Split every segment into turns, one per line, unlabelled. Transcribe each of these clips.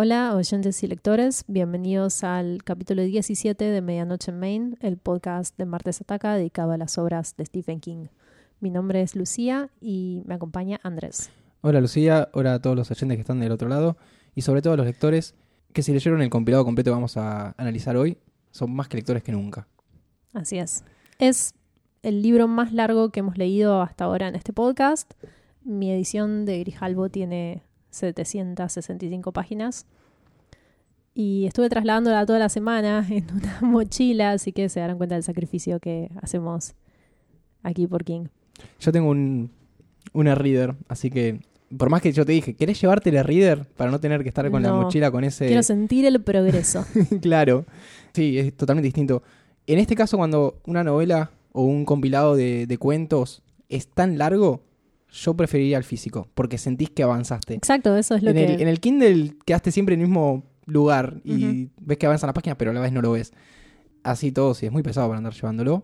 Hola, oyentes y lectores. Bienvenidos al capítulo 17 de Medianoche en Maine, el podcast de Martes Ataca dedicado a las obras de Stephen King. Mi nombre es Lucía y me acompaña Andrés.
Hola Lucía, hola a todos los oyentes que están del otro lado y sobre todo a los lectores que si leyeron el compilado completo que vamos a analizar hoy, son más que lectores que nunca.
Así es. Es el libro más largo que hemos leído hasta ahora en este podcast. Mi edición de Grijalbo tiene 765 páginas. Y estuve trasladándola toda la semana en una mochila, así que se darán cuenta del sacrificio que hacemos aquí por King.
Yo tengo un, una reader, así que por más que yo te dije, ¿querés llevarte el reader para no tener que estar con la mochila con ese...
Quiero sentir el progreso.
claro, sí, es totalmente distinto. En este caso, cuando una novela o un compilado de, de cuentos es tan largo, yo preferiría el físico, porque sentís que avanzaste.
Exacto, eso es lo
En
que...
el, en el Kindle quedaste siempre en el mismo lugar y ves que avanzan las páginas, pero a la vez no lo ves. Así todo, sí, es muy pesado para andar llevándolo.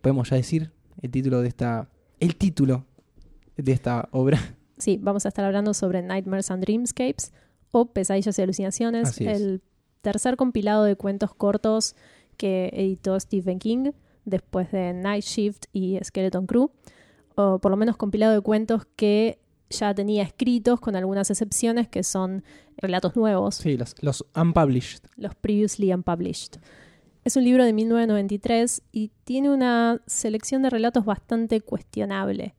Podemos ya decir el título de esta. El título de esta obra.
Sí, vamos a estar hablando sobre Nightmares and Dreamscapes o Pesadillas y Alucinaciones,
Así es.
el tercer compilado de cuentos cortos que editó Stephen King después de Night Shift y Skeleton Crew, o por lo menos compilado de cuentos que ya tenía escritos con algunas excepciones que son relatos nuevos,
Sí, los, los unpublished.
los previously unpublished. Es un libro de 1993 y tiene una selección de relatos bastante cuestionable.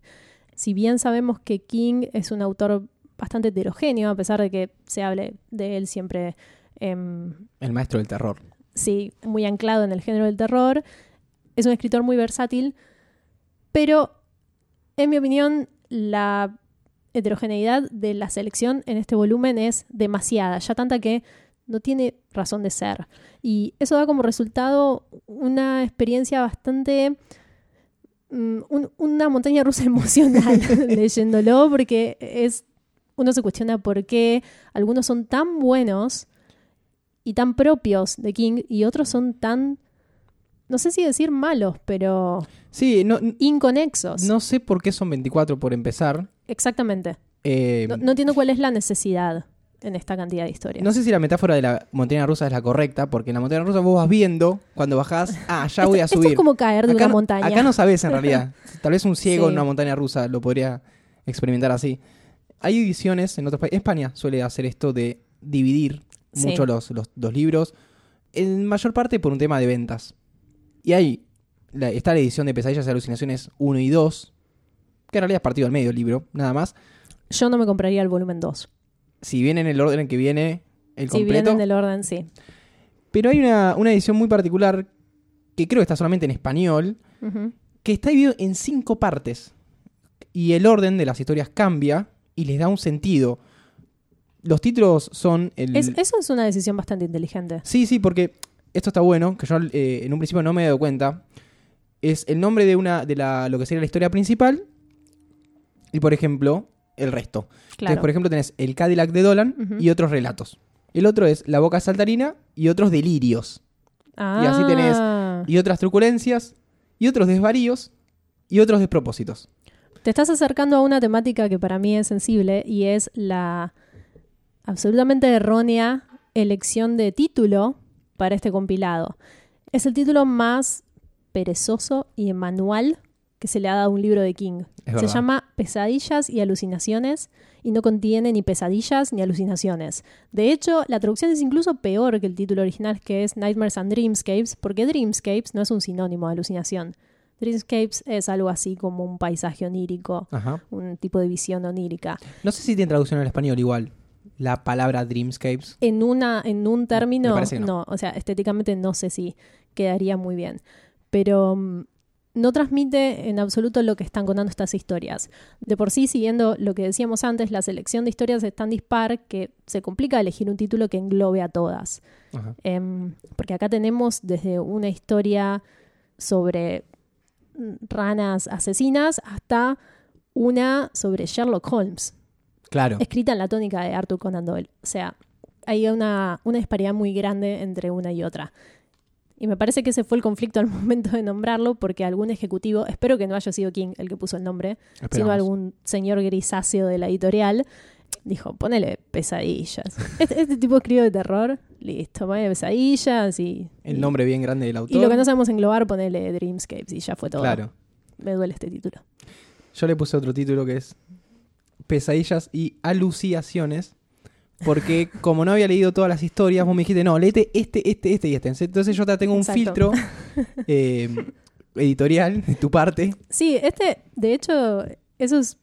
Si bien sabemos que King es un autor bastante heterogéneo, a pesar de que se hable de él siempre, em,
El maestro del terror.
sí, muy anclado en el género del terror, es un escritor muy versátil, pero en mi opinión la heterogeneidad de la selección en este volumen es demasiada, ya tanta que no tiene razón de ser. Y eso da como resultado una experiencia bastante... mm, un- una montaña rusa emocional leyéndolo, porque es uno se cuestiona por qué algunos son tan buenos y tan propios de King y otros son tan, no sé si decir malos, pero
Sí, no,
inconexos.
no sé por qué son 24 por empezar.
Exactamente.
Eh,
No, no entiendo cuál es la necesidad en esta cantidad de historias.
No sé si la metáfora de la montaña rusa es la correcta, porque en la montaña rusa vos vas viendo cuando bajás, ah, ya voy a subir.
Esto es como caer de
acá,
una
no-
montaña.
acá no sabes en realidad. Tal vez un ciego
Sí.
en una montaña rusa lo podría experimentar así. Hay ediciones en otros países. España suele hacer esto de dividir
Sí.
mucho los, los, los libros. En mayor parte por un tema de ventas. Y ahí la- está la edición de Pesadillas y Alucinaciones 1 y 2, que en realidad es partido al medio el libro, nada más.
Yo no me compraría el volumen 2.
Si viene en el orden en que viene el
Si
completo.
vienen del orden, sí.
Pero hay una, una edición muy particular que creo que está solamente en español, que está dividido en cinco partes. Y el orden de las historias cambia y les da un sentido. Los títulos son el...
Es- eso es una decisión bastante inteligente.
Sí, sí, porque esto está bueno, que yo eh, en un principio no me he dado cuenta. Es el nombre de una de la, lo que sería la historia principal y, por ejemplo, el resto. Entonces, por ejemplo, tenés el Cadillac de Dolan y otros relatos. El otro es La Boca Saltarina y otros delirios. y así tenés-
Ah.
Y otras truculencias y otros desvaríos y otros despropósitos.
Te estás acercando a una temática que para mí es sensible y es la absolutamente errónea elección de título para este compilado. Es el título más perezoso y manual que se le ha dado a un libro de King. Se llama Pesadillas y Alucinaciones y no contiene ni pesadillas ni alucinaciones. De hecho, la traducción es incluso peor que el título original que es Nightmares and Dreamscapes, porque Dreamscapes no es un sinónimo de alucinación. Dreamscapes es algo así como un paisaje onírico,
Ajá.
un tipo de visión onírica.
No sé si tiene traducción al español igual. La palabra Dreamscapes.
En, una, en un término,
no.
o sea, estéticamente no sé si quedaría muy bien. Pero mm, no transmite en absoluto lo que están contando estas historias. De por sí, siguiendo lo que decíamos antes, la selección de historias es tan dispar que se complica elegir un título que englobe a todas. Em, porque acá tenemos desde una historia sobre mm, ranas asesinas hasta una sobre Sherlock Holmes
Claro.
escrita en la tónica de Arthur Conan Doyle. O sea, hay una, una disparidad muy grande entre una y otra. Y me parece que ese fue el conflicto al momento de nombrarlo, porque algún ejecutivo, espero que no haya sido King el que puso el nombre, sino algún señor grisáceo de la editorial, dijo, ponele pesadillas. Este, este tipo escribe de terror, listo, ponele pesadillas y...
El
y-
nombre bien grande del autor.
Y lo que no sabemos englobar, ponele Dreamscapes y ya fue todo.
Claro.
Me duele este título.
Yo le puse otro título que es Pesadillas y alucinaciones. Porque como no había leído todas las historias, vos me dijiste, no, léete este, este, este y este. Entonces yo te tengo un
Exacto.
filtro eh, editorial de tu parte.
Sí, este, de hecho, eso es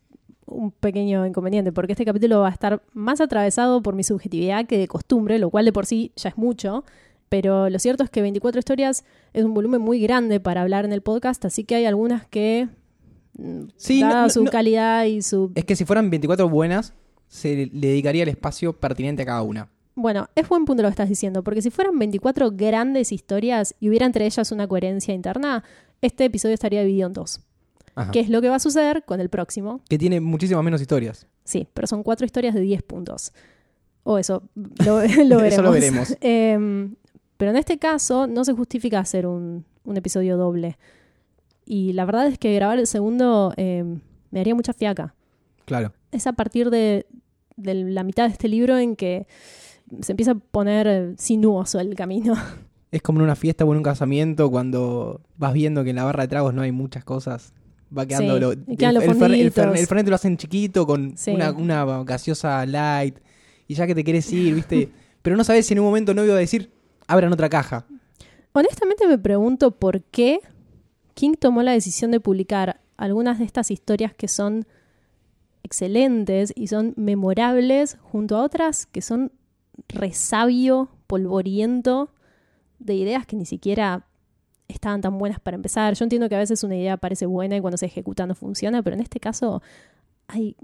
un pequeño inconveniente, porque este capítulo va a estar más atravesado por mi subjetividad que de costumbre, lo cual de por sí ya es mucho. Pero lo cierto es que 24 historias es un volumen muy grande para hablar en el podcast, así que hay algunas que,
Sí,
dada
no- no-
su
no-
calidad y su...
Es que si fueran 24 buenas, se le dedicaría el espacio pertinente a cada una.
Bueno, es buen punto lo que estás diciendo, porque si fueran 24 grandes historias y hubiera entre ellas una coherencia interna, este episodio estaría dividido en dos.
Ajá.
¿Qué es lo que va a suceder con el próximo?
Que tiene muchísimas menos historias.
Sí, pero son cuatro historias de 10 puntos. O eso, lo, lo veremos.
Eso lo veremos.
Em, pero en este caso no se justifica hacer un, un episodio doble. Y la verdad es que grabar el segundo em, me haría mucha fiaca.
Claro.
Es a partir de, de la mitad de este libro en que se empieza a poner eh, sinuoso el camino.
Es como en una fiesta o en un casamiento cuando vas viendo que en la barra de tragos no hay muchas cosas. Va quedando
Sí,
lo, el, fer- el, fer- el fernet lo hacen chiquito con
Sí.
una, una gaseosa light y ya que te querés ir, ¿viste? Pero no sabes si en un momento no iba a decir, abran otra caja.
Honestamente me pregunto por qué King tomó la decisión de publicar algunas de estas historias que son excelentes y son memorables junto a otras que son resabio, polvoriento de ideas que ni siquiera estaban tan buenas para empezar. Yo entiendo que a veces una idea parece buena y cuando se ejecuta no funciona, pero en este caso hay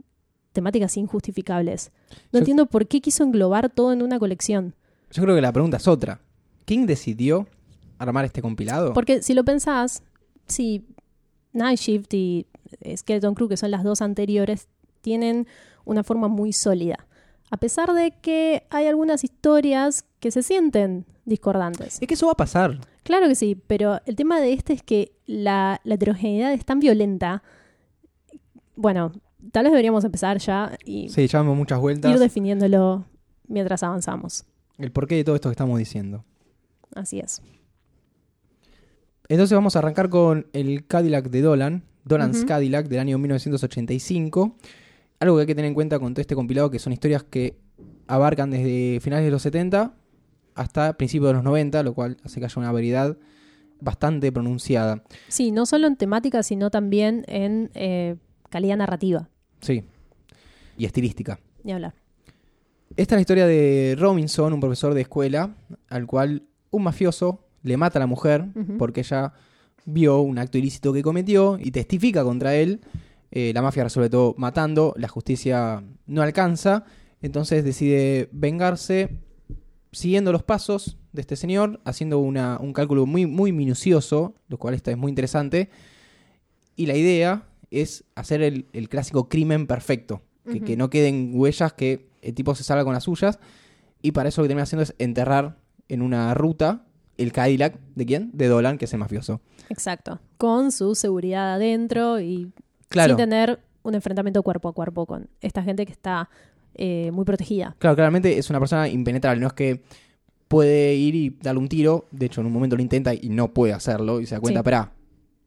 temáticas injustificables. No
Yo-
entiendo por qué quiso englobar todo en una colección.
Yo creo que la pregunta es otra. ¿Quién decidió armar este compilado?
Porque si lo pensás, si Night Shift y Skeleton Crew, que son las dos anteriores, tienen una forma muy sólida. A pesar de que hay algunas historias que se sienten discordantes.
Es que eso va a pasar.
Claro que sí, pero el tema de este es que la, la heterogeneidad es tan violenta. Bueno, tal vez deberíamos empezar ya y
Sí, llevamos muchas vueltas.
ir definiéndolo mientras avanzamos.
El porqué de todo esto que estamos diciendo.
Así es.
Entonces vamos a arrancar con el Cadillac de Dolan, Dolan's. Cadillac del año 1985. Algo que hay que tener en cuenta con todo este compilado que son historias que abarcan desde finales de los 70 hasta principios de los 90, lo cual hace que haya una variedad bastante pronunciada.
Sí, no solo en temática, sino también en eh, calidad narrativa.
Sí. Y estilística.
Ni hablar.
Esta es la historia de Robinson, un profesor de escuela, al cual un mafioso le mata a la mujer porque ella vio un acto ilícito que cometió y testifica contra él. Eh, la mafia resuelve todo matando, la justicia no alcanza, entonces decide vengarse siguiendo los pasos de este señor, haciendo una- un cálculo muy, muy minucioso, lo cual esta es muy interesante. Y la idea es hacer el, el clásico crimen perfecto, que no queden huellas, que el tipo se salga con las suyas. Y para eso lo que termina haciendo es enterrar en una ruta el Cadillac de quién? De Dolan, que es el mafioso.
Exacto. Con su seguridad adentro y
Claro,
sin tener un enfrentamiento cuerpo a cuerpo con esta gente que está eh, muy protegida.
claro, claramente es una persona impenetrable. No es que puede ir y darle un tiro. De hecho, en un momento lo intenta y no puede hacerlo. Y se da cuenta,
Sí.
espera,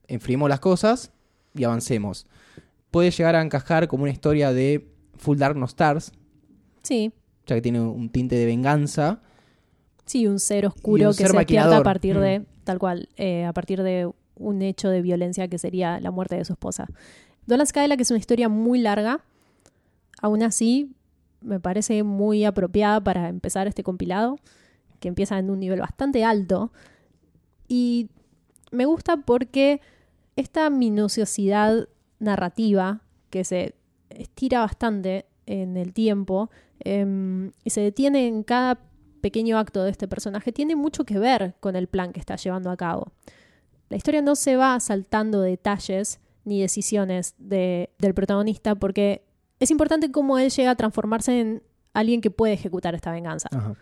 enfriemos las cosas y avancemos. Puede llegar a encajar como una historia de Full Dark No Stars,
Sí,
ya que tiene un tinte de venganza.
Sí, un ser oscuro
un
que
ser
se despierta a
maquinador.
partir
Mm.
de, tal cual, eh, a partir de un hecho de violencia que sería la muerte de su esposa. Dolan Skyla, que es una historia muy larga, aún así me parece muy apropiada para empezar este compilado, que empieza en un nivel bastante alto. Y me gusta porque esta minuciosidad narrativa que se estira bastante en el tiempo em, y se detiene en cada pequeño acto de este personaje tiene mucho que ver con el plan que está llevando a cabo. La historia no se va saltando detalles ni decisiones de- del protagonista porque es importante cómo él llega a transformarse en alguien que puede ejecutar esta venganza.
Ajá.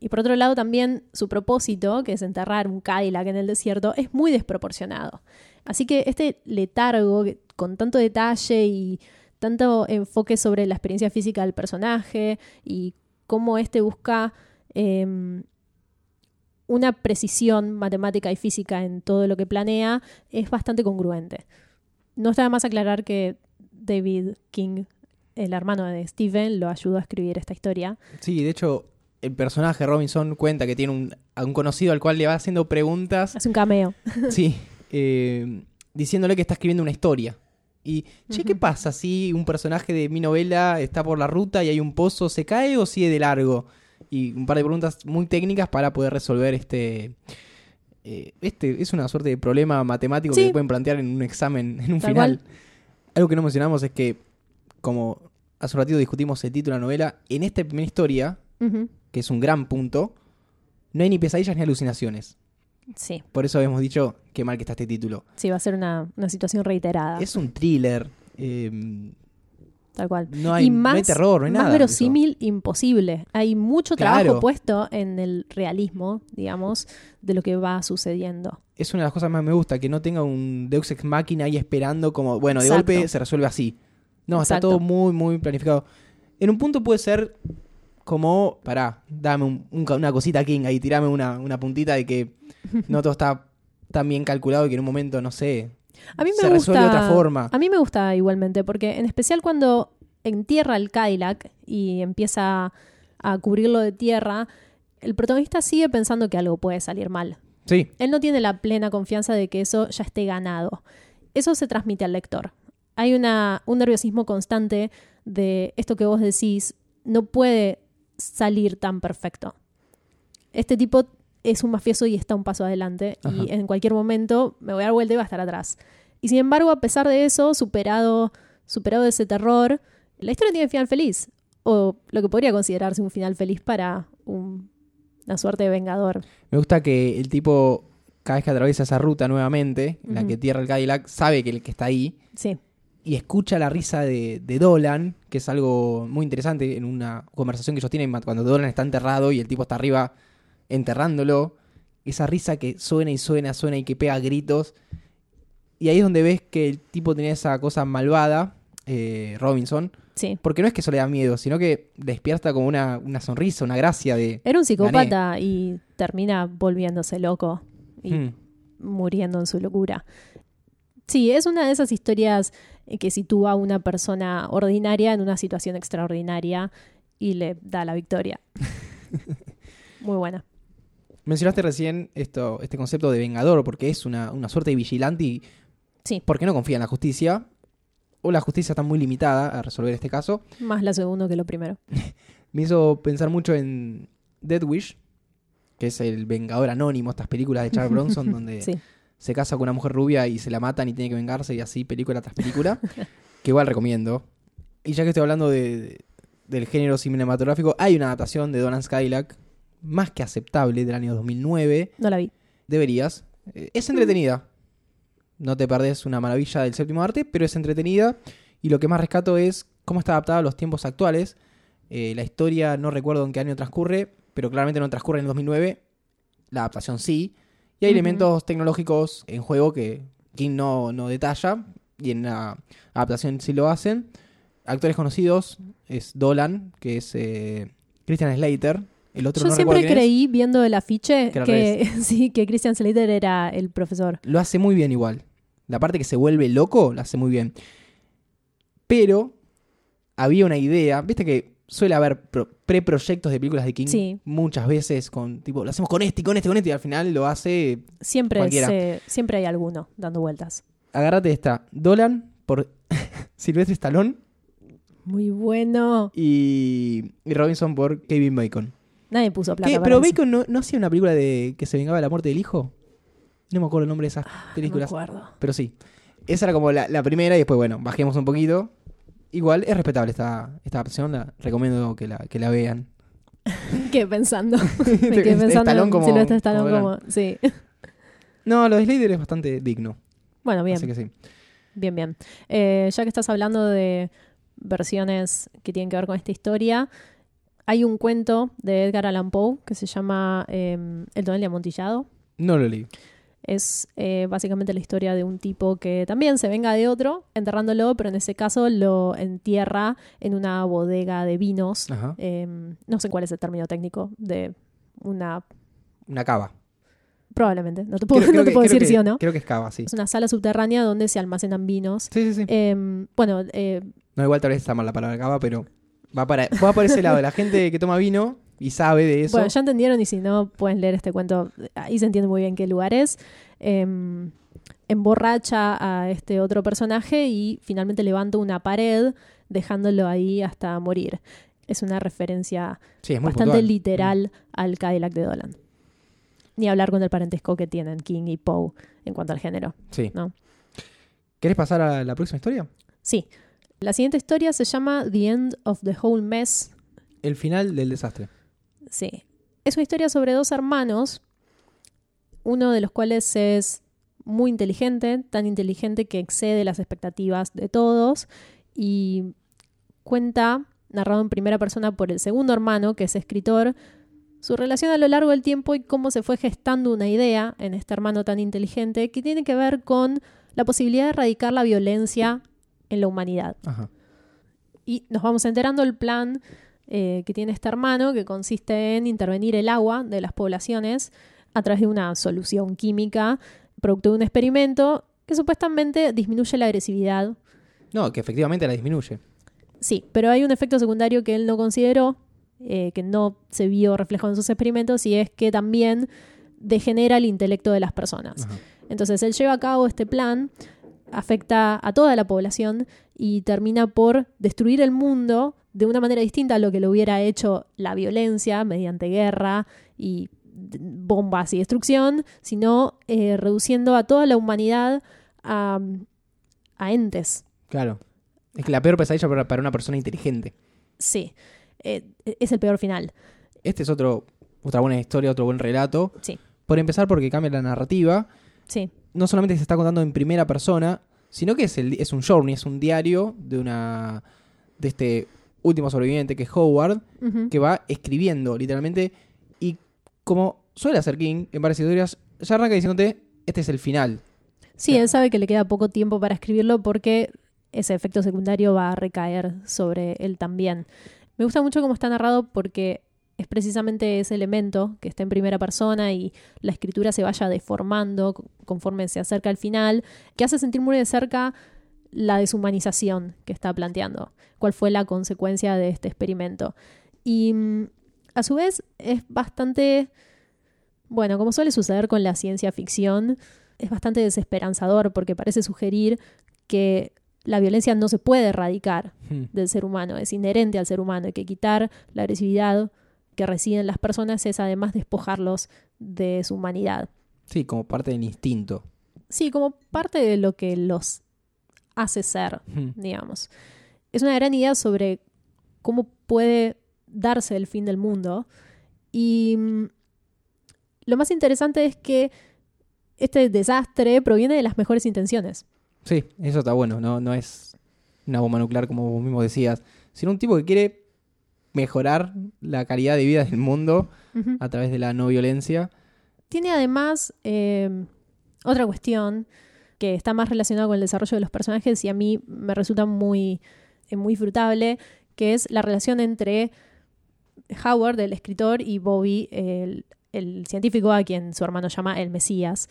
Y por otro lado también su propósito, que es enterrar un Cadillac en el desierto, es muy desproporcionado. Así que este letargo con tanto detalle y tanto enfoque sobre la experiencia física del personaje y cómo éste busca em, una precisión matemática y física en todo lo que planea, es bastante congruente. No está de más aclarar que David King, el hermano de Steven, lo ayudó a escribir esta historia.
Sí, de hecho, el personaje Robinson cuenta que tiene un, a un conocido al cual le va haciendo preguntas.
Hace un cameo.
Sí, eh, diciéndole que está escribiendo una historia. Y, che, ¿qué pasa si un personaje de mi novela está por la ruta y hay un pozo, se cae o sigue de largo? Y un par de preguntas muy técnicas para poder resolver este... eh, este es una suerte de problema matemático
Sí.
que pueden plantear en un examen, en un
Tal
final. Algo que no mencionamos es que, como hace un ratito discutimos el título de la novela, en esta primera historia, que es un gran punto, no hay ni pesadillas ni alucinaciones.
Sí,
Por eso habíamos dicho qué mal que está este título.
sí, va a ser una, una situación reiterada.
Es un thriller. eh,
Tal cual.
no, hay,
y
no
más,
hay terror, no hay
más
nada. de eso.
verosímil, imposible. Hay mucho
Claro.
trabajo puesto en el realismo, digamos, de lo que va sucediendo.
Es una de las cosas que más me gusta, que no tenga un Deus Ex Machina ahí esperando como, bueno, de
Exacto.
golpe se resuelve así. No, está todo muy, muy planificado. En un punto puede ser como, pará, dame un- un ca- una cosita King ahí, tirame una, una puntita de que no todo está tan bien calculado y que en un momento, no sé,
A mí me
se
gusta.
resuelve de otra forma.
A mí me gusta igualmente, porque en especial cuando entierra el Cadillac y empieza a cubrirlo de tierra, el protagonista sigue pensando que algo puede salir mal.
Sí,
Él no tiene la plena confianza de que eso ya esté ganado. Eso se transmite al lector. Hay una, un nerviosismo constante de esto que vos decís no puede salir tan perfecto. Este tipo es un mafioso y está un paso adelante
Ajá.
y en cualquier momento me voy a dar vuelta y va a estar atrás. Y sin embargo, a pesar de eso, superado, superado ese terror, la historia tiene final feliz. O lo que podría considerarse un final feliz para un- una suerte de vengador.
me gusta que el tipo, cada vez que atraviesa esa ruta nuevamente, en la que tierra el Cadillac, sabe que el que está ahí
Sí,
y escucha la risa de, de Dolan, que es algo muy interesante en una conversación que ellos tienen cuando Dolan está enterrado y el tipo está arriba enterrándolo. Esa risa que suena y suena, suena y que pega gritos. Y ahí es donde ves que el tipo tenía esa cosa malvada, eh, Robinson,
sí.
porque no es que eso le da miedo, sino que despierta como una, una sonrisa, una gracia de...
Era un psicópata y termina volviéndose loco y
Hmm.
muriendo en su locura. Sí, es una de esas historias que sitúa a una persona ordinaria en una situación extraordinaria y le da la victoria. Muy buena.
Mencionaste recién esto, este concepto de vengador, porque es una, una suerte de vigilante y
Sí,
porque no confía en la justicia, o la justicia está muy limitada a resolver este caso.
más lo segundo que lo primero.
Me hizo pensar mucho en Dead Wish, que es el vengador anónimo, estas películas de Charles Bronson, donde
Sí,
se casa con una mujer rubia y se la matan y tiene que vengarse y así, película tras película, que igual recomiendo. Y ya que estoy hablando de, de- del género cinematográfico, hay una adaptación de Dolan Skylark, más que aceptable, del año 2009.
no la vi.
Deberías. Eh, Es entretenida. No te perdés una maravilla del séptimo arte, pero es entretenida. Y lo que más rescato es cómo está adaptada a los tiempos actuales. Eh, la historia no recuerdo en qué año transcurre, pero claramente no transcurre en el 2009. La adaptación sí. Y hay elementos tecnológicos en juego que King no, no detalla. Y en la adaptación sí lo hacen. Actores conocidos es Dolan, que es eh, Christian Slater. El otro
Yo
no
siempre
es.
creí, viendo el afiche,
Que
sí, que Christian Slater era el profesor.
lo hace muy bien igual. La parte que se vuelve loco, la hace muy bien. Pero había una idea, viste que suele haber pro- preproyectos de películas de King
Sí.
muchas veces con tipo, lo hacemos con este, y con este, con este y al final lo hace,
Siempre,
Cualquiera.
se- siempre hay alguno dando vueltas.
agárrate esta, Dolan por Silvestre Stallone
Muy bueno.
y, y Robinson por Kevin Bacon.
Nadie puso plata
¿Qué?
para
¿Pero
eso.
Bacon no, no hacía una película de que se vengaba de la muerte del hijo? No me acuerdo el nombre de esas
Ah, No me
películas.
acuerdo.
Pero sí. Esa era como la, la primera y después, bueno, bajemos un poquito. Igual es respetable esta, esta adaptación, la recomiendo que la, que la vean.
¿Qué pensando? Me quedé pensando
Stallone
en
como-
Sylvester Stallone
como
como... Sí.
No, lo de Slater es bastante digno.
Bueno, bien,
Así que sí.
bien, bien. Eh, ya que estás hablando de versiones que tienen que ver con esta historia, hay un cuento de Edgar Allan Poe que se llama eh, El tonel de amontillado.
No lo leí.
Es eh, básicamente la historia de un tipo que también se venga de otro, enterrándolo, pero en ese caso lo entierra en una bodega de vinos.
Ajá.
Eh, no sé cuál es el término técnico de una...
Una cava.
Probablemente, no te puedo,
Creo- creo
no te
que-
puedo
creo
decir
que-
sí o no.
Creo que es cava, sí.
Es una sala subterránea donde se almacenan vinos.
Sí, sí, sí.
Eh, bueno, eh,
No, igual tal vez está mal la palabra cava, pero va para, va por ese lado. La gente que toma vino y sabe de eso.
Bueno, ya entendieron y si no, pueden leer este cuento. Ahí se entiende muy bien qué lugar es. Em, emborracha a este otro personaje y finalmente levanta una pared dejándolo ahí hasta morir. Es una referencia
sí, es muy
bastante
puntual.
literal al Cadillac de Dolan. Ni hablar con el parentesco que tienen King y Poe en cuanto al género.
Sí.
¿no?
¿Querés pasar a la próxima historia?
Sí. La siguiente historia se llama The End of the Whole Mess
El final del desastre.
Sí. Es una historia sobre dos hermanos, uno de los cuales es muy inteligente, tan inteligente que excede las expectativas de todos, y cuenta, narrado en primera persona por el segundo hermano, que es escritor, su relación a lo largo del tiempo y cómo se fue gestando una idea en este hermano tan inteligente que tiene que ver con la posibilidad de erradicar la violencia en la humanidad.
Ajá.
Y nos vamos enterando el plan eh, que tiene este hermano, que consiste en intervenir el agua de las poblaciones a través de una solución química, producto de un experimento que supuestamente disminuye la agresividad.
No, que efectivamente la disminuye.
Sí, pero hay un efecto secundario que él no consideró, eh, que no se vio reflejado en sus experimentos, y es que también degenera el intelecto de las personas.
Ajá.
Entonces él lleva a cabo este plan, afecta a toda la población y termina por destruir el mundo de una manera distinta a lo que lo hubiera hecho la violencia mediante guerra y bombas y destrucción, sino eh, reduciendo a toda la humanidad a, a entes.
Claro. Es que la peor pesadilla para, para una persona inteligente.
Sí, eh, es el peor final.
Este es otro, otra buena historia, otro buen relato.
Sí.
Por empezar, porque cambia la narrativa.
Sí,
No solamente se está contando en primera persona, sino que es, el, es un journey, es un diario de una de este último sobreviviente que es Howard, que va escribiendo literalmente y como suele hacer King en varias historias, ya arranca diciéndote, este es el final.
Sí, él sabe que le queda poco tiempo para escribirlo porque ese efecto secundario va a recaer sobre él también. Me gusta mucho cómo está narrado porque es precisamente ese elemento que está en primera persona y la escritura se vaya deformando co- conforme se acerca al final, que hace sentir muy de cerca la deshumanización que está planteando, cuál fue la consecuencia de este experimento. Y mm, a su vez es bastante, bueno, como suele suceder con la ciencia ficción, es bastante desesperanzador porque parece sugerir que la violencia no se puede erradicar
Hmm.
del ser humano, es inherente al ser humano y que quitar la agresividad que reside en las personas es además despojarlos de su humanidad.
Sí, como parte del instinto.
Sí, como parte de lo que los hace ser, digamos. Es una gran idea sobre cómo puede darse el fin del mundo y mm, lo más interesante es que este desastre proviene de las mejores intenciones.
Sí, eso está bueno, no, no es una bomba nuclear como vos mismo decías, sino un tipo que quiere mejorar la calidad de vida del mundo a través de la no violencia.
Tiene además eh, otra cuestión que está más relacionada con el desarrollo de los personajes y a mí me resulta muy, eh, muy frutable, que es la relación entre Howard, el escritor, y Bobby, el, el científico a quien su hermano llama el Mesías,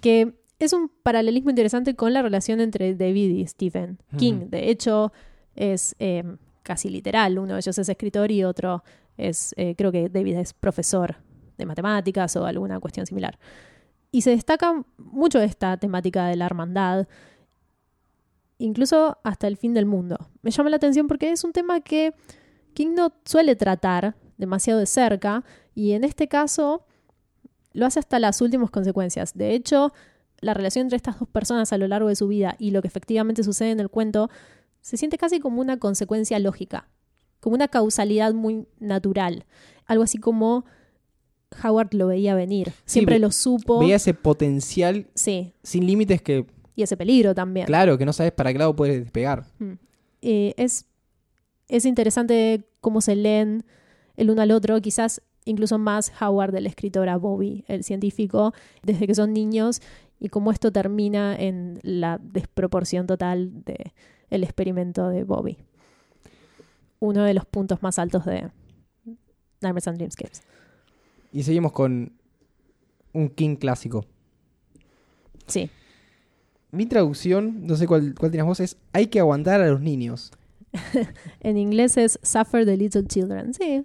que es un paralelismo interesante con la relación entre David y Stephen King. De hecho, es eh, casi literal. Uno de ellos es escritor y otro es, eh, creo que David es profesor de matemáticas o alguna cuestión similar. Y se destaca mucho esta temática de la hermandad, incluso hasta el fin del mundo. Me llama la atención porque es un tema que King no suele tratar demasiado de cerca y en este caso lo hace hasta las últimas consecuencias. De hecho, la relación entre estas dos personas a lo largo de su vida y lo que efectivamente sucede en el cuento se siente casi como una consecuencia lógica, como una causalidad muy natural. Algo así como Howard lo veía venir, siempre lo supo.
Veía ese potencial
Sí,
sin límites que,
y ese peligro también.
claro, que no sabes para qué lado puedes despegar.
Eh, es, es interesante cómo se leen el uno al otro. Quizás incluso más Howard, el escritor, a Bobby, el científico, desde que son niños y cómo esto termina en la desproporción total de el experimento de Bobby. Uno de los puntos más altos de Nightmares and Dreamscapes.
Y seguimos con un King clásico.
Sí.
Mi traducción, no sé cuál, cuál tienes vos, es Hay que aguantar a los niños.
En inglés es Suffer the Little Children. Sí,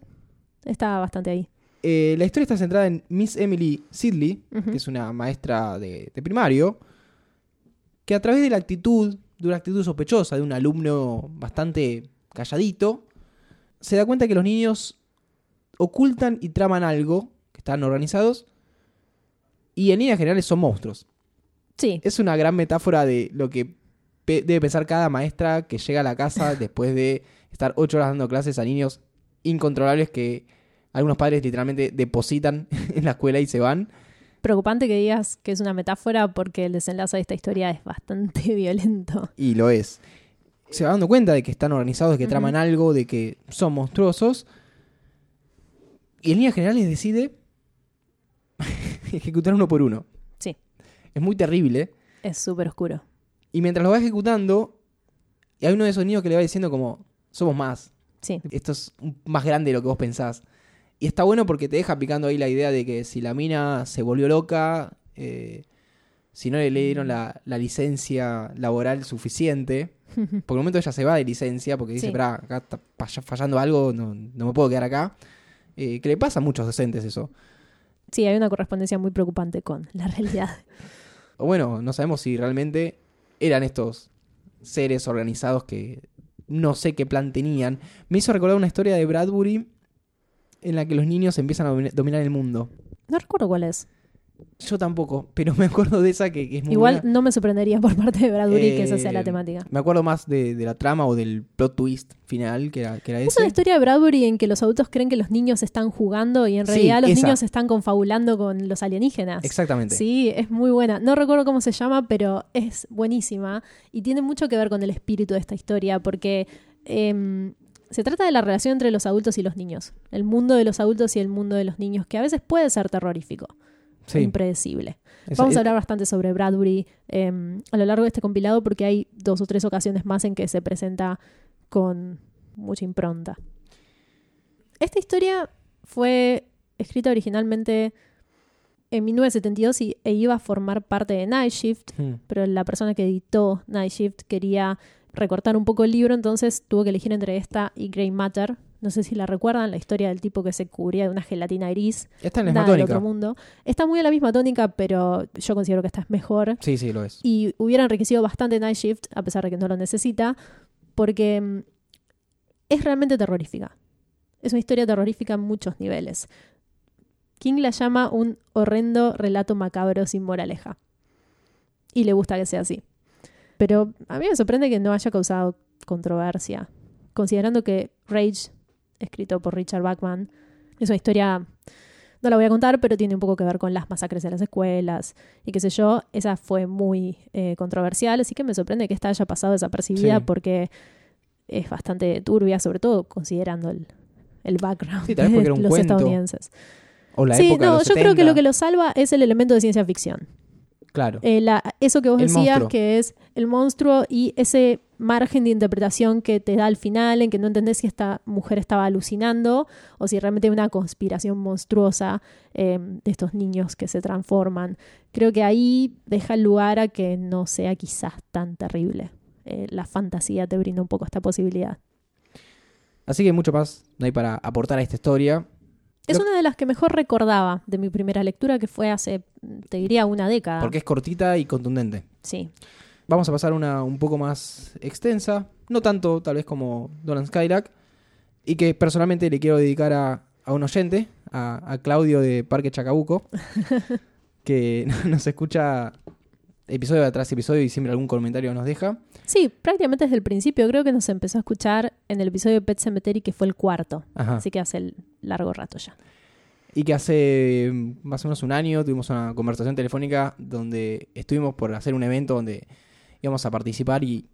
está bastante ahí.
Eh, la historia está centrada en Miss Emily Sidley, que es una maestra de, de primario, que a través de la actitud, de una actitud sospechosa de un alumno bastante calladito, se da cuenta que los niños ocultan y traman algo, que están organizados, y en líneas generales son monstruos.
Sí,
Es una gran metáfora de lo que pe- debe pensar cada maestra que llega a la casa después de estar ocho horas dando clases a niños incontrolables que algunos padres literalmente depositan en la escuela y se van.
Preocupante que digas que es una metáfora porque el desenlace de esta historia es bastante violento.
Y lo es. Se va dando cuenta de que están organizados, de que traman algo, de que son monstruosos. Y en líneas generales decide ejecutar uno por uno.
Sí.
Es muy terrible.
Es súper oscuro.
Y mientras lo va ejecutando, hay uno de esos niños que le va diciendo como, somos más.
Sí,
Esto es más grande de lo que vos pensás. Y está bueno porque te deja picando ahí la idea de que si la mina se volvió loca, eh, si no le dieron la, la licencia laboral suficiente, por el momento ella se va de licencia porque dice,
Sí.
"Pará, acá está falla- fallando algo, no, no me puedo quedar acá. Eh, que le pasa a muchos docentes eso.
sí, hay una correspondencia muy preocupante con la realidad.
O bueno, no sabemos si realmente eran estos seres organizados que no sé qué plan tenían. Me hizo recordar una historia de Bradbury en la que los niños empiezan a domi- dominar el mundo.
No recuerdo cuál es.
Yo tampoco, pero me acuerdo de esa que, que es muy
Igual
buena.
no me sorprendería por parte de Bradbury que esa sea
Eh,
la temática.
Me acuerdo más de, de la trama o del plot twist final, que era, que era
Es
ese.
una historia de Bradbury en que los adultos creen que los niños están jugando y en
Sí,
realidad los
esa.
niños están confabulando con los alienígenas.
Exactamente.
Sí, es muy buena. No recuerdo cómo se llama, pero es buenísima y tiene mucho que ver con el espíritu de esta historia porque em, se trata de la relación entre los adultos y los niños. El mundo de los adultos y el mundo de los niños, que a veces puede ser terrorífico,
Sí.
impredecible.
Es-
Vamos a hablar bastante sobre Bradbury em, a lo largo de este compilado porque hay dos o tres ocasiones más en que se presenta con mucha impronta. Esta historia fue escrita originalmente en 1972 y, e iba a formar parte de Night Shift,
Hmm.
pero la persona que editó Night Shift quería recortar un poco el libro, entonces tuvo que elegir entre esta y Grey Matter. No sé si la recuerdan, la historia del tipo que se cubría de una gelatina gris.
Está en la misma tónica.
otro mundo. Está muy a la misma tónica, pero yo considero que esta es mejor.
Sí, sí, lo es.
Y hubiera enriquecido bastante Night Shift, a pesar de que no lo necesita, porque mm, es realmente terrorífica. Es una historia terrorífica en muchos niveles. King la llama un horrendo relato macabro sin moraleja. Y le gusta que sea así. Pero a mí me sorprende que no haya causado controversia, considerando que Rage, escrito por Richard Bachman, es una historia, no la voy a contar, pero tiene un poco que ver con las masacres en las escuelas y qué sé yo. Esa fue muy eh, controversial, así que me sorprende que esta haya pasado desapercibida
Sí.
porque es bastante turbia, sobre todo considerando el, el background
Sí,
de los
cuento.
estadounidenses.
O la
sí,
época de
no,
los
yo creo que
70.
lo que lo salva es el elemento de ciencia ficción.
Claro.
Eh, la- eso que vos
El
decías,
monstruo.
que es el monstruo y ese margen de interpretación que te da al final, en que no entendés si esta mujer estaba alucinando o si realmente hay una conspiración monstruosa eh, de estos niños que se transforman. Creo que ahí deja lugar a que no sea quizás tan terrible. Eh, la fantasía te brinda un poco esta posibilidad.
Así que mucho más no hay para aportar a esta historia.
Es una de las que mejor recordaba de mi primera lectura, que fue hace, te diría, una década.
Porque es cortita y contundente.
Sí.
Vamos a pasar una un poco más extensa, no tanto tal vez como Dolan Skylack, y que personalmente le quiero dedicar a, a un oyente, a, a Claudio de Parque Chacabuco, que nos escucha episodio tras episodio y siempre algún comentario nos deja.
Sí, prácticamente desde el principio. Creo que nos empezó a escuchar en el episodio de Pet Cemetery, que fue el cuarto.
Ajá.
Así que hace el largo rato ya.
Y que hace mm, más o menos un año tuvimos una conversación telefónica donde estuvimos por hacer un evento donde íbamos a participar y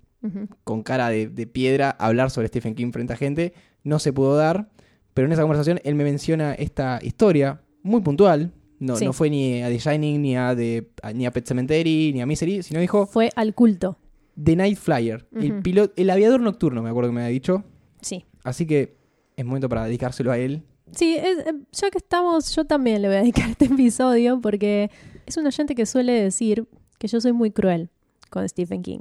con cara de, de piedra hablar sobre Stephen King frente a gente. No se pudo dar, Pero en esa conversación él me menciona esta historia muy puntual. No,
Sí.
no fue ni a The Shining, ni a, The- a- ni a Pet Cemetery, ni a Misery, sino dijo
Fue al culto.
The Night Flyer, el,
Ujú.
piloto, el aviador nocturno, me acuerdo que me había dicho.
Sí.
Así que es momento para dedicárselo a él.
Sí, es- eh, ya que estamos, yo también le voy a dedicar este episodio porque es un oyente que suele decir que yo soy muy cruel con Stephen King.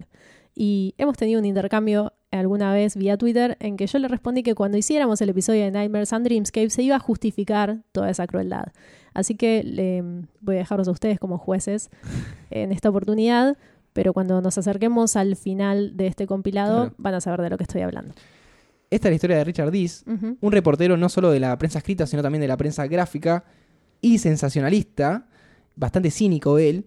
Y hemos tenido un intercambio alguna vez vía Twitter en que yo le respondí que cuando hiciéramos el episodio de Nightmares and Dreamscape se iba a justificar toda esa crueldad. Así que le voy a dejarlos a ustedes como jueces en esta oportunidad, pero cuando nos acerquemos al final de este compilado
Claro.
van a saber de lo que estoy hablando.
Esta es la historia de Richard Dees, un reportero no solo de la prensa escrita, sino también de la prensa gráfica y sensacionalista, bastante cínico él,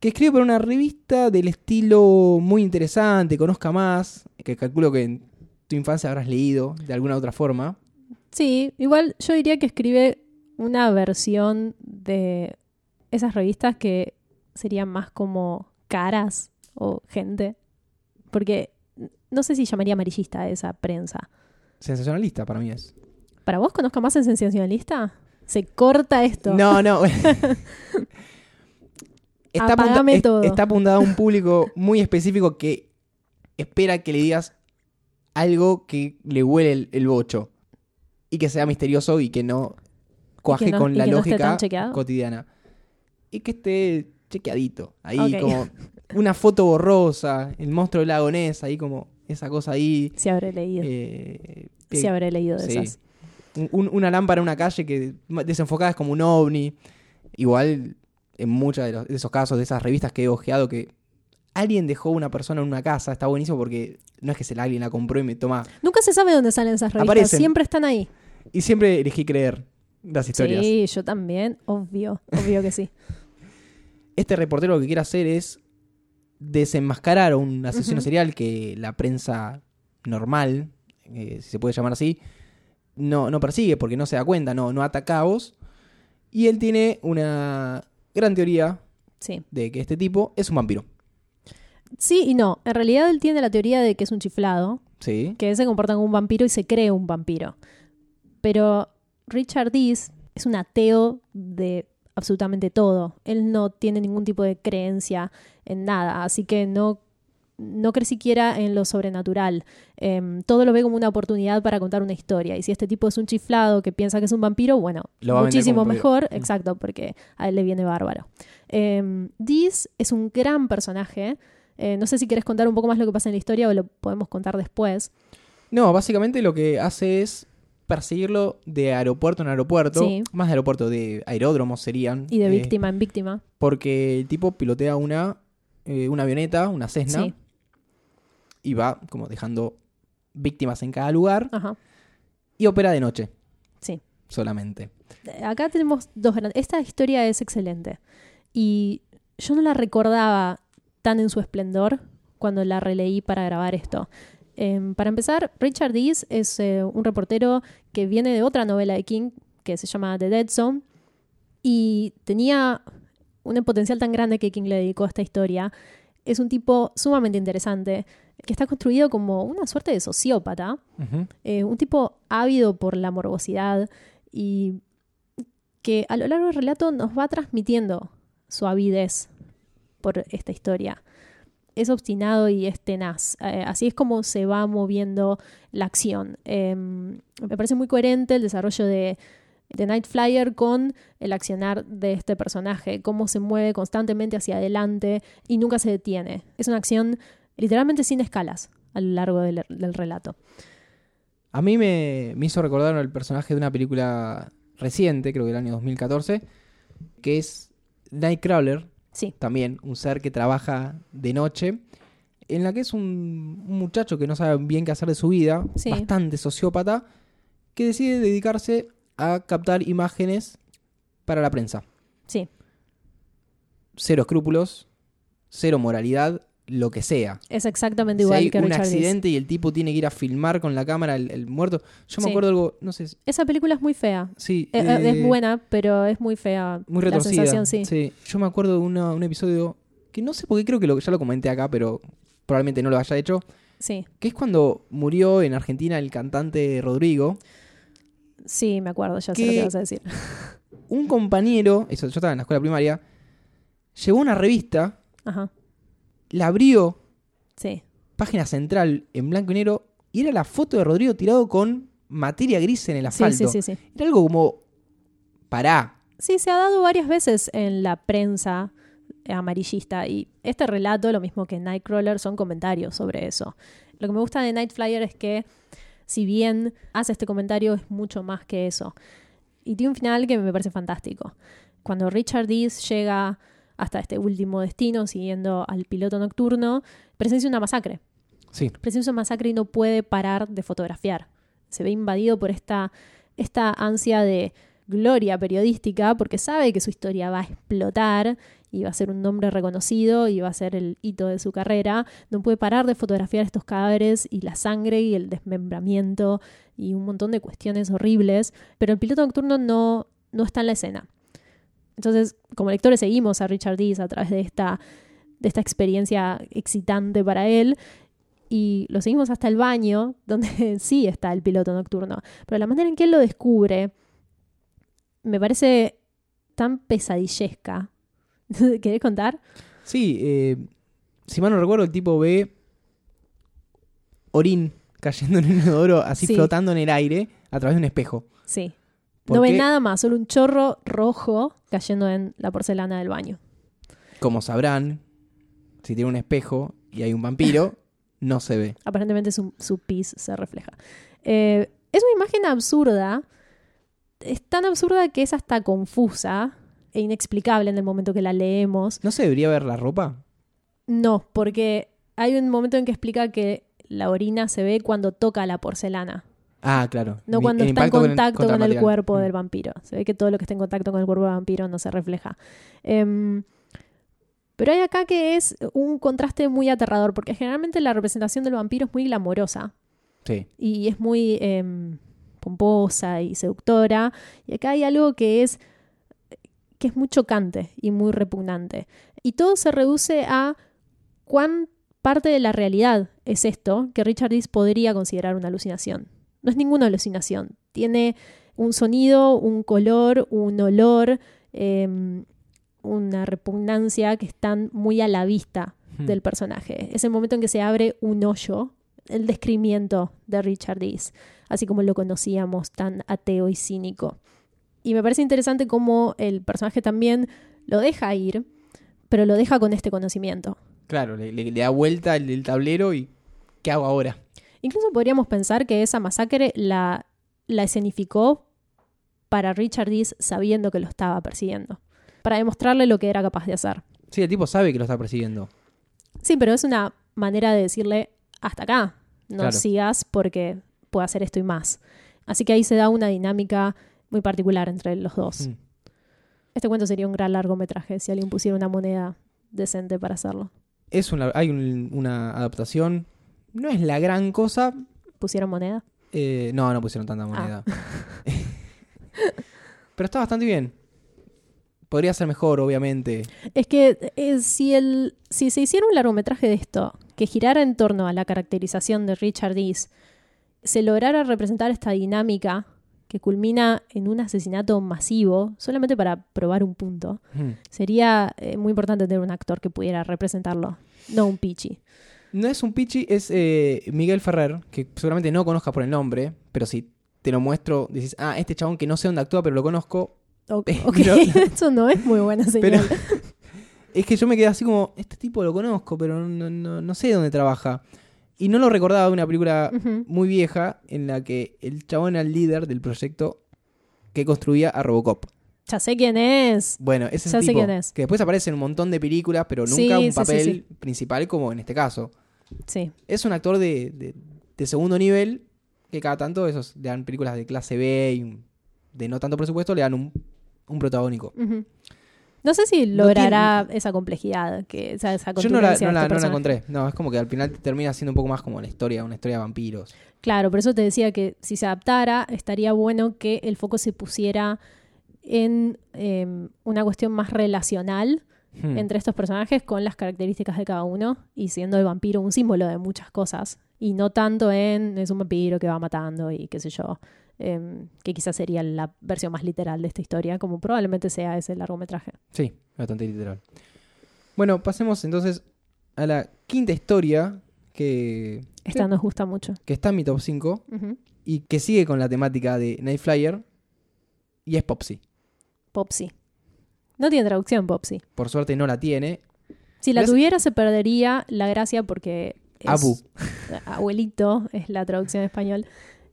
que escribe para una revista del estilo muy interesante, conozca más, que calculo que en tu infancia habrás leído de alguna otra forma.
Sí, igual yo diría que escribe una versión de esas revistas que serían más como caras o gente. Porque no sé si llamaría amarillista a esa prensa.
Sensacionalista para mí es.
¿Para vos conozca más en sensacionalista? Se corta esto.
No, no. está, es-
todo.
está apuntado a un público muy específico que espera que le digas algo que le huele el, el bocho y que sea misterioso y que no cuaje
no-
con la
no
lógica cotidiana. Y que esté chequeadito. Ahí como una foto borrosa, el monstruo del lago Ness, ahí como esa cosa ahí.
Sí habré leído.
eh,
sí habré leído de
sí.
esas.
un- una lámpara en una calle que desenfocada es como un ovni. Igual, en muchos de, los- de esos casos, de esas revistas que he ojeado, que alguien dejó una persona en una casa, está buenísimo porque no es que se la alguien la compró y me toma.
Nunca se sabe dónde salen esas revistas.
Aparecen.
Siempre están ahí.
Y siempre elegí creer las historias.
Sí, yo también. Obvio. Obvio que sí.
Este reportero lo que quiere hacer es desenmascarar a un asesino serial que la prensa normal, eh, si se puede llamar así, no, no persigue porque no se da cuenta, no, no ata cabos. Y él tiene una gran teoría
Sí.
de que este tipo es un vampiro.
Sí y no. En realidad él tiene la teoría de que es un chiflado.
Sí.
que se comporta como un vampiro y se cree un vampiro. Pero Richard Dees es un ateo de absolutamente todo. Él no tiene ningún tipo de creencia en nada, así que no, no cree siquiera en lo sobrenatural. Em, todo lo ve como una oportunidad para contar una historia. Y si este tipo es un chiflado que piensa que es un vampiro, bueno, muchísimo mejor,
Mm.
exacto, porque a él le viene bárbaro. Eh, Dees es un gran personaje. Eh, no sé si quieres contar un poco más lo que pasa en la historia o lo podemos contar después.
No, básicamente lo que hace es perseguirlo de aeropuerto en aeropuerto.
Sí.
Más de aeropuerto, de aeródromos serían.
Y de
eh,
víctima en víctima.
Porque el tipo pilotea una, eh, una avioneta, una Cessna,
Sí.
y va como dejando víctimas en cada lugar
Ajá.
y opera de noche
Sí.
solamente.
Eh, Acá tenemos dos grandes. Esta historia es excelente. Y yo no la recordaba tan en su esplendor cuando la releí para grabar esto. Em, para empezar, Richard Dees es eh, un reportero que viene de otra novela de King que se llama The Dead Zone y tenía un potencial tan grande que King le dedicó a esta historia. Es un tipo sumamente interesante que está construido como una suerte de sociópata eh, un tipo ávido por la morbosidad y que a lo largo del relato nos va transmitiendo su avidez por esta historia. Es obstinado y es tenaz. Eh, así es como se va moviendo la acción. Eh, me parece muy coherente el desarrollo de, de Night Flyer con el accionar de este personaje, cómo se mueve constantemente hacia adelante y nunca se detiene. Es una acción literalmente sin escalas a lo largo del, relato.
A mí me, me hizo recordar el personaje de una película reciente, creo que del año 2014, que es Nightcrawler,
Sí.
también un ser que trabaja de noche, en la que es un, un muchacho que no sabe bien qué hacer de su vida,
Sí.
bastante sociópata, que decide dedicarse a captar imágenes para la prensa.
Sí,
Cero escrúpulos, cero moralidad, lo que sea.
es exactamente
Si
igual
hay
que
un
Richard
accidente y el tipo tiene que ir a filmar con la cámara el, el muerto. Yo me
Sí.
acuerdo algo, no sé, si-
Esa película es muy fea.
sí.
Eh, eh,
eh,
es buena, pero es muy fea.
Muy
La
retorcida.
sensación, sí.
Yo me acuerdo de una- un episodio que no sé por qué creo que lo, ya lo comenté acá, pero probablemente no lo haya hecho.
Sí.
Que es cuando murió en Argentina el cantante Rodrigo.
Sí, me acuerdo, ya sé lo que vas a decir.
Un compañero, eso, yo estaba en la escuela primaria, llevó una revista,
Ajá,
la abrió,
sí.
página central en blanco y negro, y era la foto de Rodrigo tirado con materia gris en el asfalto.
sí, sí, sí.
Era algo como, pará,
Sí, se ha dado varias veces en la prensa amarillista y este relato, lo mismo que Nightcrawler, son comentarios sobre eso. Lo que me gusta de Night Flyer es que, si bien hace este comentario, es mucho más que eso. Y tiene un final que me parece fantástico. Cuando Richard Dees llega hasta este último destino, siguiendo al piloto nocturno, presencia una masacre.
sí,
presencia una masacre y no puede parar de fotografiar. Se ve invadido por esta, esta ansia de gloria periodística porque sabe que su historia va a explotar y va a ser un nombre reconocido y va a ser el hito de su carrera. No puede parar de fotografiar estos cadáveres y la sangre y el desmembramiento y un montón de cuestiones horribles, pero el piloto nocturno no, no está en la escena. Entonces, como lectores seguimos a Richard Dees a través de esta, de esta experiencia excitante para él y lo seguimos hasta el baño, donde sí está el piloto nocturno. Pero la manera en que él lo descubre me parece tan pesadillesca. ¿Querés contar?
Sí, eh, si mal no recuerdo, el tipo ve orín cayendo en un inodoro, así
Sí.
flotando en el aire, a través de un espejo.
Sí.
¿Por
No ve nada más, solo un chorro rojo cayendo en la porcelana del baño.
Como sabrán, si tiene un espejo y hay un vampiro, no se ve.
Aparentemente su, su pis se refleja. Eh, es una imagen absurda. Es tan absurda que es hasta confusa e inexplicable en el momento que la leemos.
¿No se debería ver la ropa?
No, porque hay un momento en que explica que la orina se ve cuando toca la porcelana,
Ah, claro.
no cuando
el
está en
impacto con el-
contacto con el, cuerpo
Mm.
del vampiro. Se ve que todo lo que está en contacto con el cuerpo del vampiro no se refleja. Em, pero hay acá que es un contraste muy aterrador, porque generalmente la representación del vampiro es muy glamorosa
Sí.
y es muy em, pomposa y seductora. Y acá hay algo que es que es muy chocante y muy repugnante. Y todo se reduce a cuán parte de la realidad es esto que Richard Dees podría considerar una alucinación. No es ninguna alucinación. Tiene un sonido, un color, un olor, em, una repugnancia que están muy a la vista
Hmm.
del personaje. Es el momento en que se abre un hoyo, el descrimiento de Richard Dees, así como lo conocíamos, tan ateo y cínico. Y me parece interesante cómo el personaje también lo deja ir, pero lo deja con este conocimiento.
Claro, le, le- le da vuelta el, el tablero y ¿qué hago ahora?
Incluso podríamos pensar que esa masacre la, la escenificó para Richard Dees sabiendo que lo estaba persiguiendo, para demostrarle lo que era capaz de hacer.
Sí, el tipo sabe que lo está persiguiendo.
Sí, pero es una manera de decirle hasta acá, no
Claro.
sigas porque puedo hacer esto y más. Así que ahí se da una dinámica muy particular entre los dos.
Mm.
Este cuento sería un gran largometraje si alguien pusiera una moneda decente para hacerlo.
Es una, hay un- una adaptación. No es la gran cosa.
¿Pusieron moneda?
eh, no, no pusieron
Ah.
tanta moneda. Pero está bastante bien. Podría ser mejor, obviamente.
Es que eh, si, el, si se hiciera un largometraje de esto, que girara en torno a la caracterización de Richard Dees, se lograra representar esta dinámica que culmina en un asesinato masivo, solamente para probar un punto,
Mm.
sería eh, muy importante tener un actor que pudiera representarlo, no un pichi.
No es un pichi, es eh, Miguel Ferrer, que seguramente no conozcas por el nombre, pero si te lo muestro, dices, ah, este chabón que no sé dónde actúa, pero lo conozco.
Ok,
Pero-
eso no es muy buena
Pero
señal.
es que yo me quedé así como, este tipo lo conozco, pero no, no, no sé dónde trabaja. Y no lo recordaba de una película muy vieja en la que el chabón era el líder del proyecto que construía a Robocop.
Ya sé quién es.
Bueno, ese es el
sé
tipo
quién es.
que después aparece en un montón de películas, pero nunca
Sí,
un
sí,
papel
sí.
principal como en este caso.
Sí.
Es un actor de, de- de segundo nivel que cada tanto esos le dan películas de clase B y de no tanto presupuesto le dan un, un protagónico.
No sé si
No
logrará esa complejidad, que, esa
Yo no la, no,
este
no la encontré. No, es como que al final termina siendo un poco más como la historia, una historia de vampiros.
Claro, por eso te decía que si se adaptara, estaría bueno que el foco se pusiera en eh, una cuestión más relacional
Hmm.
entre estos personajes con las características de cada uno y siendo el vampiro un símbolo de muchas cosas y no tanto en es un vampiro que va matando y qué sé yo, em, que quizás sería la versión más literal de esta historia, como probablemente sea ese largometraje.
Sí, bastante literal. Bueno, pasemos entonces a la quinta historia que,
Esta nos gusta mucho.
que está en mi top 5
Ujú.
y que sigue con la temática de Night Flyer y es Popsy.
Popsy. No tiene traducción, Popsy.
Por suerte no la tiene.
Si la tuviera se perdería la gracia porque es
Abu.
abuelito es la traducción en español.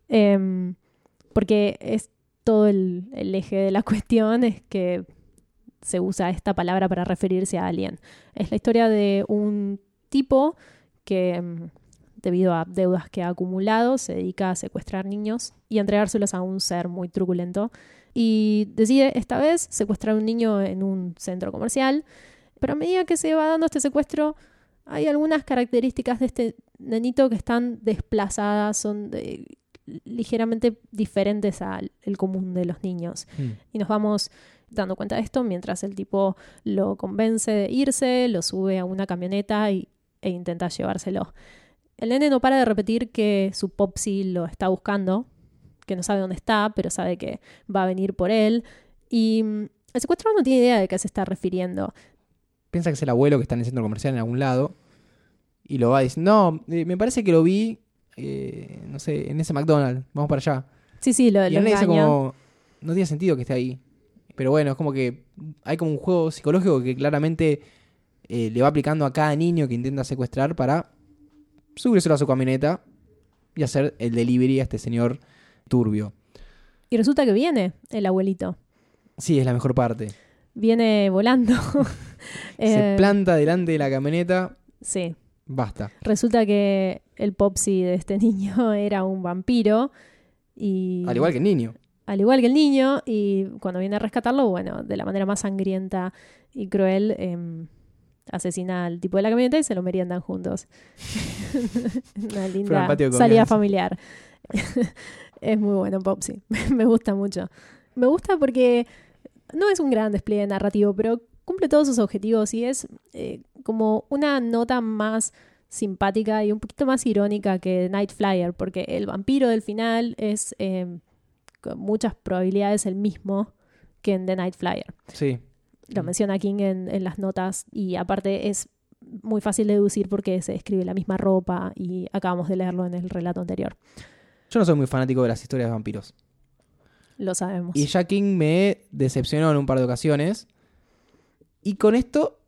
Em, porque es todo el, el eje de la cuestión es que se usa esta palabra para referirse a alguien. Es la historia de un tipo que em, debido a deudas que ha acumulado se dedica a secuestrar niños y entregárselos a un ser muy truculento y decide esta vez secuestrar a un niño en un centro comercial pero a medida que se va dando este secuestro, hay algunas características de este nenito que están desplazadas, son de- ligeramente diferentes al el común de los niños.
Mm.
Y nos vamos dando cuenta de esto mientras el tipo lo convence de irse, lo sube a una camioneta y, e intenta llevárselo. El nene no para de repetir que su popsi lo está buscando, que no sabe dónde está, pero sabe que va a venir por él. Y mm, el secuestrador no tiene idea de qué se está refiriendo.
Piensa que es el abuelo que está en el centro comercial en algún lado y lo va diciendo, no, eh, me parece que lo vi, eh, no sé, en ese McDonald's, vamos para allá.
Sí, sí, lo,
Y
lo
él le dice como, no tiene sentido que esté ahí. Pero bueno, es como que hay como un juego psicológico que claramente eh, le va aplicando a cada niño que intenta secuestrar para subírselo a su camioneta y hacer el delivery a este señor turbio.
Y resulta que viene el abuelito.
Sí, es la mejor parte.
Viene volando.
Se
Eh,
planta delante de la camioneta,
Sí.
basta.
Resulta que el popsi de este niño era un vampiro. Y
Al igual que el niño.
al igual que el niño. Y cuando viene a rescatarlo, bueno, de la manera más sangrienta y cruel, em, asesina al tipo de la camioneta y se lo meriendan juntos. Una linda salida familiar. Es muy bueno Popsy. Me gusta mucho. Me gusta porque no es un gran despliegue narrativo, pero cumple todos sus objetivos y es eh, como una nota más simpática y un poquito más irónica que Night Flyer, porque el vampiro del final es eh, con muchas probabilidades el mismo que en The Night Flyer.
Sí.
Lo
Mm.
menciona King en, en las notas y aparte es muy fácil de deducir porque se escribe la misma ropa y acabamos de leerlo en el relato anterior.
Yo no soy muy fanático de las historias de vampiros.
Lo sabemos.
Y ya King me decepcionó en un par de ocasiones. Y con esto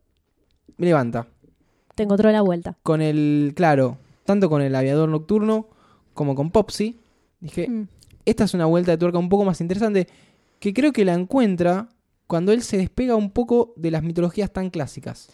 me levanta.
Te encontró la vuelta.
Con el, claro, tanto con el aviador nocturno como con Popsy. Dije,
Mm.
esta es una vuelta de tuerca un poco más interesante que creo que la encuentra cuando él se despega un poco de las mitologías tan clásicas.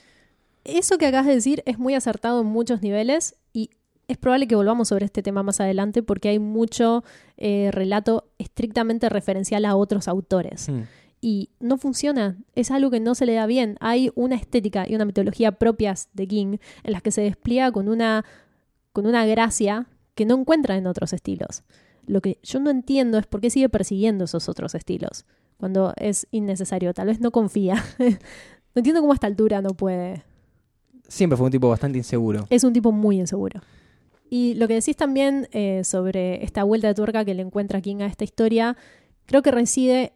Eso que acabas de decir es muy acertado en muchos niveles y es probable que volvamos sobre este tema más adelante porque hay mucho eh, relato estrictamente referencial a otros autores.
Mm.
y no funciona. Es algo que no se le da bien. Hay una estética y una mitología propias de King en las que se despliega con una, con una gracia que no encuentra en otros estilos. Lo que yo no entiendo es por qué sigue persiguiendo esos otros estilos cuando es innecesario. Tal vez no confía. no entiendo cómo a esta altura no puede.
Siempre fue un tipo bastante inseguro.
Es un tipo muy inseguro. Y lo que decís también eh, sobre esta vuelta de tuerca que le encuentra King a esta historia, creo que reside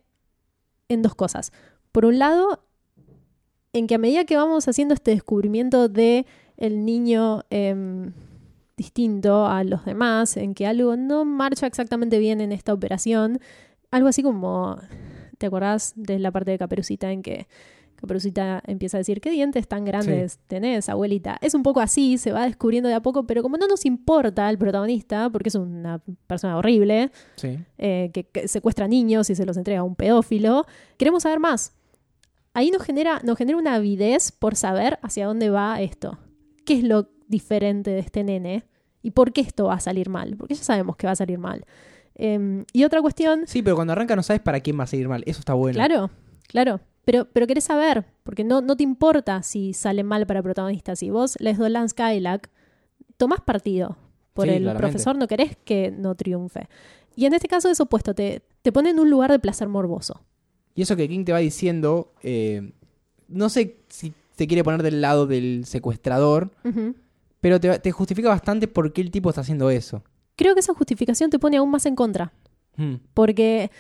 en dos cosas. Por un lado, en que a medida que vamos haciendo este descubrimiento de el niño em, distinto a los demás, en que algo no marcha exactamente bien en esta operación, algo así como, ¿te acordás de la parte de Caperucita en que Caperucita empieza a decir, ¿qué dientes tan grandes tenés, abuelita? Es un poco así, se va descubriendo de a poco, pero como no nos importa el protagonista, porque es una persona horrible,
Sí.
eh, que, que secuestra niños y se los entrega a un pedófilo, queremos saber más. Ahí nos genera, nos genera una avidez por saber hacia dónde va esto. ¿Qué es lo diferente de este nene? ¿Y por qué esto va a salir mal? Porque ya sabemos que va a salir mal. Em, y otra cuestión,
Sí, pero cuando arranca no sabes para quién va a seguir mal. Eso está bueno.
Claro, claro. Pero, pero querés saber, porque no, no te importa si sale mal para el protagonista. Si vos les Dolan Skylack, tomás partido por
Sí,
el
claramente.
profesor, no querés que no triunfe. Y en este caso es opuesto, te, te pone en un lugar de placer morboso.
Y eso que King te va diciendo, eh, no sé si te quiere poner del lado del secuestrador, pero te, te justifica bastante por qué el tipo está haciendo eso.
Creo que esa justificación te pone aún más en contra.
Hmm.
Porque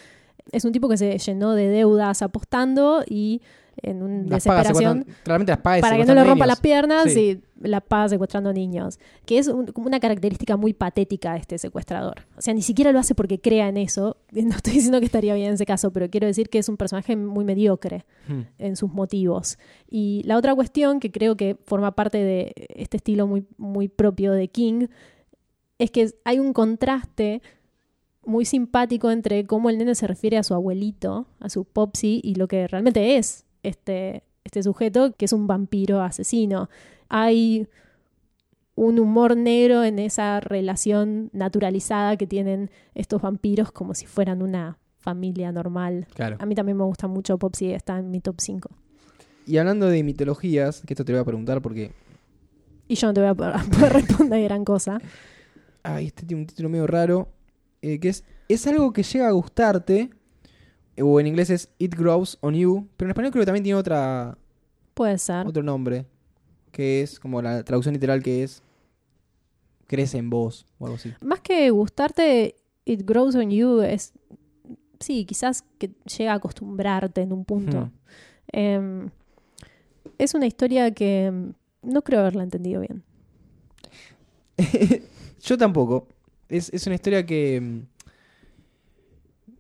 es un tipo que se llenó de deudas apostando y en una
Las
desesperación
claramente las paga
para que no le rompa
niños.
las piernas
Sí.
y la paga secuestrando niños. Que es un- como una característica muy patética de este secuestrador. O sea, ni siquiera lo hace porque crea en eso. No estoy diciendo que estaría bien en ese caso, pero quiero decir que es un personaje muy mediocre
Hmm.
en sus motivos. Y la otra cuestión que creo que forma parte de este estilo muy, muy propio de King es que hay un contraste muy simpático entre cómo el nene se refiere a su abuelito, a su popsi, y lo que realmente es este, este sujeto, que es un vampiro asesino. Hay un humor negro en esa relación naturalizada que tienen estos vampiros como si fueran una familia normal.
Claro.
A mí también me gusta mucho Popsy, está en mi top 5.
Y hablando de mitologías, que esto te voy a preguntar porque.
Y yo no te voy a poder responder gran cosa.
Ay, este tiene un título medio raro. Eh, que es. Es algo que llega a gustarte. eh, O en inglés es It Grows on You. Pero en español creo que también tiene otra,
Puede ser.
otro nombre. Que es como la traducción literal que es. Crece en vos. O algo así.
Más que gustarte, It Grows on You es. Sí, quizás que llega a acostumbrarte en un punto.
Hmm.
Em, es una historia que em, no creo haberla entendido bien.
Yo tampoco. Es, es una historia que. mm,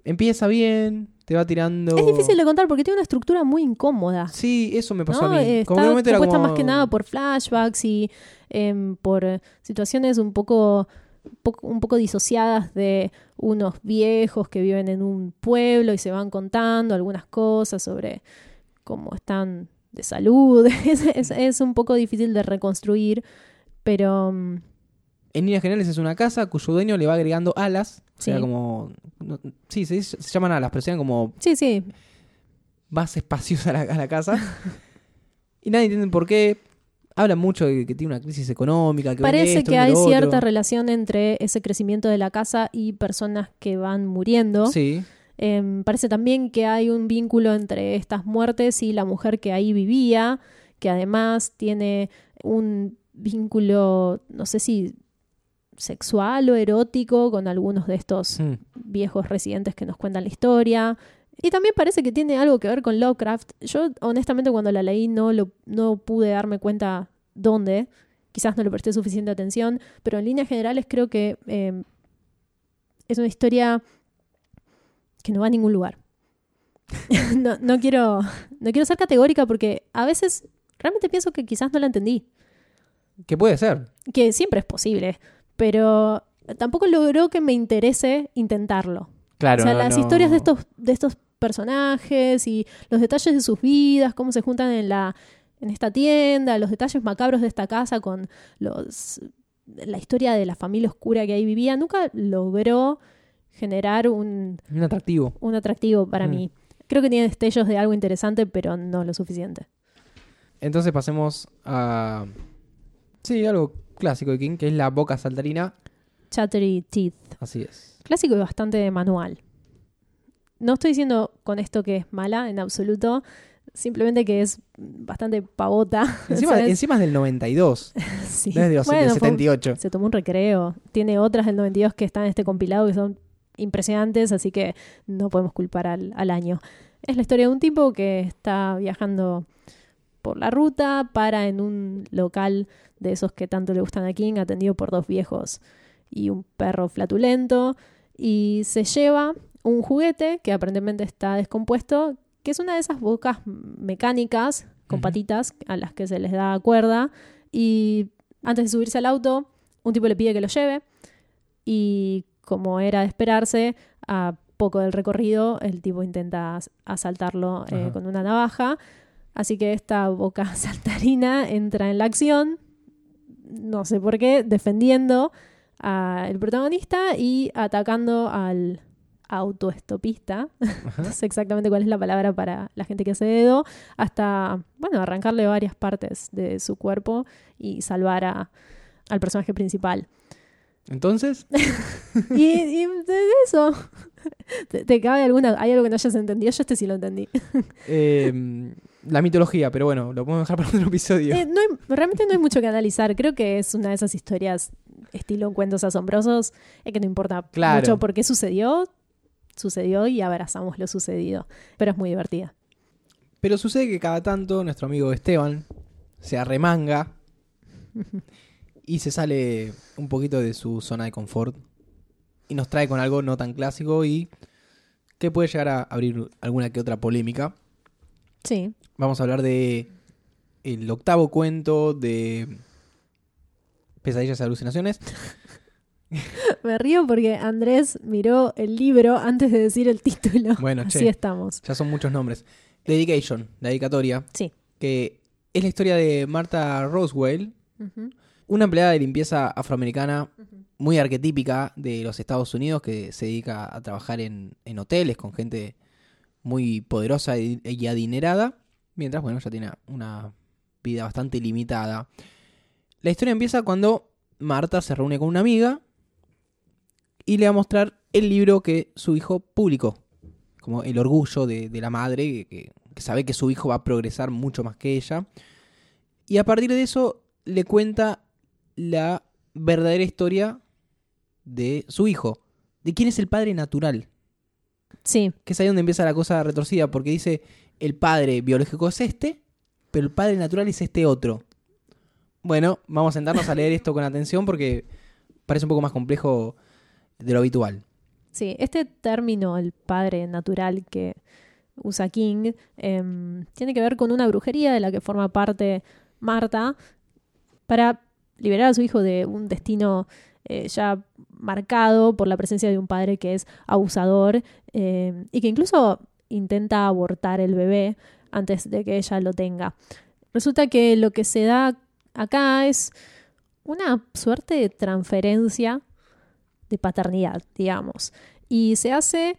Empieza bien. Te va tirando.
Es difícil de contar porque tiene una estructura muy incómoda.
Sí, eso me pasó
¿no?
a mí.
Eh,
Como que
Está
como-
más que nada por flashbacks y em, por situaciones un poco, poco- un poco disociadas de unos viejos que viven en un pueblo y se van contando algunas cosas sobre cómo están de salud. es, es- es un poco difícil de reconstruir, pero mm,
En líneas generales es una casa cuyo dueño le va agregando alas. O sea,
Sí.
como. no- sí, se, se llaman alas, pero sean como
sí, sí,
más espacios a la, a la casa. y nadie entiende por qué. Habla mucho de que tiene una crisis económica. Que vende
Parece
esto,
que
vende
hay
lo
cierta relación entre ese crecimiento de la casa y personas que van muriendo.
Sí.
Em, parece también que hay un vínculo entre estas muertes y la mujer que ahí vivía, que además tiene un vínculo, no sé si sexual o erótico con algunos de estos
Mm.
viejos residentes que nos cuentan la historia. Y también parece que tiene algo que ver con Lovecraft. Yo honestamente cuando la leí no, lo, no pude darme cuenta dónde. Quizás no le presté suficiente atención, pero en líneas generales creo que eh, es una historia que no va a ningún lugar. no, no quiero, no quiero ser categórica porque a veces realmente pienso que quizás no la entendí.
Que puede ser.
Que siempre es posible, pero tampoco logró que me interese intentarlo.
Claro.
o sea,
no-
las
no-
historias de estos, de estos personajes y los detalles de sus vidas, cómo se juntan en la en esta tienda, los detalles macabros de esta casa con los la historia de la familia oscura que ahí vivía, nunca logró generar un,
Un atractivo.
un atractivo para
Mm.
mí. Creo que tiene destellos de algo interesante, pero no lo suficiente.
Entonces pasemos a. Sí, algo clásico de King, que es la boca saltarina.
Chattery Teeth.
Así es.
Clásico y bastante manual. No estoy diciendo con esto que es mala en absoluto, simplemente que es bastante pavota.
Encima, encima es del 92.
Sí.
No es de los
Bueno,
del
fue un-
78.
se tomó un recreo. Tiene otras del 92 que están en este compilado que son impresionantes, así que no podemos culpar al, al año. Es la historia de un tipo que está viajando por la ruta, para en un local de esos que tanto le gustan a King, atendido por dos viejos y un perro flatulento, y se lleva un juguete que aparentemente está descompuesto, que es una de esas bocas mecánicas con patitas a las que se les da cuerda, y antes de subirse al auto, un tipo le pide que lo lleve, y como era de esperarse, a poco del recorrido, el tipo intenta as- asaltarlo eh, con una navaja. Así que esta boca saltarina entra en la acción, no sé por qué, defendiendo al protagonista y atacando al autoestopista. no sé exactamente cuál es la palabra para la gente que hace dedo, hasta, bueno, arrancarle varias partes de su cuerpo y salvar a- al personaje principal.
Entonces,
Y, y de eso, ¿te, te cabe alguna, hay algo que no hayas entendido? Yo este sí lo entendí.
eh, la mitología, pero bueno, lo podemos dejar para otro episodio.
Eh, no hay- realmente no hay mucho que analizar. Creo que es una de esas historias estilo cuentos asombrosos, es que no importa
Claro.
mucho por qué sucedió. sucedió y abrazamos lo sucedido. Pero es muy divertida.
Pero sucede que cada tanto nuestro amigo Esteban se arremanga y se sale un poquito de su zona de confort y nos trae con algo no tan clásico y que puede llegar a abrir alguna que otra polémica.
Sí.
Vamos a hablar de el octavo cuento de Pesadillas y alucinaciones.
Me río porque Andrés miró el libro antes de decir el título.
Bueno,
Así
che.
estamos.
Ya son muchos nombres. Dedication, la dedicatoria,
Sí.
que es la historia de Martha Roswell, una empleada de limpieza afroamericana muy arquetípica de los Estados Unidos que se dedica a trabajar en, en hoteles con gente muy poderosa y, y adinerada, mientras, bueno, ya tiene una vida bastante limitada. La historia empieza cuando Marta se reúne con una amiga y le va a mostrar el libro que su hijo publicó, como el orgullo de, de la madre, que- que- que sabe que su hijo va a progresar mucho más que ella. Y a partir de eso le cuenta la verdadera historia de su hijo, de quién es el padre natural.
Sí.
Que es ahí donde empieza la cosa retorcida, porque dice, el padre biológico es este, pero el padre natural es este otro. Bueno, vamos a sentarnos a leer esto con atención porque parece un poco más complejo de lo habitual.
Sí, este término, el padre natural que usa King, em, tiene que ver con una brujería de la que forma parte Marta para liberar a su hijo de un destino eh, ya marcado por la presencia de un padre que es abusador em, y que incluso intenta abortar el bebé antes de que ella lo tenga. Resulta que lo que se da acá es una suerte de transferencia de paternidad, digamos. Y se hace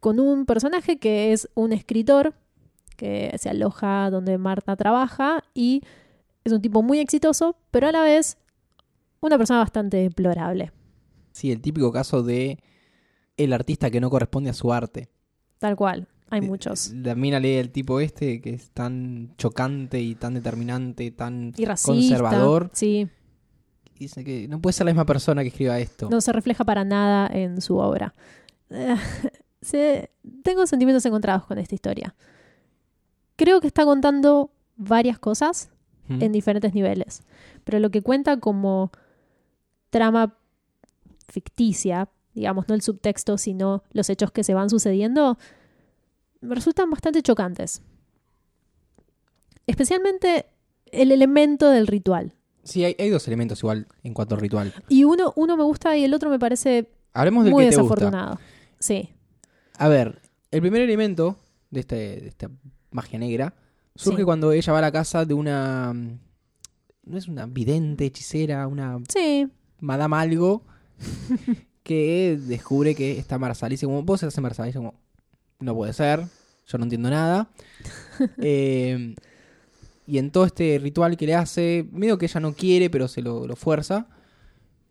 con un personaje que es un escritor que se aloja donde Marta trabaja y es un tipo muy exitoso, pero a la vez una persona bastante deplorable.
Sí, el típico caso de el artista que no corresponde a su arte.
Tal cual, hay
Eh,
muchos.
La mina lee el tipo este que es tan chocante y tan determinante, tan
Y racista.
conservador.
Sí,
Y dice que no puede ser la misma persona que escriba esto.
no se refleja para nada en su obra. Se- tengo sentimientos encontrados con esta historia. Creo que está contando varias cosas
¿Mm?
en diferentes niveles. Pero lo que cuenta como trama ficticia, digamos, no el subtexto, sino los hechos que se van sucediendo, resultan bastante chocantes. Especialmente el elemento del ritual.
Sí, hay, hay dos elementos igual en cuanto al ritual.
Y uno, uno me gusta y el otro me parece
Hablemos del
muy
que te gusta.
desafortunado. Sí,
A ver, el primer elemento de, este, de esta magia negra surge
Sí.
cuando ella va a la casa de una... mm, No es una vidente, hechicera, una
sí,
madame algo que descubre que está embarazada. Le dice como, vos estás embarazada. Y ella como, no puede ser, yo no entiendo nada. Eh, y en todo este ritual que le hace, medio que ella no quiere, pero se lo, lo fuerza,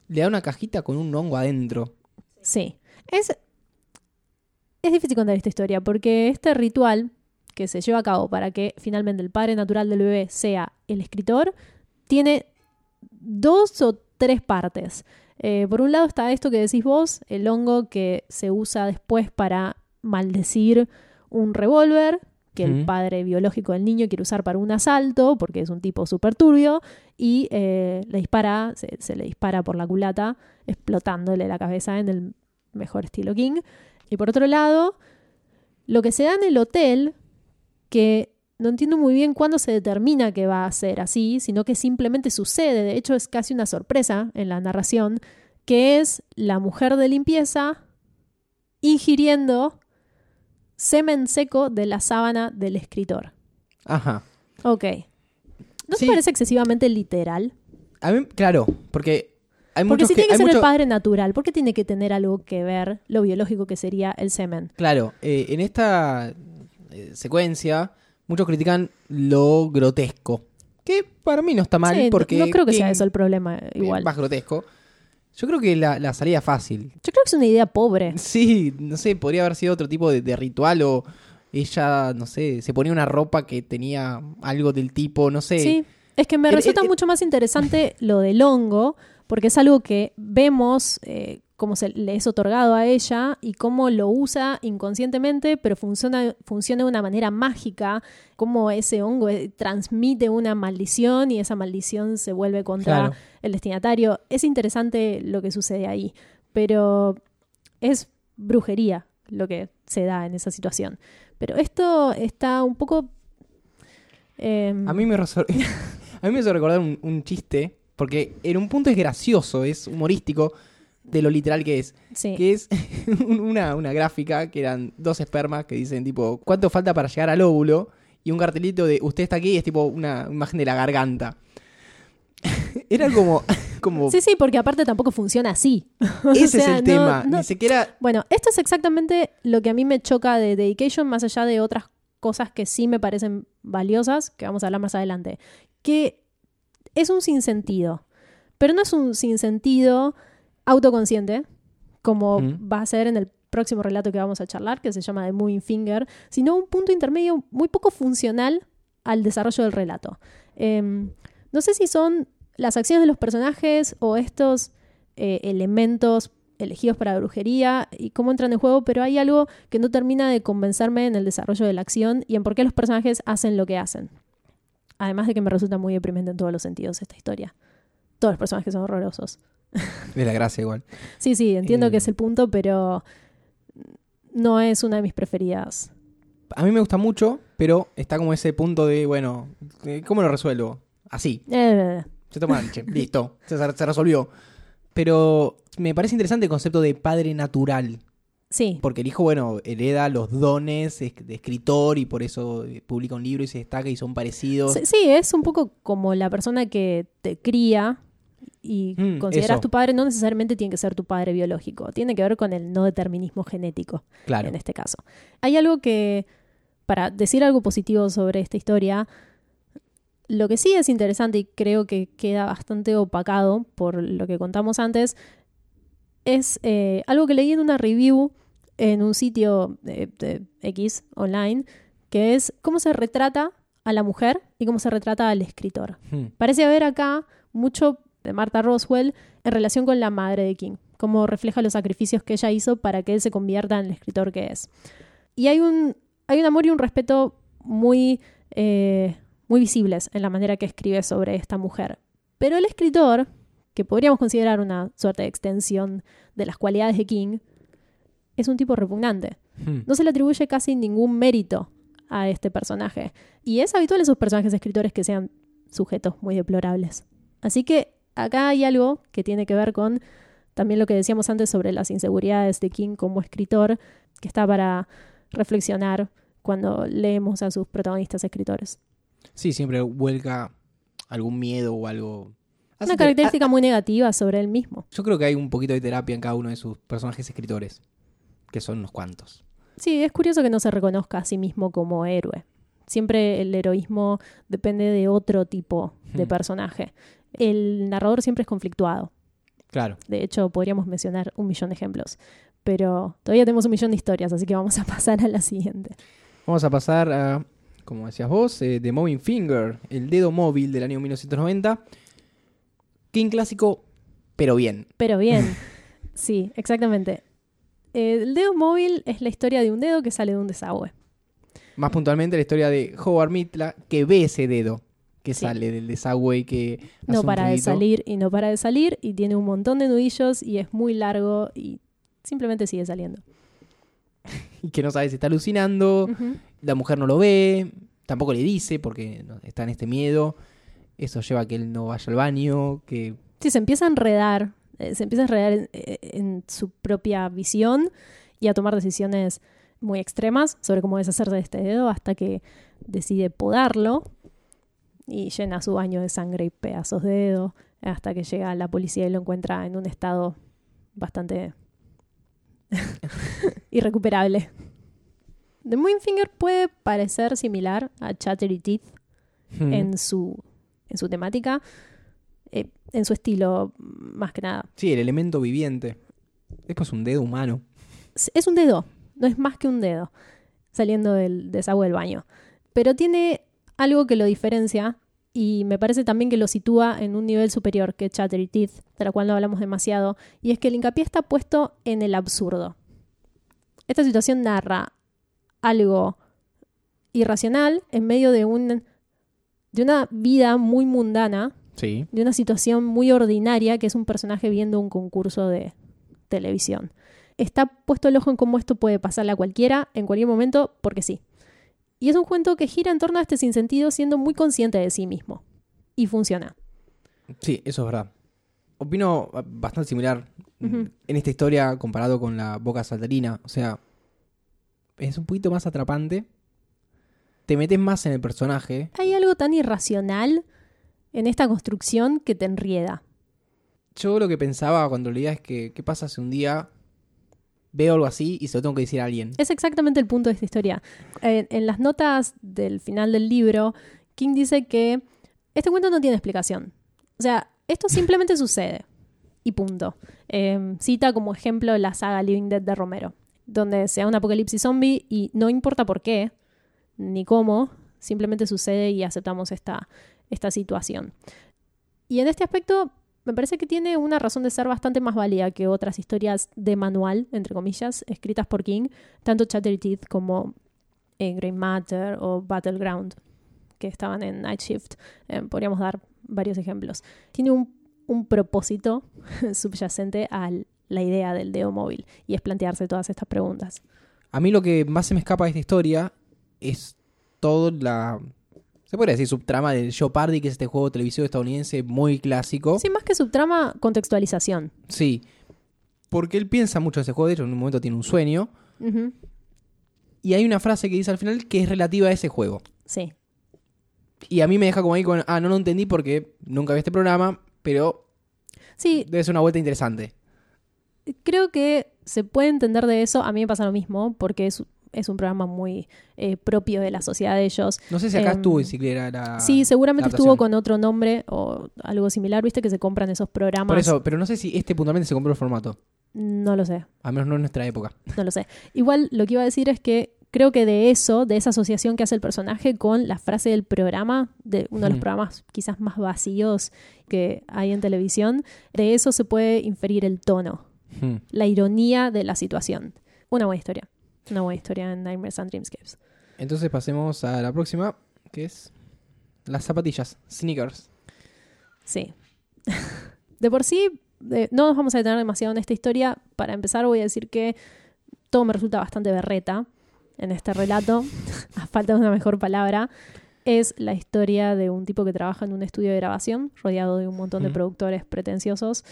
le da una cajita con un hongo adentro.
sí. Es, es difícil contar esta historia porque este ritual que se lleva a cabo para que finalmente el padre natural del bebé sea el escritor tiene dos o tres partes. Eh, por un lado está esto que decís vos, el hongo que se usa después para maldecir un revólver que el padre biológico del niño quiere usar para un asalto, porque es un tipo súper turbio, y eh, le dispara, se, se le dispara por la culata, explotándole la cabeza en el mejor estilo King. Y por otro lado, lo que se da en el hotel, que no entiendo muy bien cuándo se determina que va a ser así, sino que simplemente sucede. De hecho, es casi una sorpresa en la narración, que es la mujer de limpieza ingiriendo semen seco de la sábana del escritor.
Ajá.
Ok. ¿No
Sí.
te parece excesivamente literal?
A mí, claro, porque hay
Porque
muchos
si
que...
tiene que
hay
ser el
mucho-
padre natural, ¿por qué tiene que tener algo que ver lo biológico que sería el semen?
Claro, eh, en esta eh, secuencia muchos critican lo grotesco. Que para mí no está mal
Sí,
porque...
no creo que sea eso el problema
es
igual.
Más grotesco. Yo creo que la, la salida fácil.
Yo creo que es una idea pobre.
Sí, no sé, podría haber sido otro tipo de, de ritual o ella, no sé, se ponía una ropa que tenía algo del tipo, no sé.
Sí, es que me resulta mucho más interesante lo del hongo, porque es algo que vemos eh, cómo se le es otorgado a ella y cómo lo usa inconscientemente, pero funciona, funciona de una manera mágica, cómo ese hongo eh, transmite una maldición y esa maldición se vuelve contra
Claro.
el destinatario. Es interesante lo que sucede ahí, pero es brujería lo que se da en esa situación. Pero esto está un poco... em,
A mí me a mí me hizo recordar un, un chiste, porque en un punto es gracioso, es humorístico de lo literal que es.
sí.
Que es un- una, una gráfica que eran dos espermas que dicen tipo, ¿cuánto falta para llegar al óvulo? Y un cartelito de usted está aquí y es tipo una imagen de la garganta. Era como, como
Sí, sí, porque aparte tampoco funciona así. O
ese
sea,
es el
no-
tema.
no-
Ni siquiera
Bueno, esto es exactamente lo que a mí me choca de Dedication, más allá de otras cosas que sí me parecen valiosas, que vamos a hablar más adelante. Que es un sinsentido. Pero no es un sinsentido autoconsciente, como va a ser en el próximo relato que vamos a charlar, que se llama The Moving Finger, sino un punto intermedio muy poco funcional al desarrollo del relato. Em, no sé si son las acciones de los personajes o estos eh, elementos elegidos para brujería y cómo entran en juego, pero hay algo que no termina de convencerme en el desarrollo de la acción y en por qué los personajes hacen lo que hacen. Además de que me resulta muy deprimente en todos los sentidos esta historia. Todos los personajes son horrorosos.
de la gracia igual.
Sí, sí, entiendo
Eh.
que es el punto, pero no es una de mis preferidas.
A mí me gusta mucho, pero está como ese punto de, bueno, eh, ¿cómo lo resuelvo? Así,
Eh,
se toma leche, listo, se, se resolvió. Pero me parece interesante el concepto de padre natural.
sí,
Porque el hijo, bueno, hereda los dones es- de escritor y por eso eh, publica un libro y se destaca y son parecidos.
Sí, es un poco como la persona que te cría y
Mm,
consideras
eso.
tu padre, no necesariamente tiene que ser tu padre biológico, tiene que ver con el no determinismo genético
Claro.
en este caso. Hay algo que, para decir algo positivo sobre esta historia, lo que sí es interesante y creo que queda bastante opacado por lo que contamos antes, es eh, algo que leí en una review en un sitio de, de X online, que es cómo se retrata a la mujer y cómo se retrata al escritor.
Hmm.
Parece haber acá mucho de Martha Roswell en relación con la madre de King, cómo refleja los sacrificios que ella hizo para que él se convierta en el escritor que es. Y hay un, hay un amor y un respeto muy, eh, muy visibles en la manera que escribe sobre esta mujer. Pero el escritor, que podríamos considerar una suerte de extensión de las cualidades de King, es un tipo repugnante.
Hmm.
No se le atribuye casi ningún mérito a este personaje. Y es habitual en sus personajes escritores que sean sujetos muy deplorables. Así que acá hay algo que tiene que ver con también lo que decíamos antes sobre las inseguridades de King como escritor, que está para reflexionar cuando leemos a sus protagonistas escritores.
Sí, siempre vuelca algún miedo o algo. Hace
Una característica muy negativa sobre él mismo.
yo creo que hay un poquito de terapia en cada uno de sus personajes escritores, que son unos cuantos.
Sí, es curioso que no se reconozca a sí mismo como héroe. Siempre el heroísmo depende de otro tipo de
Hmm.
personaje. El narrador siempre es conflictuado.
Claro.
De hecho, podríamos mencionar un millón de ejemplos. Pero todavía tenemos un millón de historias, así que vamos a pasar a la siguiente.
Vamos a pasar a, como decías vos, eh, The Moving Finger, el dedo móvil del año 1990. King clásico, pero bien.
Pero bien, sí, exactamente. El dedo móvil es la historia de un dedo que sale de un desagüe.
Más puntualmente la historia de Howard Mitla, que ve ese dedo que
Sí.
sale del desagüe y que
No para de salir y no para de salir y tiene un montón de nudillos y es muy largo y simplemente sigue saliendo.
Y que no sabe si está alucinando. La mujer no lo ve, tampoco le dice porque está en este miedo. Eso lleva a que él no vaya al baño, que
Sí, se empieza a enredar, eh, se empieza a enredar en, eh, en su propia visión y a tomar decisiones muy extremas sobre cómo deshacerse de este dedo hasta que decide podarlo y llena su baño de sangre y pedazos de dedo hasta que llega la policía y lo encuentra en un estado bastante irrecuperable. The Moving Finger puede parecer similar a Chattery Teeth
hmm,
en su, en su temática, eh, en su estilo, más que nada.
Sí, el elemento viviente. Después un dedo humano.
Es- Es un dedo, no es más que un dedo saliendo del desagüe del baño. Pero tiene algo que lo diferencia y me parece también que lo sitúa en un nivel superior que Chattery Teeth, de la cual no hablamos demasiado, y es que el hincapié está puesto en el absurdo. Esta situación narra algo irracional en medio de, un, de una vida muy mundana,
Sí.
de una situación muy ordinaria que es un personaje viendo un concurso de televisión. Está puesto el ojo en cómo esto puede pasarle a cualquiera en cualquier momento porque sí. Y es un cuento que gira en torno a este sinsentido siendo muy consciente de sí mismo. Y funciona.
Sí, eso es verdad. Opino bastante similar en esta historia comparado con la boca saltarina. O sea, es un poquito más atrapante. Te metes más en el personaje.
Hay algo tan irracional en esta construcción que te enrieda.
Yo lo que pensaba cuando leía es que, ¿qué pasa si un día veo algo así y se lo tengo que decir a alguien?
Es exactamente el punto de esta historia. En, en las notas del final del libro, King dice que este cuento no tiene explicación. O sea, esto simplemente sucede. Y punto. Eh, cita como ejemplo la saga Living Dead de Romero, donde se da un apocalipsis zombie y no importa por qué ni cómo, simplemente sucede y aceptamos esta, esta situación. Y en este aspecto me parece que tiene una razón de ser bastante más válida que otras historias de manual, entre comillas, escritas por King, tanto Chattery Teeth como eh, Grey Matter o Battleground, que estaban en Night Shift. Eh, podríamos dar varios ejemplos. Tiene un, un propósito subyacente a la idea del dedo móvil y es plantearse todas estas preguntas.
A mí lo que más se me escapa de esta historia es todo la... Se podría decir subtrama del Jeopardy, que es este juego televisivo estadounidense muy clásico.
Sin más que subtrama, contextualización.
Sí. Porque él piensa mucho en ese juego, de hecho en un momento tiene un sueño. Y hay una frase que dice al final que es relativa a ese juego.
Sí.
Y a mí me deja como ahí con, ah, no lo entendí porque nunca vi este programa, pero
Sí,
debe ser una vuelta interesante.
creo que se puede entender de eso. A mí me pasa lo mismo, porque es, es un programa muy eh, propio de la sociedad de ellos.
No sé si acá
Em,
estuvo en Sinclair la
sí, seguramente estuvo con otro nombre o algo similar, viste que se compran esos programas.
Por eso, pero no sé si este puntualmente se compró el formato.
No lo sé,
Al menos no en nuestra época.
no lo sé. Igual lo que iba a decir es que creo que de eso, de esa asociación que hace el personaje con la frase del programa, de uno de los
Hmm.
programas quizás más vacíos que hay en televisión, de eso se puede inferir el tono,
Hmm.
la ironía de la situación. Una buena historia. Una buena historia en Nightmares and Dreamscapes.
Entonces pasemos a la próxima, que es las zapatillas, sneakers.
Sí. De por sí, eh, no nos vamos a detener demasiado en esta historia. Para empezar, voy a decir que todo me resulta bastante berreta en este relato, a falta de una mejor palabra. Es la historia de un tipo que trabaja en un estudio de grabación, rodeado de un montón de productores pretenciosos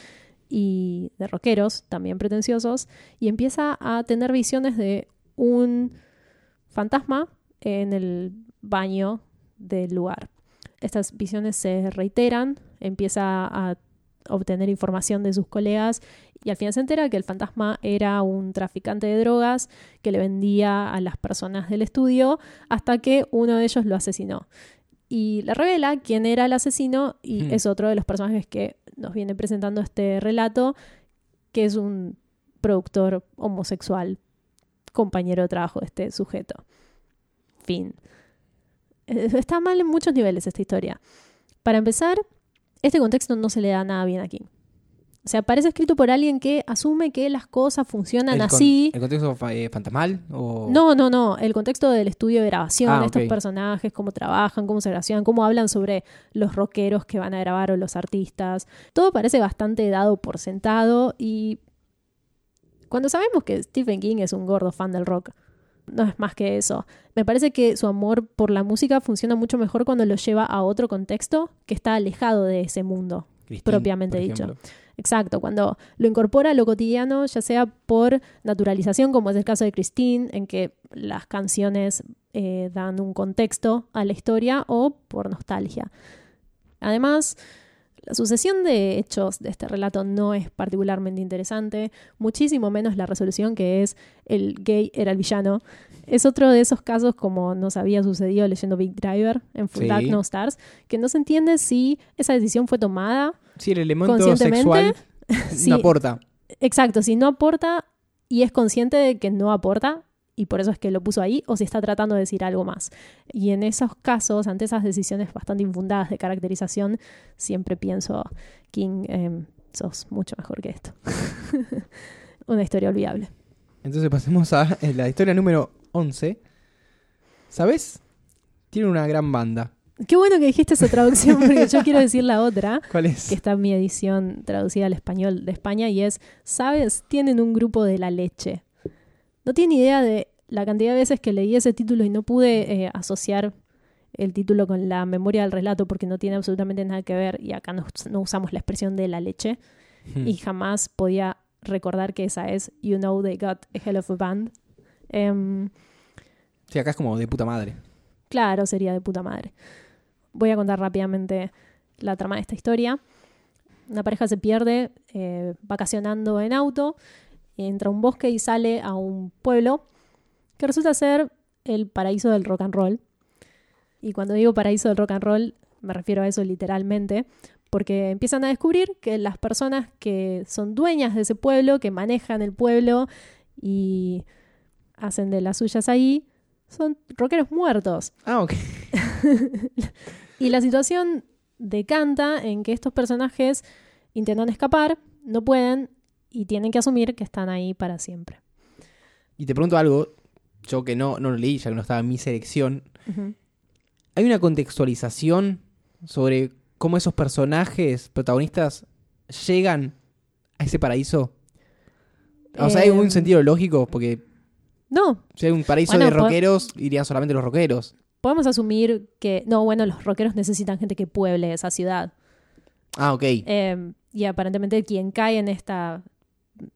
y de rockeros también pretenciosos, y empieza a tener visiones de un fantasma en el baño del lugar. Estas visiones se reiteran, empieza a obtener información de sus colegas y al final se entera que el fantasma era un traficante de drogas que le vendía a las personas del estudio hasta que uno de ellos lo asesinó. Y le revela quién era el asesino y
Hmm.
es otro de los personajes que nos viene presentando este relato, que es un productor homosexual, compañero de trabajo de este sujeto. Fin. Eh, Está mal en muchos niveles esta historia. Para empezar, este contexto no se le da nada bien aquí. O sea, parece escrito por alguien que asume que las cosas funcionan
¿El con-
así.
¿El contexto eh, fantasmal? O...
No, no, no. El contexto del estudio de grabación
Ah,
de estos personajes, cómo trabajan, cómo se graban, cómo hablan sobre los rockeros que van a grabar o los artistas. Todo parece bastante dado por sentado y cuando sabemos que Stephen King es un gordo fan del rock, no es más que eso. Me parece que su amor por la música funciona mucho mejor cuando lo lleva a otro contexto que está alejado de ese mundo.
Christine,
propiamente dicho. Exacto, cuando lo incorpora a lo cotidiano, ya sea por naturalización, como es el caso de Christine, en que las canciones eh, dan un contexto a la historia, o por nostalgia. Además, la sucesión de hechos de este relato no es particularmente interesante, muchísimo menos la resolución que es el gay era el villano. Es otro de esos casos como nos había sucedido leyendo Big Driver en Full
Sí.
Dark No Stars, que no se entiende si esa decisión fue tomada
Sí, el elemento sexual no aporta.
Exacto, si no aporta y es consciente de que no aporta y por eso es que lo puso ahí, o si está tratando de decir algo más. Y en esos casos, ante esas decisiones bastante infundadas de caracterización, siempre pienso, King, em, sos mucho mejor que esto. Una historia olvidable.
Entonces pasemos a eh, la historia número 11. ¿Sabes? Tiene una gran banda.
Qué bueno que dijiste esa traducción, porque yo quiero decir la otra,
¿Cuál es?
que está en mi edición traducida al español de España, y es, ¿sabes? Tienen un grupo de la leche. No tiene idea de la cantidad de veces que leí ese título y no pude eh, asociar el título con la memoria del relato porque no tiene absolutamente nada que ver y acá no, no usamos la expresión de la leche
Hmm.
y jamás podía recordar que esa es You Know They Got a Hell of a Band. Em,
Sí, acá es como de puta madre.
Claro, sería de puta madre. Voy a contar rápidamente la trama de esta historia. Una pareja se pierde eh, vacacionando en auto, entra a un bosque y sale a un pueblo que resulta ser el paraíso del rock and roll. Y cuando digo paraíso del rock and roll, me refiero a eso literalmente, porque empiezan a descubrir que las personas que son dueñas de ese pueblo, que manejan el pueblo y hacen de las suyas ahí, son rockeros muertos.
Ah, ok.
Y la situación decanta en que estos personajes intentan escapar, no pueden y tienen que asumir que están ahí para siempre.
Y te pregunto algo, yo que no, no lo leí, ya que no estaba en mi selección. ¿Hay una contextualización sobre cómo esos personajes protagonistas llegan a ese paraíso? O sea, ¿hay
Eh,
algún sentido lógico? Porque
No,
si hay un paraíso
Bueno,
de rockeros, irían solamente los rockeros.
podemos asumir que, no, bueno, los rockeros necesitan gente que pueble esa ciudad.
Ah, ok.
Eh, y aparentemente quien cae en esta,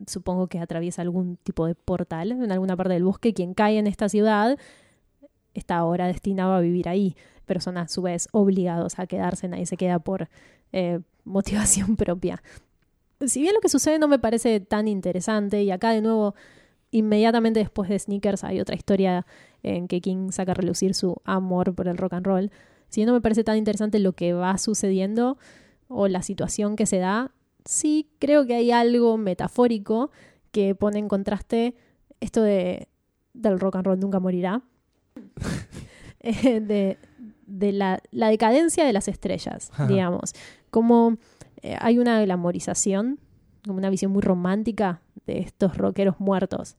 supongo que atraviesa algún tipo de portal en alguna parte del bosque, quien cae en esta ciudad está ahora destinado a vivir ahí, pero son a su vez obligados a quedarse, nadie se queda por eh, motivación propia. Si bien lo que sucede no me parece tan interesante, y acá de nuevo, inmediatamente después de Sneakers hay otra historia en que King saca a relucir su amor por el rock and roll, si bien no me parece tan interesante lo que va sucediendo, o la situación que se da, sí creo que hay algo metafórico que pone en contraste esto de del rock and roll nunca morirá, eh, de, de la, la decadencia de las estrellas,
Ajá.
digamos. Como eh, hay una glamorización, como una visión muy romántica de estos rockeros muertos.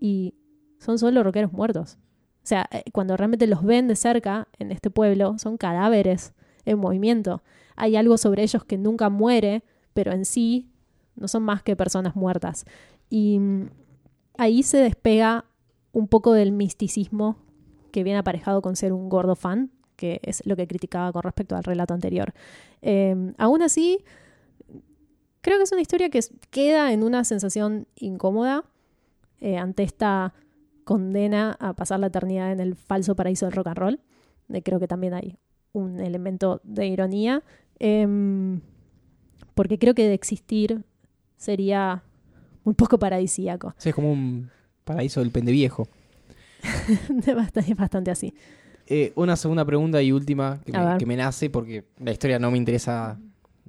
Y son solo rockeros muertos. O sea, eh, cuando realmente los ven de cerca en este pueblo, son cadáveres en movimiento. Hay algo sobre ellos que nunca muere, pero en sí no son más que personas muertas. Y mm, ahí se despega un poco del misticismo que viene aparejado con ser un gordo fan, que es lo que criticaba con respecto al relato anterior. Eh, aún así, creo que es una historia que queda en una sensación incómoda eh, ante esta condena a pasar la eternidad en el falso paraíso del rock and roll. Creo que también hay un elemento de ironía, em, porque creo que de existir sería muy poco paradisíaco.
Sí, es como un paraíso del pendeviejo.
Es bastante, así.
Eh, una segunda pregunta y última que me,
ver.
que me nace porque la historia no me interesa.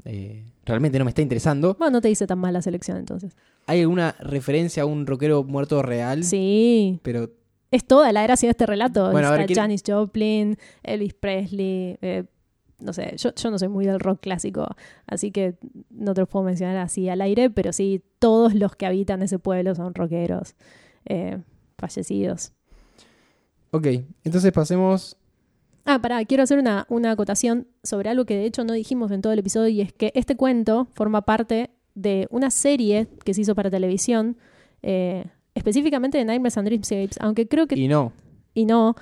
eh, realmente no me está interesando.
Bueno, no te hice tan mal la selección entonces.
¿Hay alguna referencia a un rockero muerto real?
Sí,
Pero
es toda la gracia de este relato.
Bueno, ver,
Está
¿quién-
Janis Joplin, Elvis Presley, eh, no sé, yo, yo no soy muy del rock clásico, así que no te los puedo mencionar así al aire, pero sí, todos los que habitan ese pueblo son rockeros eh, fallecidos.
Ok, entonces pasemos.
Ah, pará, quiero hacer una, una acotación sobre algo que de hecho no dijimos en todo el episodio y es que este cuento forma parte de una serie que se hizo para televisión, eh, específicamente de Nightmares and Dreamscapes, aunque creo que
Y no.
y no.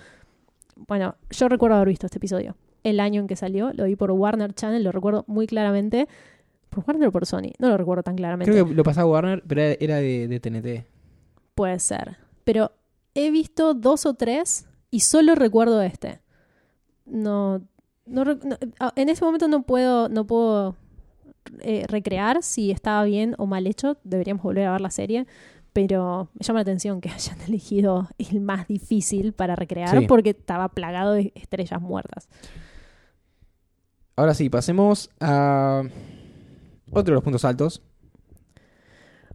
Bueno, yo recuerdo haber visto este episodio. El año en que salió, lo vi por Warner Channel, lo recuerdo muy claramente. ¿Por Warner o por Sony? No lo recuerdo tan claramente.
Creo que lo pasaba Warner, pero era- de, de TNT.
Puede ser. Pero he visto dos o tres y solo recuerdo este. No. no ah, en ese momento no puedo, no puedo eh, recrear si estaba bien o mal hecho. Deberíamos volver a ver la serie. Pero me llama la atención que hayan elegido el más difícil para recrear
Sí.
porque estaba plagado de estrellas muertas.
Ahora sí, pasemos a otro de los puntos altos.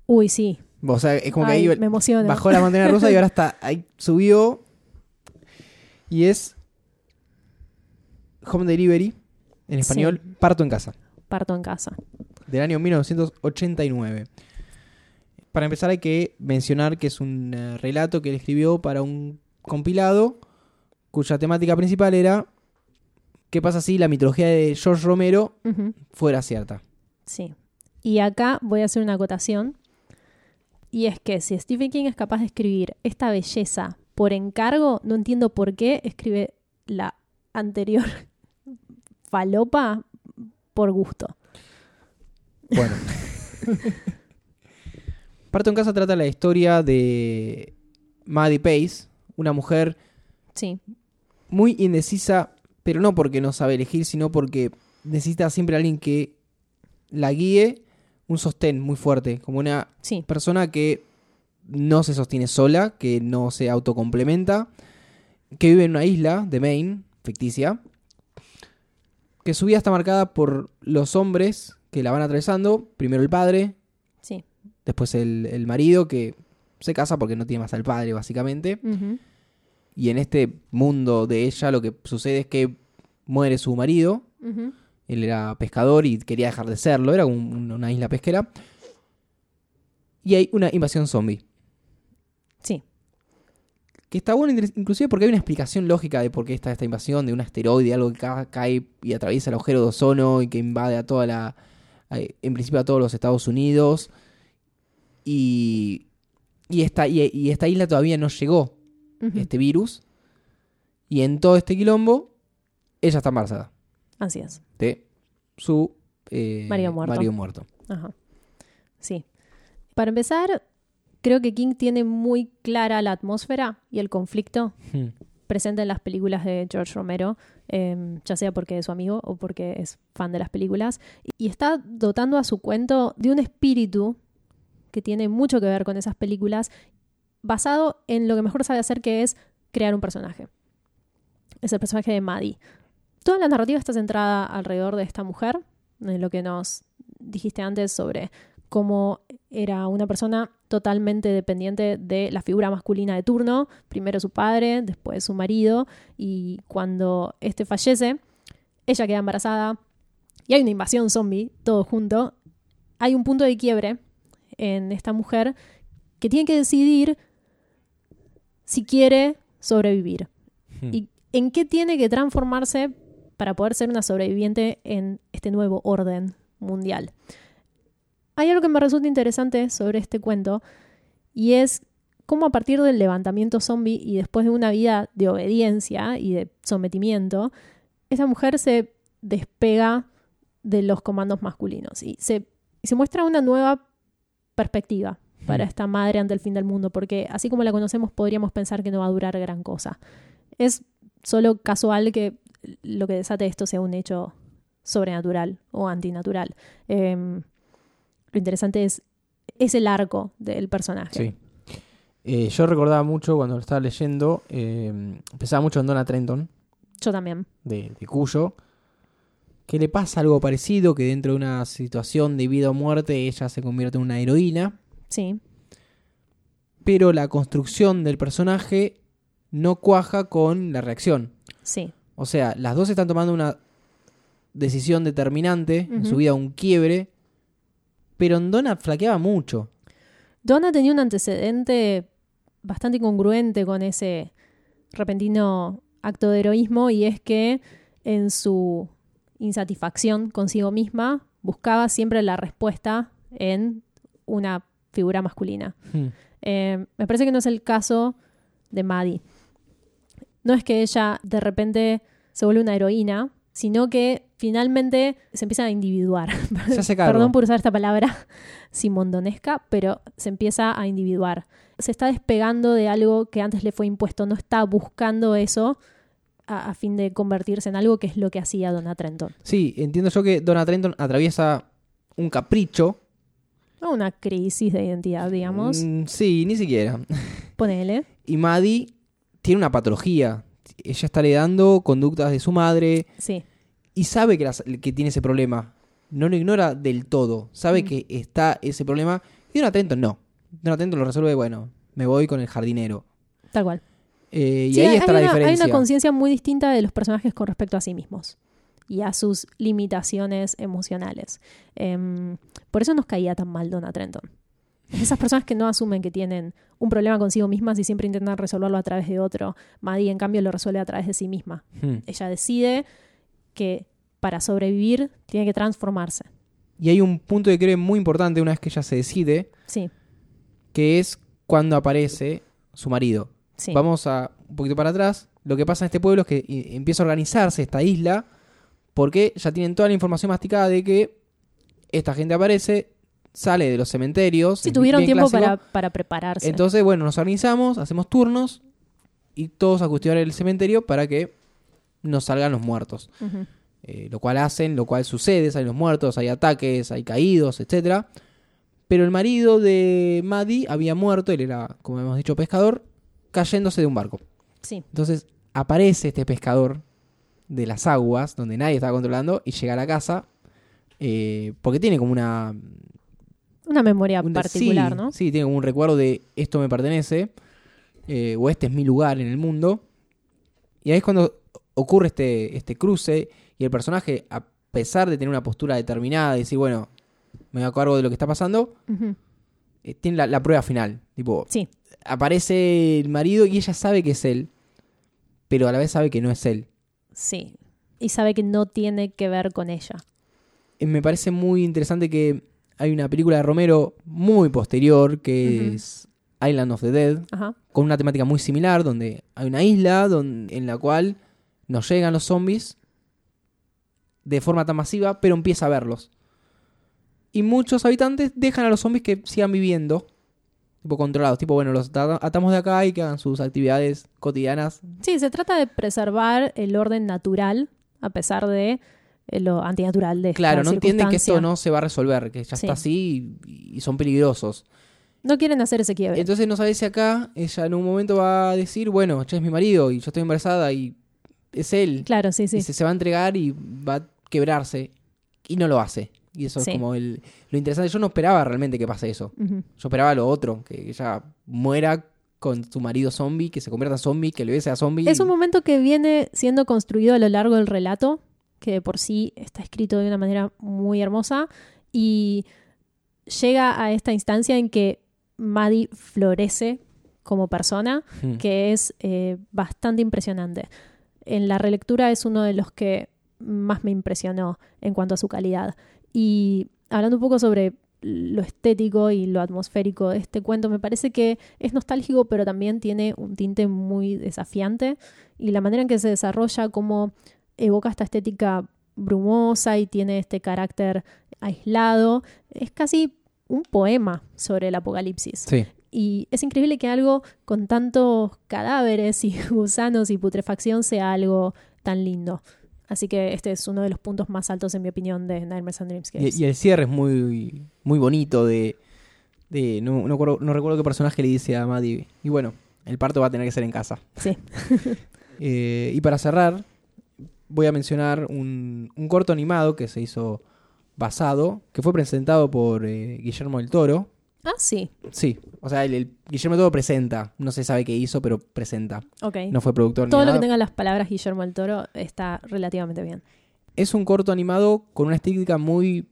Uy, sí.
O sea, es como
Ay,
que ahí
me
bajó la montaña rusa y ahora está ahí subió. Y es Home Delivery, en español, Parto en casa,
Parto en casa.
del año 1989. Para empezar hay que mencionar que es un eh, relato que él escribió para un compilado cuya temática principal era qué pasa si la mitología de George Romero fuera cierta.
Sí. Y acá voy a hacer una acotación. Y es que si Stephen King es capaz de escribir esta belleza por encargo, no entiendo por qué escribe la anterior falopa por gusto.
Bueno. Parto en casa trata la historia de Maddie Pace, una mujer
Sí,
muy indecisa, pero no porque no sabe elegir, sino porque necesita siempre alguien que la guíe, un sostén muy fuerte, como una
sí.
persona que no se sostiene sola, que no se autocomplementa, que vive en una isla de Maine, ficticia, que su vida está marcada por los hombres que la van atravesando, primero el padre,
Sí.
después el, el marido que se casa porque no tiene más al padre, básicamente. Y en este mundo de ella lo que sucede es que muere su marido. Él era pescador y quería dejar de serlo. Era un- un- una isla pesquera. Y hay una invasión zombie.
Sí,
Que está bueno inclusive porque hay una explicación lógica de por qué está esta invasión. De un asteroide, algo que ca- cae y atraviesa el agujero de ozono y que invade a toda la... En principio a todos los Estados Unidos. Y... Y esta, y, y esta isla todavía no llegó este virus. Y en todo este quilombo, ella está embarazada
así es.
de su eh,
Marido muerto.
muerto.
Ajá. Sí. Para empezar, creo que King tiene muy clara la atmósfera y el conflicto
Hmm.
presente en las películas de George Romero, eh, ya sea porque es su amigo o porque es fan de las películas, y está dotando a su cuento de un espíritu que tiene mucho que ver con esas películas, basado en lo que mejor sabe hacer, que es crear un personaje. Es el personaje de Maddie. Toda la narrativa está centrada alrededor de esta mujer, en lo que nos dijiste antes sobre cómo era una persona totalmente dependiente de la figura masculina de turno, primero su padre, después su marido, y cuando este fallece, ella queda embarazada y hay una invasión zombie, todo junto, hay un punto de quiebre en esta mujer que tiene que decidir si quiere sobrevivir
Hmm.
y en qué tiene que transformarse para poder ser una sobreviviente en este nuevo orden mundial. Hay algo que me resulta interesante sobre este cuento y es cómo a partir del levantamiento zombie y después de una vida de obediencia y de sometimiento, esa mujer se despega de los comandos masculinos y se, y se muestra una nueva perspectiva para
Hmm.
esta madre ante el fin del mundo, porque así como la conocemos podríamos pensar que no va a durar gran cosa. Es solo casual que lo que desate esto sea un hecho sobrenatural o antinatural. Em, lo interesante es, es el arco del personaje.
Sí. Eh, yo recordaba mucho cuando lo estaba leyendo, eh, pensaba mucho en Donna Trenton,
Yo también.
de, de Cuyo, que le pasa algo parecido, que dentro de una situación de vida o muerte ella se convierte en una heroína,
Sí,
pero la construcción del personaje no cuaja con la reacción.
sí.
O sea, las dos están tomando una decisión determinante en su vida, un quiebre, pero en Donna flaqueaba mucho.
Donna tenía un antecedente bastante incongruente con ese repentino acto de heroísmo y es que en su insatisfacción consigo misma buscaba siempre la respuesta en una figura masculina.
Hmm.
Eh, me parece que no es el caso de Maddie. No es que ella de repente se vuelve una heroína, sino que finalmente se empieza a individuar.
Se hace cargo.
Perdón por usar esta palabra simondonesca, pero se empieza a individuar. Se está despegando de algo que antes le fue impuesto, no está buscando eso a, a fin de convertirse en algo que es lo que hacía Donna Trenton.
Sí, entiendo yo que Donna Trenton atraviesa un capricho.
Una crisis de identidad, digamos.
Mm, sí, ni siquiera.
Ponele.
Y Maddie tiene una patología. Ella está heredando conductas de su madre
Sí,
y sabe que, las- que tiene ese problema. No lo ignora del todo. Sabe
Mm.
que está ese problema. Y Donna Trenton no. Don Trento lo resuelve, bueno, me voy con el jardinero.
Tal cual.
Eh, y
Sí,
ahí
hay,
está la
una, hay
diferencia.
una conciencia muy distinta de los personajes con respecto a sí mismos y a sus limitaciones emocionales. Em, por eso nos caía tan mal Donna Trenton. Esas personas que no asumen que tienen un problema consigo mismas y siempre intentan resolverlo a través de otro. Maddie, en cambio, lo resuelve a través de sí misma.
Hmm.
Ella decide que para sobrevivir tiene que transformarse.
Y hay un punto que creo muy importante una vez que ella se decide,
Sí,
que es cuando aparece su marido.
sí.
Vamos a un poquito para atrás. Lo que pasa en este pueblo es que empieza a organizarse esta isla porque ya tienen toda la información masticada de que esta gente aparece, sale de los cementerios.
Sí, tuvieron tiempo
clásico.
para, para prepararse.
Entonces, bueno, nos organizamos, hacemos turnos y todos a custodiar el cementerio para que nos salgan los muertos. Eh, lo cual hacen, lo cual sucede, salen los muertos, hay ataques, hay caídos, etcétera. Pero el marido de Maddie había muerto, él era, como hemos dicho, pescador, cayéndose de un barco.
Sí,
Entonces aparece este pescador de las aguas, donde nadie estaba controlando, y llega a la casa, eh, porque tiene como una...
una memoria
un-
particular,
sí,
¿no?
Sí, tiene como un recuerdo de esto me pertenece, eh, o este es mi lugar en el mundo. Y ahí es cuando ocurre este, este cruce, y el personaje, a pesar de tener una postura determinada, y decir, bueno, me hago cargo de lo que está pasando, eh, tiene la, la prueba final. Tipo,
Sí,
aparece el marido y ella sabe que es él, pero a la vez sabe que no es él.
Sí. Y sabe que no tiene que ver con ella.
Eh, me parece muy interesante que hay una película de Romero muy posterior que es Island of the Dead,
Ajá.
con una temática muy similar, donde hay una isla don- en la cual nos llegan los zombies de forma tan masiva, pero empieza a verlos. Y muchos habitantes dejan a los zombies que sigan viviendo, tipo controlados, tipo, bueno, los ata- atamos de acá y que hagan sus actividades cotidianas.
Sí, se trata de preservar el orden natural a pesar de eh, lo antinatural de esta
Claro, no entienden que esto no se va a resolver, que ya
Sí.
está así y, y son peligrosos.
No quieren hacer ese quiebre.
Entonces no sabe si acá ella en un momento va a decir, bueno, che es mi marido y yo estoy embarazada y es él.
claro, sí, sí.
Y se, se va a entregar y va a quebrarse. Y no lo hace. Y eso
Sí.
es como el, lo interesante. Yo no esperaba realmente que pase eso. Yo esperaba lo otro, que ella muera con su marido zombie, que se convierta en zombie, que el bebé sea zombie.
Es un momento que viene siendo construido a lo largo del relato, que de por sí está escrito de una manera muy hermosa y llega a esta instancia en que Maddie florece como persona,
Mm.
que es eh, bastante impresionante. En la relectura es uno de los que más me impresionó en cuanto a su calidad. Y hablando un poco sobre lo estético y lo atmosférico de este cuento, me parece que es nostálgico, pero también tiene un tinte muy desafiante. Y la manera en que se desarrolla, cómo evoca esta estética brumosa y tiene este carácter aislado, es casi un poema sobre el apocalipsis.
Sí.
Y es increíble que algo con tantos cadáveres y gusanos y putrefacción sea algo tan lindo. Así que este es uno de los puntos más altos, en mi opinión, de Nightmares and Dreamscapes.
Y, y el cierre es muy, muy bonito de... de no, no, recuerdo qué personaje le dice a Maddie. Y bueno, el parto va a tener que ser en casa.
Sí.
Eh, y para cerrar, voy a mencionar un, un corto animado que se hizo basado, que fue presentado por eh, Guillermo del Toro.
Ah, sí.
Sí, o sea, el, el Guillermo Toro presenta, no se sabe qué hizo, pero presenta.
Ok.
No fue productor. ni
Todo lo
nada.
que tenga las palabras Guillermo del Toro está relativamente bien.
Es un corto animado con una estética muy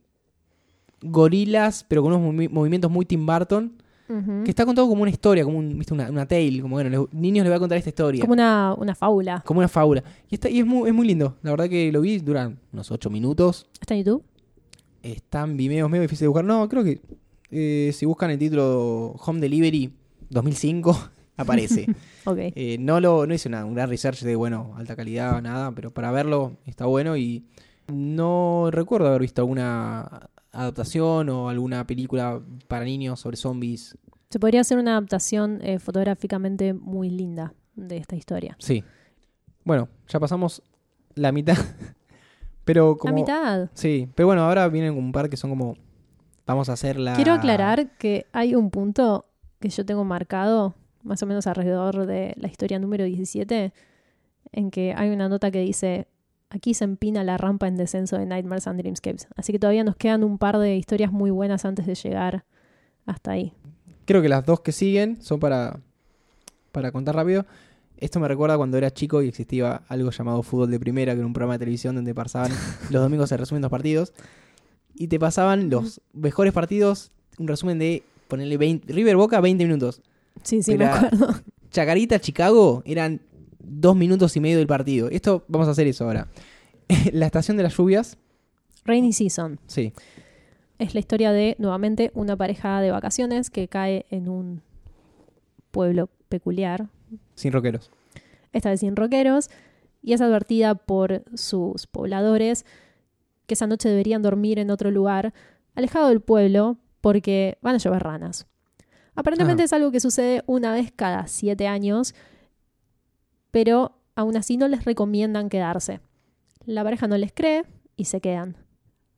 gorilas, pero con unos movi- movimientos muy Tim Burton,
Ujú.
que está contado como una historia, como un, ¿viste? Una, una tale, como bueno, los niños les voy a contar esta historia.
Como una, una fábula.
como una fábula. Y, está, y es, muy, es muy lindo. La verdad que lo vi, duran unos 8 minutos.
¿Está en YouTube?
Están Vimeo, medio difícil de buscar. No, creo que eh, si buscan el título Home Delivery 2005, aparece.
Ok.
Eh, no lo no hice una, un gran research de, bueno, alta calidad, nada, pero para verlo está bueno y no recuerdo haber visto alguna adaptación o alguna película para niños sobre zombies.
Se podría hacer una adaptación eh, fotográficamente muy linda de esta historia.
Sí. Bueno, ya pasamos la mitad. pero como...
La mitad.
Sí, pero bueno, ahora vienen un par que son como... Vamos a hacer la...
Quiero aclarar que hay un punto que yo tengo marcado, más o menos alrededor de la historia número 17, en que hay una nota que dice, aquí se empina la rampa en descenso de Nightmares and Dreamscapes. Así que todavía nos quedan un par de historias muy buenas antes de llegar hasta ahí.
Creo que las dos que siguen son para, para contar rápido. Esto me recuerda cuando era chico y existía algo llamado Fútbol de Primera, que era un programa de televisión donde pasaban los domingos se resumen dos partidos. Y te pasaban los mejores partidos, un resumen de ponerle 20, River Boca 20 minutos.
Sí, sí, me acuerdo.
Chacarita, Chicago, eran dos minutos y medio del partido. Esto, vamos a hacer eso ahora. La estación de las lluvias,
Rainy Season.
sí.
Es la historia de, nuevamente, una pareja de vacaciones que cae en un pueblo peculiar,
Sin rockeros.
esta vez sin roqueros, y es advertida por sus pobladores que esa noche deberían dormir en otro lugar, alejado del pueblo, porque van a llover ranas. Aparentemente
Ah.
es algo que sucede una vez cada siete años, pero aún así no les recomiendan quedarse. La pareja no les cree y se quedan.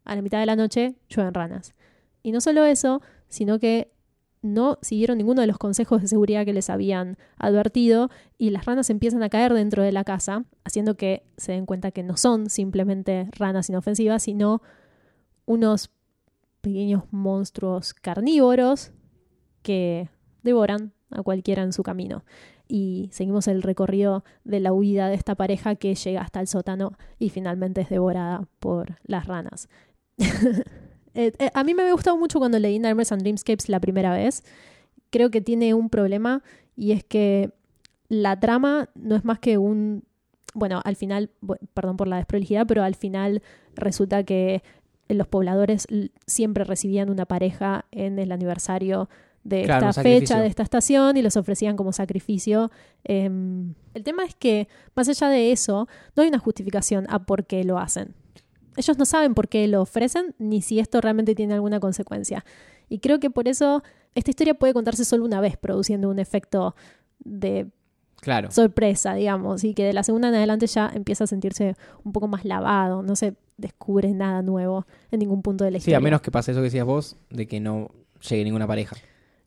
A la mitad de la noche llueven ranas. Y no solo eso, sino que no siguieron ninguno de los consejos de seguridad que les habían advertido y las ranas empiezan a caer dentro de la casa, haciendo que se den cuenta que no son simplemente ranas inofensivas, sino unos pequeños monstruos carnívoros que devoran a cualquiera en su camino. Y seguimos el recorrido de la huida de esta pareja que llega hasta el sótano y finalmente es devorada por las ranas. Eh, eh, a mí me había gustado mucho cuando leí Nightmares and Dreamscapes la primera vez. Creo que tiene un problema y es que la trama no es más que un... Bueno, al final, perdón por la desprolijidad, pero al final resulta que los pobladores siempre recibían una pareja en el aniversario de
Claro,
esta fecha, de esta estación, y los ofrecían como sacrificio. Em, el tema es que, más allá de eso, no hay una justificación a por qué lo hacen. Ellos no saben por qué lo ofrecen, ni si esto realmente tiene alguna consecuencia. Y creo que por eso esta historia puede contarse solo una vez, produciendo un efecto de
Claro.
sorpresa, digamos, y que de la segunda en adelante ya empieza a sentirse un poco más lavado, no se descubre nada nuevo en ningún punto de la
Sí,
historia.
a menos que pase eso que decías vos, de que no llegue ninguna pareja.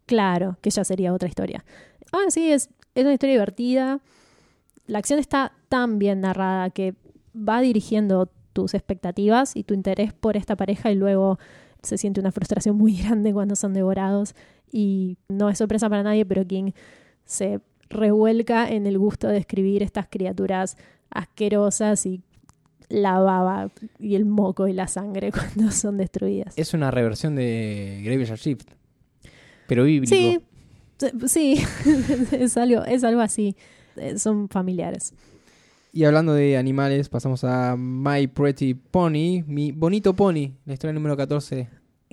Claro, que ya sería otra historia. Ah, sí, es, es una historia divertida. La acción está tan bien narrada que va dirigiendo tus expectativas y tu interés por esta pareja y luego se siente una frustración muy grande cuando son devorados y no es sorpresa para nadie, pero King se revuelca en el gusto de escribir estas criaturas asquerosas y la baba y el moco y la sangre cuando son destruidas.
Es una reversión de Graveyard Shift. Pero bíblico.
Sí, sí, es algo, es algo así. Eh, Son familiares.
Y hablando de animales, pasamos a My Pretty Pony, mi bonito pony, la historia número 14.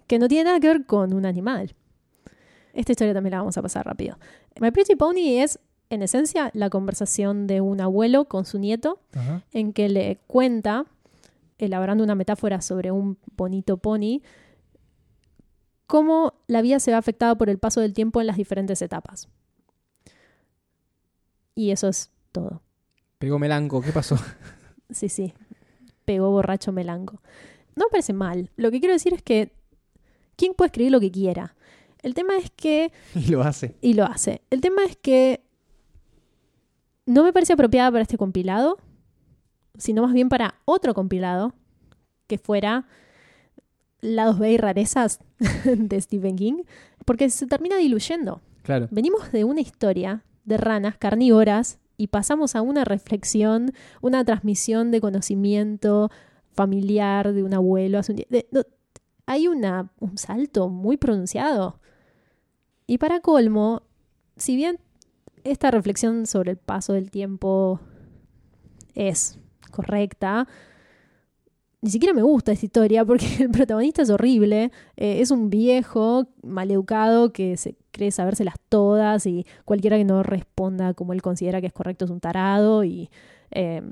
Que no tiene nada que ver con un animal. Esta historia también la vamos a pasar rápido. My Pretty Pony es, en esencia, la conversación de un abuelo con su nieto, en que le cuenta, elaborando una metáfora sobre un bonito pony, cómo la vida se ve afectada por el paso del tiempo en las diferentes etapas. Y eso es todo.
Pegó melanco, ¿qué pasó?
Sí, sí. Pegó borracho melanco. No me parece mal. Lo que quiero decir es que ¿quién puede escribir lo que quiera? El tema es que,
y lo hace.
y lo hace, el tema es que no me parece apropiada para este compilado, sino más bien para otro compilado que fuera Lados B y rarezas de Stephen King, porque se termina diluyendo.
Claro.
Venimos de una historia de ranas carnívoras y pasamos a una reflexión, una transmisión de conocimiento familiar de un abuelo. hace un de- hay una, un salto muy pronunciado. Y para colmo, si bien esta reflexión sobre el paso del tiempo es correcta, ni siquiera me gusta esta historia porque el protagonista es horrible. Eh, es un viejo maleducado que se cree sabérselas todas y cualquiera que no responda como él considera que es correcto es un tarado y eh,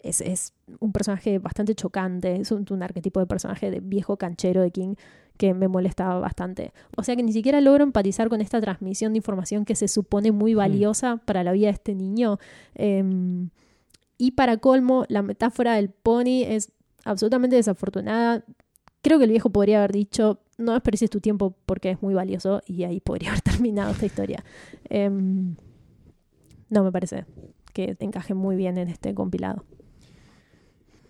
es, es un personaje bastante chocante. Es un, un arquetipo de personaje de viejo canchero de King que me molestaba bastante. O sea que ni siquiera logro empatizar con esta transmisión de información que se supone muy valiosa para la vida de este niño. Em, y para colmo, la metáfora del pony es absolutamente desafortunada. Creo que el viejo podría haber dicho, no desperdicies tu tiempo porque es muy valioso y ahí podría haber terminado esta historia. Em, no me parece que encaje muy bien en este compilado.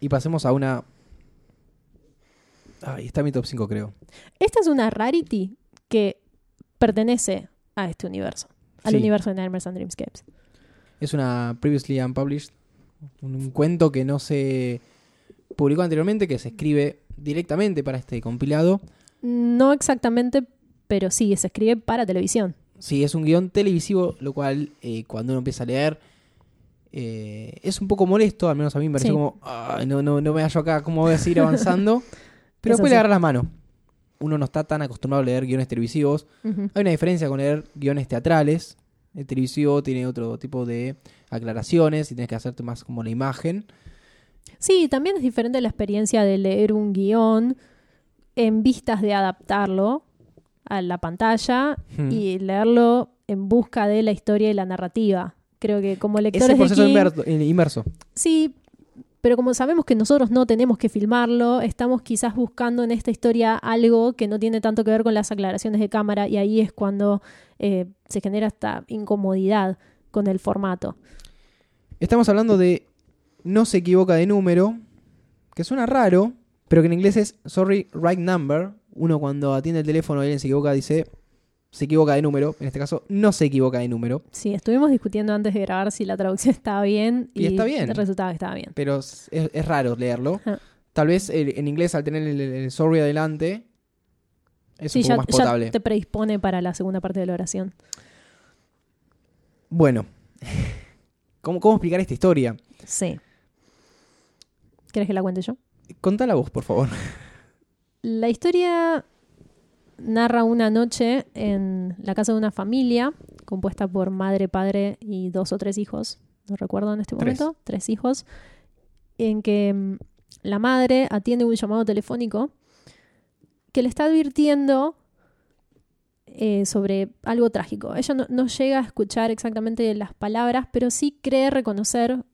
Y pasemos a una. Ahí está mi top 5, creo.
Esta es una rarity que pertenece a este universo, al
Sí.
universo de Nightmares and Dreamscapes.
Es una previously unpublished, un, un cuento que no se publicó anteriormente, que se escribe directamente para este compilado.
No exactamente, pero sí, se escribe para televisión.
Sí, es un guion televisivo, lo cual eh, cuando uno empieza a leer eh, es un poco molesto, al menos a mí me pareció
Sí.
como, "Ay, no, no, no me hallo acá, ¿cómo voy a seguir avanzando? Pero
Es
después le
así.
agarras la mano. Uno no está tan acostumbrado a leer guiones televisivos. Hay una diferencia con leer guiones teatrales. El televisivo tiene otro tipo de aclaraciones y tienes que hacerte más como la imagen.
Sí, también es diferente la experiencia de leer un guion en vistas de adaptarlo a la pantalla
Hmm.
y leerlo en busca de la historia y la narrativa. Creo que como
Es
lectores
el proceso
de King,
inverso.
sí, pero como sabemos que nosotros no tenemos que filmarlo, estamos quizás buscando en esta historia algo que no tiene tanto que ver con las aclaraciones de cámara y ahí es cuando eh, se genera esta incomodidad con el formato.
Estamos hablando de no se equivoca de número, que suena raro, pero que en inglés es sorry, right number. Uno cuando atiende el teléfono y alguien se equivoca dice se equivoca de número. En este caso, no se equivoca de número.
Sí, estuvimos discutiendo antes de grabar si la traducción estaba bien
Y está bien.
resultaba que estaba bien.
Pero es, raro leerlo.
Ah.
Tal vez el- en inglés, al tener el, el sorry adelante, es
Sí,
un poco
ya,
más
ya
potable.
te predispone para la segunda parte de la oración.
Bueno, ¿Cómo, ¿cómo explicar esta historia?
Sí. ¿Quieres que la cuente yo?
Contala vos, por favor.
La historia narra una noche en la casa de una familia compuesta por madre, padre y dos o tres hijos. No recuerdo en este momento. Tres hijos. En que mm, la madre atiende un llamado telefónico que le está advirtiendo eh, sobre algo trágico. Ella no, no llega a escuchar exactamente las palabras, pero sí cree reconocer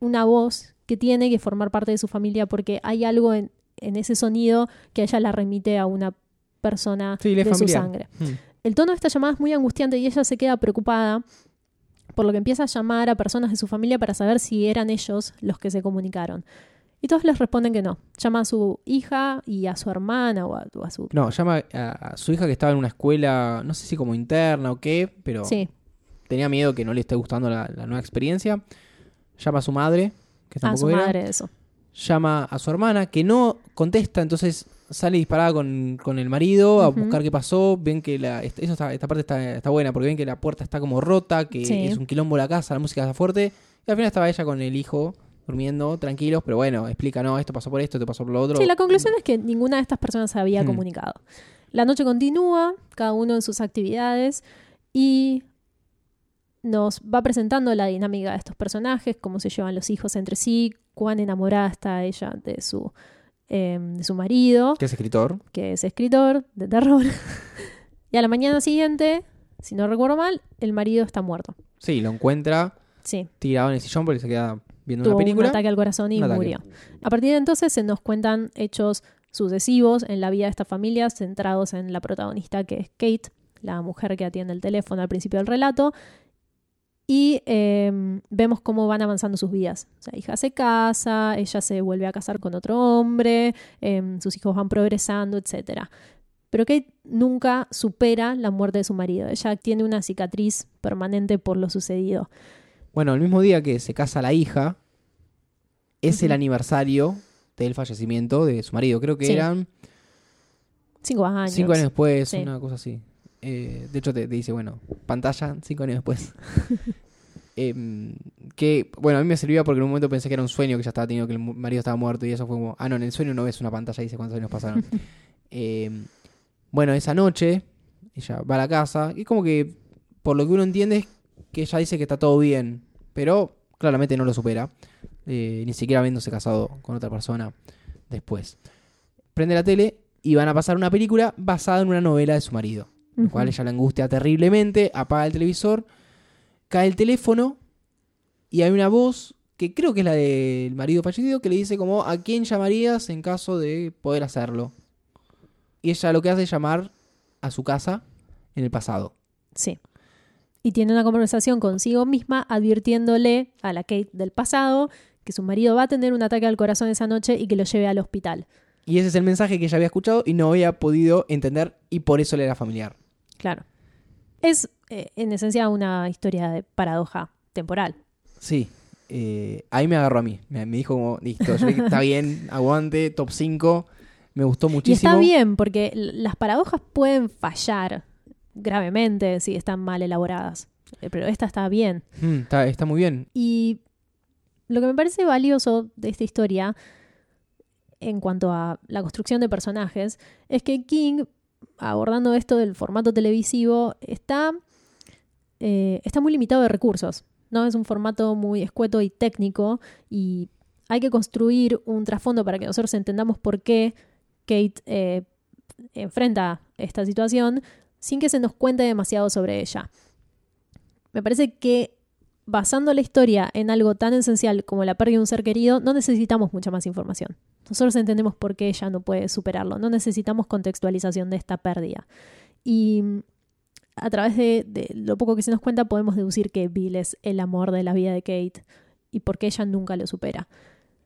una voz que tiene que formar parte de su familia porque hay algo en, en ese sonido que a ella la remite a una persona
Sí,
de su sangre.
Hmm.
El tono de esta llamada es muy angustiante y ella se queda preocupada, por lo que empieza a llamar a personas de su familia para saber si eran ellos los que se comunicaron. Y todos les responden que no. Llama a su hija y a su hermana o a, o a su...
No, llama a, a su hija que estaba en una escuela, no sé si como interna o qué, pero
Sí,
tenía miedo que no le esté gustando la, la nueva experiencia. Llama a su madre, que
a
tampoco
su
era.
madre eso.
Llama a su hermana, que no contesta, entonces sale disparada con, con el marido a buscar qué pasó. Ven que la, eso está- esta parte está, está buena, porque ven que la puerta está como rota, que
Sí.
es un quilombo la casa, la música está fuerte. Y al final estaba ella con el hijo durmiendo, tranquilos, pero bueno, explica, no, esto pasó por esto, esto pasó por lo otro.
Sí, la conclusión es que ninguna de estas personas se había
Hmm.
comunicado. La noche continúa, cada uno en sus actividades, y nos va presentando la dinámica de estos personajes, cómo se llevan los hijos entre sí, cuán enamorada está ella de su, eh, de su marido,
Que es escritor.
que es escritor de terror. y a la mañana siguiente, si no recuerdo mal, el marido está muerto.
Sí, lo encuentra
Sí,
tirado en el sillón porque se queda viendo
tuvo
una película.
un ataque al corazón y murió. A partir de entonces se nos cuentan hechos sucesivos en la vida de esta familia, centrados en la protagonista que es Kate, la mujer que atiende el teléfono al principio del relato. Y eh, vemos cómo van avanzando sus vidas. O sea, hija se casa, ella se vuelve a casar con otro hombre, eh, sus hijos van progresando, etc. Pero Kate nunca supera la muerte de su marido. Ella tiene una cicatriz permanente por lo sucedido.
Bueno, el mismo día que se casa la hija, es el aniversario del fallecimiento de su marido. Creo que
Sí.
eran
Cinco años.
cinco años después,
Sí.
una cosa así. Eh, de hecho, te, te dice, bueno, pantalla, cinco años después. Em, que, bueno, a mí me servía porque en un momento pensé que era un sueño que ya estaba teniendo, que el marido estaba muerto y eso fue como, ah, no, en el sueño no ves una pantalla dice cuántos años pasaron. Em, bueno, esa noche, ella va a la casa y como que, por lo que uno entiende, es que ella dice que está todo bien, pero claramente no lo supera, eh, ni siquiera habiéndose casado con otra persona después. Prende la tele y van a pasar una película basada en una novela de su marido, lo cual ella la angustia terriblemente, apaga el televisor, cae el teléfono y hay una voz que creo que es la del marido fallecido que le dice como a quién llamarías en caso de poder hacerlo. Y ella lo que hace es llamar a su casa en el pasado.
Sí. Y tiene una conversación consigo misma advirtiéndole a la Kate del pasado que su marido va a tener un ataque al corazón esa noche y que lo lleve al hospital.
Y ese es el mensaje que ella había escuchado y no había podido entender y por eso le era familiar.
Claro. Es, eh, en esencia, una historia de paradoja temporal.
Sí. Eh, ahí me agarró a mí. Me, me dijo como, listo, yo dije, está bien, aguante, top 5. Me gustó
Y
muchísimo.
está bien, porque las paradojas pueden fallar gravemente si están mal elaboradas. Eh, Pero esta está bien.
Mm, está, está muy bien.
Y lo que me parece valioso de esta historia, en cuanto a la construcción de personajes, es que King, abordando esto del formato televisivo, está, eh, está muy limitado de recursos. ¿no? Es un formato muy escueto y técnico y hay que construir un trasfondo para que nosotros entendamos por qué Kate eh, enfrenta esta situación sin que se nos cuente demasiado sobre ella. Me parece que basando la historia en algo tan esencial como la pérdida de un ser querido, no necesitamos mucha más información. Nosotros entendemos por qué ella no puede superarlo, no necesitamos contextualización de esta pérdida. Y mm, a través de, de lo poco que se nos cuenta podemos deducir que Bill es el amor de la vida de Kate y por qué ella nunca lo supera.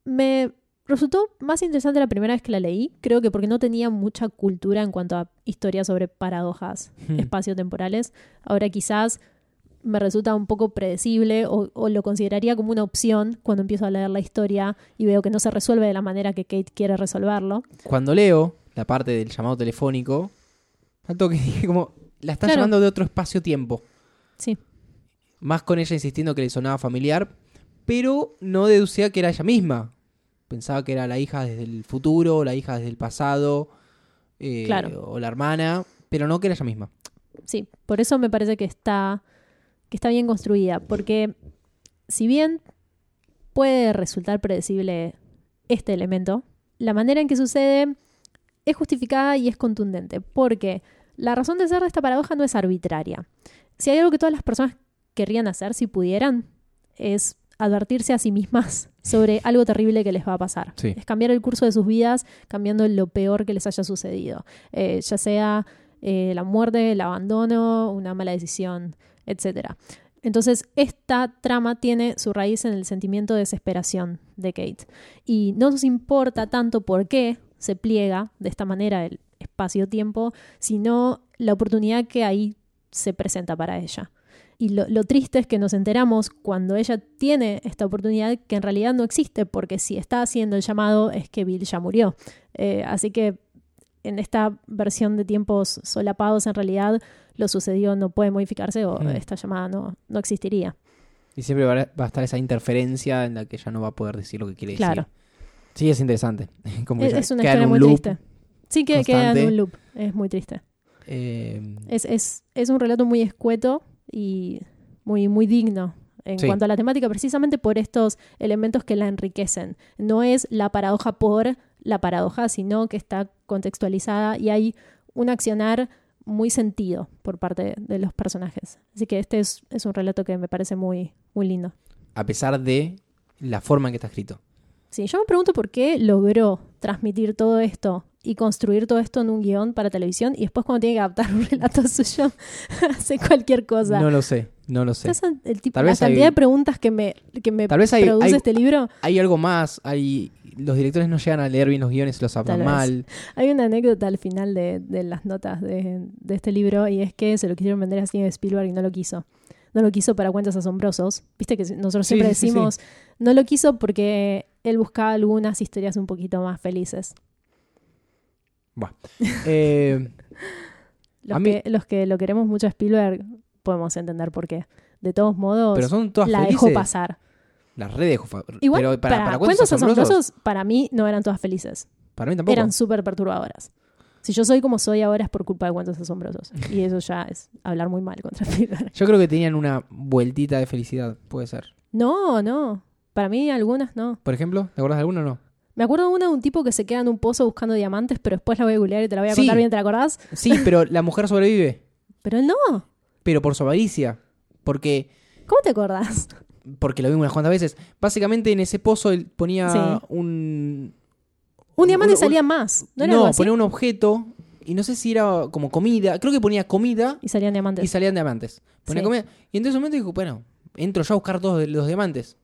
Me resultó más interesante la primera vez que la leí, creo que porque no tenía mucha cultura en cuanto a historias sobre paradojas
Mm.
espaciotemporales. Ahora quizás me resulta un poco predecible o, o lo consideraría como una opción cuando empiezo a leer la historia y veo que no se resuelve de la manera que Kate quiere resolverlo.
Cuando leo la parte del llamado telefónico, tanto que dije como, la están
Claro.
llamando de otro espacio-tiempo.
Sí,
Más con ella insistiendo que le sonaba familiar, pero no deducía que era ella misma. Pensaba que era la hija desde el futuro, la hija desde el pasado, eh,
Claro.
o la hermana, pero no que era ella misma.
sí. Por eso me parece que está, que está bien construida. Porque si bien puede resultar predecible este elemento, la manera en que sucede es justificada y es contundente. Porque la razón de ser de esta paradoja no es arbitraria. Si hay algo que todas las personas querrían hacer si pudieran, es advertirse a sí mismas sobre algo terrible que les va a pasar.
Sí.
Es cambiar el curso de sus vidas cambiando lo peor que les haya sucedido. Eh, ya sea eh, la muerte, el abandono, una mala decisión, etc. Entonces, esta trama tiene su raíz en el sentimiento de desesperación de Kate. Y no nos importa tanto por qué se pliega de esta manera el espacio-tiempo, sino la oportunidad que ahí se presenta para ella. Y lo, triste es que nos enteramos cuando ella tiene esta oportunidad que en realidad no existe, porque si está haciendo el llamado es que Bill ya murió. Eh, así que en esta versión de tiempos solapados, en realidad lo sucedido no puede modificarse o
Mm.
esta llamada no, no existiría.
Y siempre va a estar esa interferencia en la que ella no va a poder decir lo que quiere
Claro.
decir. Sí, es interesante. Como
Es, una historia
un
muy triste. Sí, que queda en un loop. Es muy triste.
eh,
Es, es, es un relato muy escueto y muy, muy digno en
Sí.
cuanto a la temática, precisamente por estos elementos que la enriquecen. No es la paradoja por la paradoja, sino que está contextualizada y hay un accionar muy sentido por parte de los personajes. Así que este es, es un relato que me parece muy, muy lindo.
a pesar de la forma en que está escrito.
Sí, yo me pregunto por qué logró transmitir todo esto y construir todo esto en un guion para televisión y después cuando tiene que adaptar un relato suyo hace cualquier cosa.
No lo sé, no lo sé.
¿Sabes el tipo,
Tal
la
vez
cantidad
hay-
de preguntas que me, que me
Tal vez hay-
produce
hay-
este libro?
Hay algo más, hay los directores no llegan a leer bien los guiones los hablan mal.
Hay una anécdota al final de, de las notas de, de este libro y es que se lo quisieron vender a Steven Spielberg y no lo quiso. No lo quiso para cuentos asombrosos. Viste que nosotros siempre
sí, sí, sí.
decimos, no lo quiso porque él buscaba algunas historias un poquito más felices.
Eh,
Los,
mí-
que, los que lo queremos mucho a Spielberg podemos entender por qué. De todos modos,
pero son todas
la
felices.
dejó pasar.
Las redes
Igual,
pero
para,
para, para
cuentos asombrosos, para mí no eran todas felices.
Para mí tampoco.
Eran súper perturbadoras. Si yo soy como soy ahora es por culpa de cuentos asombrosos. Y eso ya es hablar muy mal contra Spielberg.
Yo creo que tenían una vueltita de felicidad, puede ser.
No, no. Para mí algunas no.
Por ejemplo, ¿te acuerdas de alguno o no?
Me acuerdo de una de un tipo que se queda en un pozo buscando diamantes, pero después la voy a googlear y te la voy a
Sí.
contar bien, ¿te la acordás?
Sí, pero la mujer sobrevive.
Pero él no.
Pero por su avaricia. Porque,
¿Cómo te acordás?
Porque lo vimos unas cuantas veces. Básicamente en ese pozo él ponía
Sí.
un.
Un diamante
un-
salía más. No era algo así?
ponía un objeto. Y no sé si era como comida. Creo que ponía comida
Y salían diamantes.
y salían diamantes. Ponía
Sí.
comida. Y en ese momento dijo, bueno, entro yo a buscar todos los diamantes.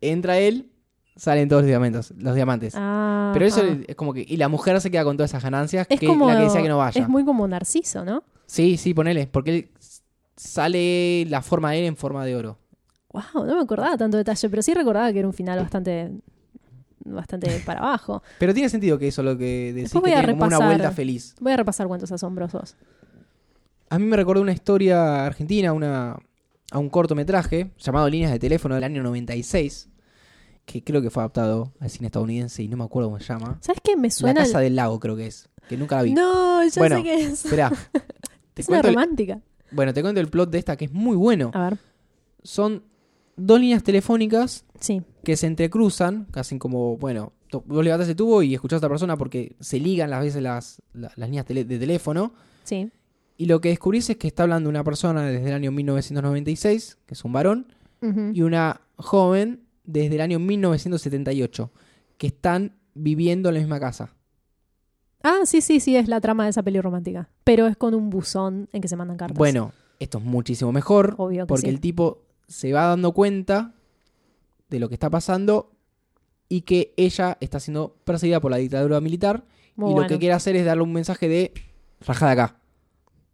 Entra él, salen todos los diamantes. Los diamantes.
Ah,
Pero eso
ah.
es como que. Y la mujer se queda con todas esas ganancias
es
que
como,
la que decía que no vaya.
Es muy como Narciso, ¿no?
Sí, sí, ponele. Porque él sale la forma de él en forma de oro.
Wow, no me acordaba tanto detalle, pero sí recordaba que era un final bastante bastante para abajo.
Pero tiene sentido que eso lo que decís
Después
que
voy a
tiene como una
repasar.
vuelta feliz.
Voy a repasar cuentos asombrosos.
A mí me recordó una historia argentina, una, a un cortometraje llamado Líneas de Teléfono del año 96, que creo que fue adaptado al cine estadounidense y no me acuerdo cómo se llama.
¿Sabes qué? Me
La
suena.
Casa
el-
del Lago creo que es, que nunca la vi.
No, yo
Bueno,
sé qué es.
Esperá. Te
es una
el-
romántica.
bueno, te cuento el plot de esta que es muy bueno.
A ver,
Son dos líneas telefónicas
sí.
que se entrecruzan, casi como, bueno, vos levantás el tubo y escuchás a otra persona porque se ligan las veces las, la- las líneas tele- de teléfono.
Sí.
Y lo que descubrís es que está hablando una persona desde el año 1996, que es un varón, y una joven desde el año 1978, que están viviendo en la misma casa.
Ah, sí, sí, sí, es la trama de esa peli romántica. Pero es con un buzón en que se mandan cartas.
Bueno, esto es muchísimo mejor,
Obvio que
porque
sí.
el tipo se va dando cuenta de lo que está pasando y que ella está siendo perseguida por la dictadura militar
Muy
y
bueno.
lo que quiere hacer es darle un mensaje de rajada acá.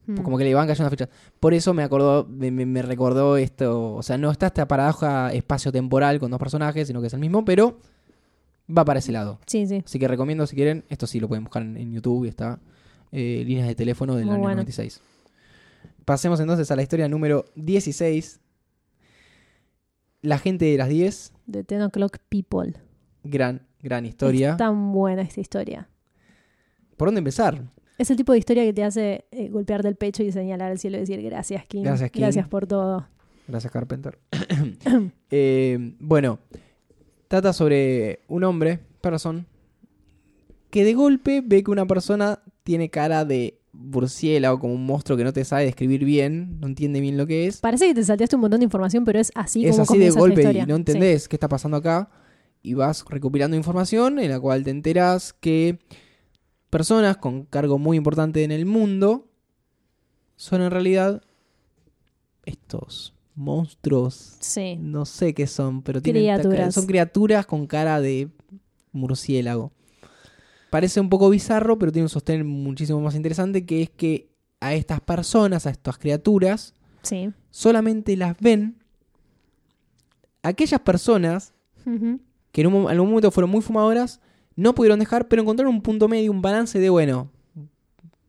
Mm.
Como que le van cayendo las fechas. Por eso me acordó, me, me- me recordó esto. O sea, no está esta paradoja espacio-temporal con dos personajes, sino que es el mismo, pero va para ese lado.
Sí, sí.
Así que recomiendo si quieren, esto sí lo pueden buscar en, en YouTube y está. eh, líneas de teléfono del
Muy
año
bueno.
96. Pasemos entonces a la historia número 16. La gente de las 10.
The Ten O'Clock People.
Gran, gran historia.
Es tan buena esta historia.
¿Por dónde empezar?
Es el tipo de historia que te hace eh, golpearte el pecho y señalar al cielo y decir gracias, King.
Gracias, King".
Gracias por todo.
Gracias, Carpenter. Eh, bueno, trata sobre un hombre, person, que de golpe ve que una persona tiene cara de murciélago, como un monstruo que no te sabe describir bien, no entiende bien lo que es.
Parece que te salteaste un montón de información, pero es así
es
como
así de golpe y no entendés qué está pasando acá. Y vas recopilando información en la cual te enteras que personas con cargo muy importante en el mundo son en realidad estos monstruos
Sí.
no sé qué son, pero tienen
Criaturas.
son criaturas con cara de murciélago. Parece un poco bizarro, pero tiene un sostén muchísimo más interesante, que es que a estas personas, a estas criaturas,
Sí.
solamente las ven aquellas personas que en, un, en algún momento fueron muy fumadoras, no pudieron dejar, pero encontraron un punto medio, un balance de, bueno,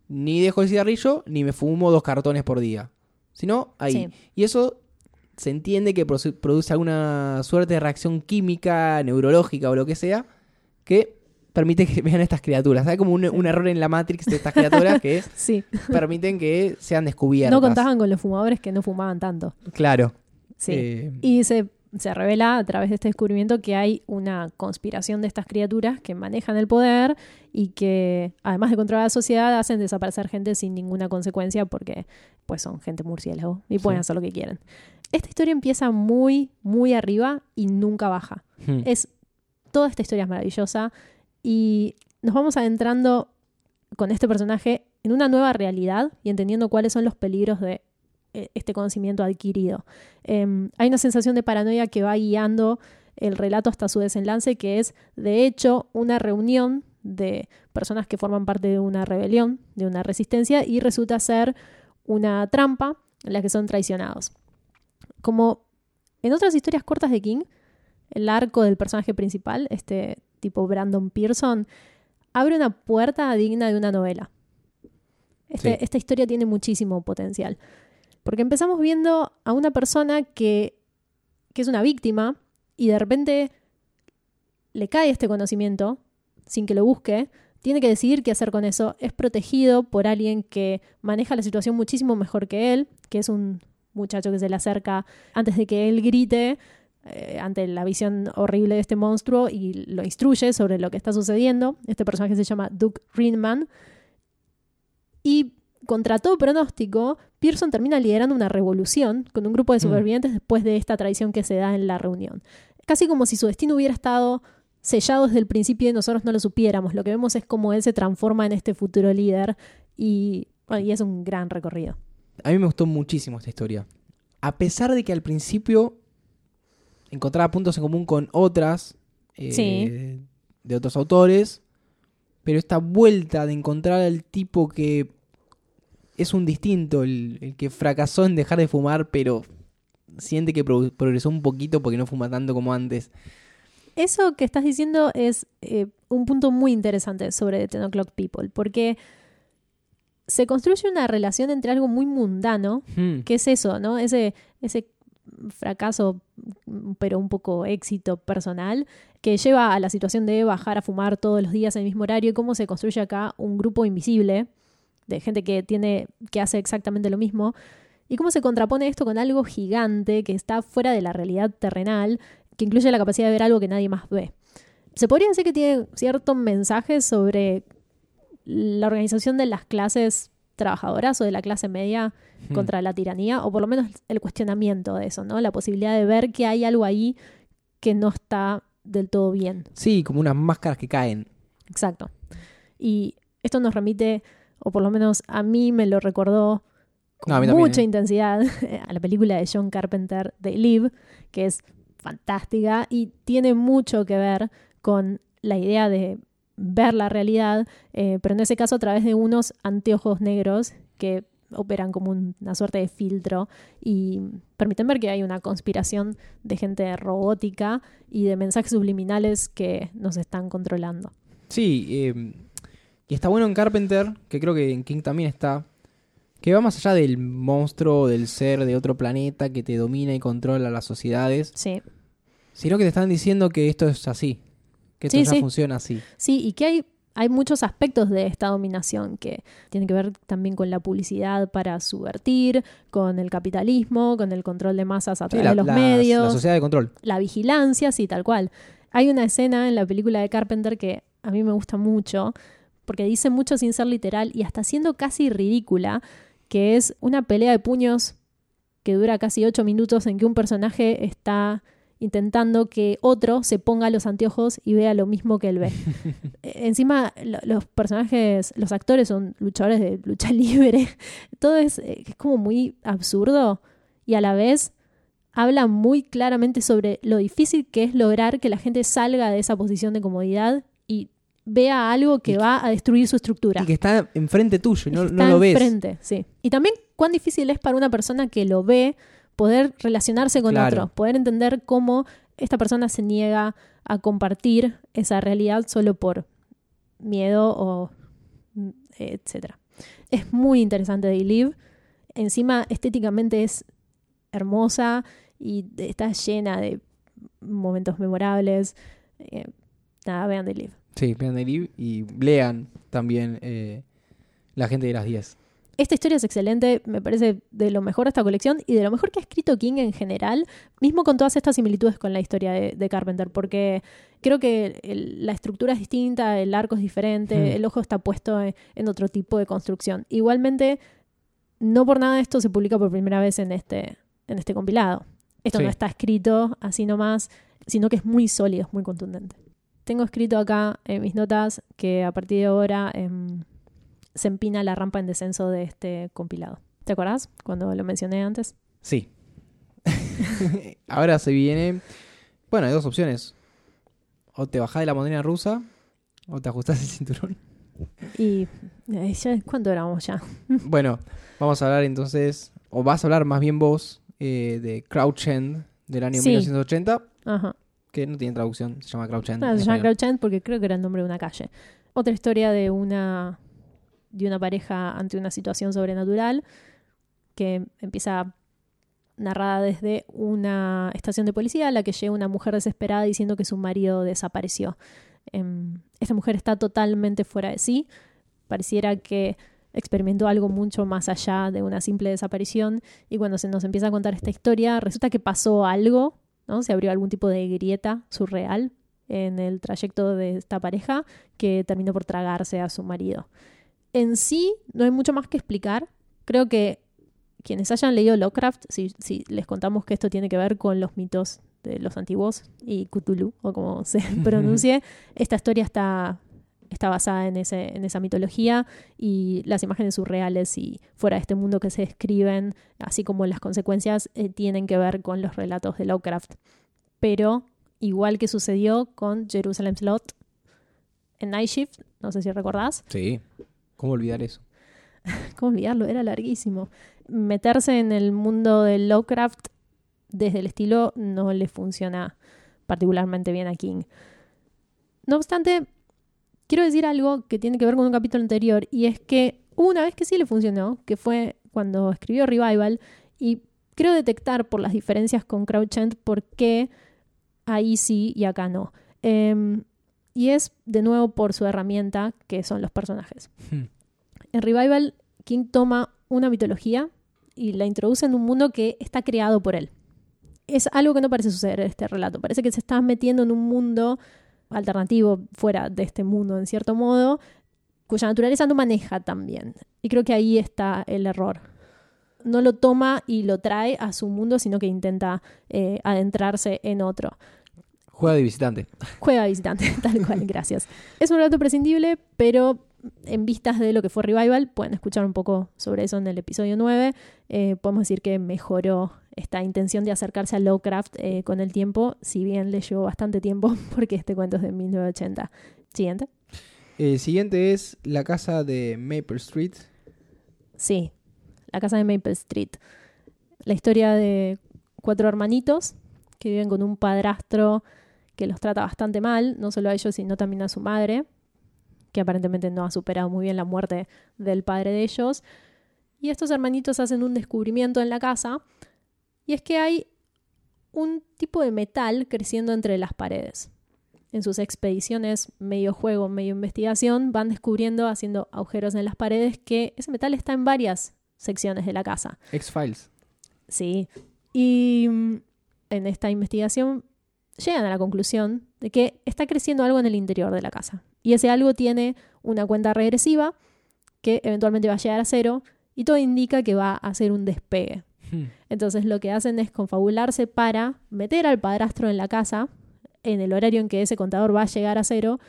ni dejo el cigarrillo, ni me fumo dos cartones por día. Sino ahí.
Sí.
Y eso se entiende que produ- produce alguna suerte de reacción química, neurológica o lo que sea, que permite que vean estas criaturas. Hay como un, un error en la Matrix de estas criaturas que
Sí.
permiten que sean descubiertas.
No contaban con los fumadores que no fumaban tanto.
Claro.
Sí.
Eh,
Y se, se revela a través de este descubrimiento que hay una conspiración de estas criaturas que manejan el poder y que, además de controlar la sociedad, hacen desaparecer gente sin ninguna consecuencia porque pues son gente murciélago y pueden
Sí.
hacer lo que quieren. Esta historia empieza muy, muy arriba y nunca baja.
hmm.
Es, toda esta historia es maravillosa y nos vamos adentrando con este personaje en una nueva realidad y entendiendo cuáles son los peligros de eh, este conocimiento adquirido. Em, hay una sensación de paranoia que va guiando el relato hasta su desenlace, que es, de hecho, una reunión de personas que forman parte de una rebelión, de una resistencia, y resulta ser una trampa en la que son traicionados. Como en otras historias cortas de King, el arco del personaje principal, este tipo Brandon Pearson, abre una puerta digna de una novela. Este-
Sí.
Esta historia tiene muchísimo potencial. Porque empezamos viendo a una persona que, que es una víctima y de repente le cae este conocimiento sin que lo busque, tiene que decidir qué hacer con eso. Es protegido por alguien que maneja la situación muchísimo mejor que él, que es un muchacho que se le acerca antes de que él grite eh, ante la visión horrible de este monstruo y lo instruye sobre lo que está sucediendo. Este personaje se llama Duke Rinman. Y contra todo pronóstico, Pearson termina liderando una revolución con un grupo de
Mm.
supervivientes después de esta traición que se da en la reunión. Casi como si su destino hubiera estado sellado desde el principio y nosotros no lo supiéramos. Lo que vemos es cómo él se transforma en este futuro líder y, bueno, y es un gran recorrido.
A mí me gustó muchísimo esta historia. A pesar de que al principio encontraba puntos en común con otras eh,
Sí.
de otros autores, pero esta vuelta de encontrar al tipo que es un distinto, el, el que fracasó en dejar de fumar, pero siente que pro- progresó un poquito porque no fuma tanto como antes.
Eso que estás diciendo es eh, un punto muy interesante sobre The Ten O'Clock People, porque se construye una relación entre algo muy mundano,
Hmm.
que es eso, ¿no? Ese, ese fracaso, pero un poco éxito personal, que lleva a la situación de bajar a fumar todos los días en el mismo horario y cómo se construye acá un grupo invisible de gente que tiene, que hace exactamente lo mismo, y cómo se contrapone esto con algo gigante que está fuera de la realidad terrenal, que incluye la capacidad de ver algo que nadie más ve. Se podría decir que tiene cierto mensaje sobre la organización de las clases trabajadoras o de la clase media
Hmm.
contra la tiranía, o por lo menos el cuestionamiento de eso, ¿no? La posibilidad de ver que hay algo ahí que no está del todo bien.
Sí, como unas máscaras que caen.
Exacto. Y esto nos remite, o por lo menos a mí me lo recordó con
No, también,
mucha
¿eh?
intensidad a la película de John Carpenter, They Live, que es fantástica y tiene mucho que ver con la idea de ver la realidad, eh, pero en ese caso a través de unos anteojos negros que operan como un- una suerte de filtro y permiten ver que hay una conspiración de gente robótica y de mensajes subliminales que nos están controlando.
Sí, eh, y está bueno en Carpenter, que creo que en King también está, que va más allá del monstruo, del ser de otro planeta que te domina y controla las sociedades,
Sí.
sino que te están diciendo que esto es así, que esto
Sí,
ya
sí.
funciona así.
Sí, y que hay, hay muchos aspectos de esta dominación que tienen que ver también con la publicidad para subvertir, con el capitalismo, con el control de masas a través
la,
de los medios,
la sociedad de control.
la vigilancia, sí, tal cual. Hay una escena en la película de Carpenter que a mí me gusta mucho, porque dice mucho sin ser literal y hasta siendo casi ridícula, que es una pelea de puños que dura casi ocho minutos en que un personaje está intentando que otro se ponga los anteojos y vea lo mismo que él ve. Eh, Encima, lo- los personajes, los actores son luchadores de lucha libre. Todo es, eh, es como muy absurdo y a la vez habla muy claramente sobre lo difícil que es lograr que la gente salga de esa posición de comodidad y vea algo que va a destruir su estructura.
Y que está enfrente tuyo y no,
Está
no lo ves.
enfrente, sí. Y también cuán difícil es para una persona que lo ve poder relacionarse con
Claro.
otro, poder entender cómo esta persona se niega a compartir esa realidad solo por miedo o mm, etcétera. Es muy interesante They Live. Encima estéticamente es hermosa y está llena de momentos memorables. Eh, nada, vean They Live.
Sí, vean The Live y lean también eh, La gente de las 10.
Esta historia es excelente, me parece de lo mejor de esta colección y de lo mejor que ha escrito King en general, mismo con todas estas similitudes con la historia de, de Carpenter, porque creo que el- la estructura es distinta, el arco es diferente,
Hmm.
el ojo está puesto en, en otro tipo de construcción. Igualmente, no por nada esto se publica por primera vez en este, en este compilado. Esto
Sí.
no está escrito así nomás, sino que es muy sólido, es muy contundente. Tengo escrito acá en mis notas que a partir de ahora em, se empina la rampa en descenso de este compilado. ¿Te acordás cuando lo mencioné antes?
Sí. Ahora se viene. Bueno, hay dos opciones. O te bajás de la montaña rusa o te ajustás el cinturón.
Y eh, ya- ¿cuánto éramos ya?
bueno, vamos a hablar entonces, o vas a hablar más bien vos, eh, de Crouch End del año
Sí.
1980,
Ajá.
que no tiene traducción, se llama Crouch End.
Ah,
en
se llama
español.
Crouch End porque creo que era el nombre de una calle. Otra historia de una de una pareja ante una situación sobrenatural que empieza narrada desde una estación de policía a la que llega una mujer desesperada diciendo que su marido desapareció. Em, esta mujer está totalmente fuera de sí. Pareciera que experimentó algo mucho más allá de una simple desaparición y cuando se nos empieza a contar esta historia resulta que pasó algo, ¿no? Se abrió algún tipo de grieta surreal en el trayecto de esta pareja que terminó por tragarse a su marido. En sí, no hay mucho más que explicar. Creo que quienes hayan leído Lovecraft, si, si les contamos que esto tiene que ver con los mitos de los antiguos y Cthulhu, o como se pronuncie, esta historia está, está basada en, ese, en esa mitología y las imágenes surreales y fuera de este mundo que se describen, así como las consecuencias, eh, tienen que ver con los relatos de Lovecraft. Pero igual que sucedió con Jerusalem Slot en Night Shift, no sé si recordás.
Sí. ¿Cómo olvidar eso?
¿Cómo olvidarlo? Era larguísimo. Meterse en el mundo de Lovecraft desde el estilo no le funciona particularmente bien a King. No obstante, quiero decir algo que tiene que ver con un capítulo anterior y es que hubo una vez que sí le funcionó, que fue cuando escribió Revival y creo detectar por las diferencias con Crouchent por qué ahí sí y acá no. Em, y es de nuevo por su herramienta que son los personajes.
Hmm.
En Revival, King toma una mitología y la introduce en un mundo que está creado por él. Es algo que no parece suceder en este relato. Parece que se está metiendo en un mundo alternativo fuera de este mundo, en cierto modo, cuya naturaleza no maneja también. Y creo que ahí está el error. No lo toma y lo trae a su mundo, sino que intenta eh, adentrarse en otro.
Juega de visitante.
Juega de visitante, tal cual, gracias. Es un relato prescindible, pero en vistas de lo que fue Revival, pueden escuchar un poco sobre eso en el episodio 9. Eh, podemos decir que mejoró esta intención de acercarse a Lovecraft eh, con el tiempo, si bien le llevó bastante tiempo, porque este cuento es de 1980. Siguiente.
El siguiente es La casa de Maple Street.
Sí, La casa de Maple Street. La historia de cuatro hermanitos que viven con un padrastro que los trata bastante mal, no solo a ellos, sino también a su madre, que aparentemente no ha superado muy bien la muerte del padre de ellos. Y estos hermanitos hacen un descubrimiento en la casa, y es que hay un tipo de metal creciendo entre las paredes. En sus expediciones medio juego, medio investigación, van descubriendo, haciendo agujeros en las paredes, que ese metal está en varias secciones de la casa.
X-Files.
Sí. Y mm, en esta investigación llegan a la conclusión de que está creciendo algo en el interior de la casa. Y ese algo tiene una cuenta regresiva que eventualmente va a llegar a cero y todo indica que va a hacer un despegue.
Hmm.
Entonces lo que hacen es confabularse para meter al padrastro en la casa en el horario en que ese contador va a llegar a cero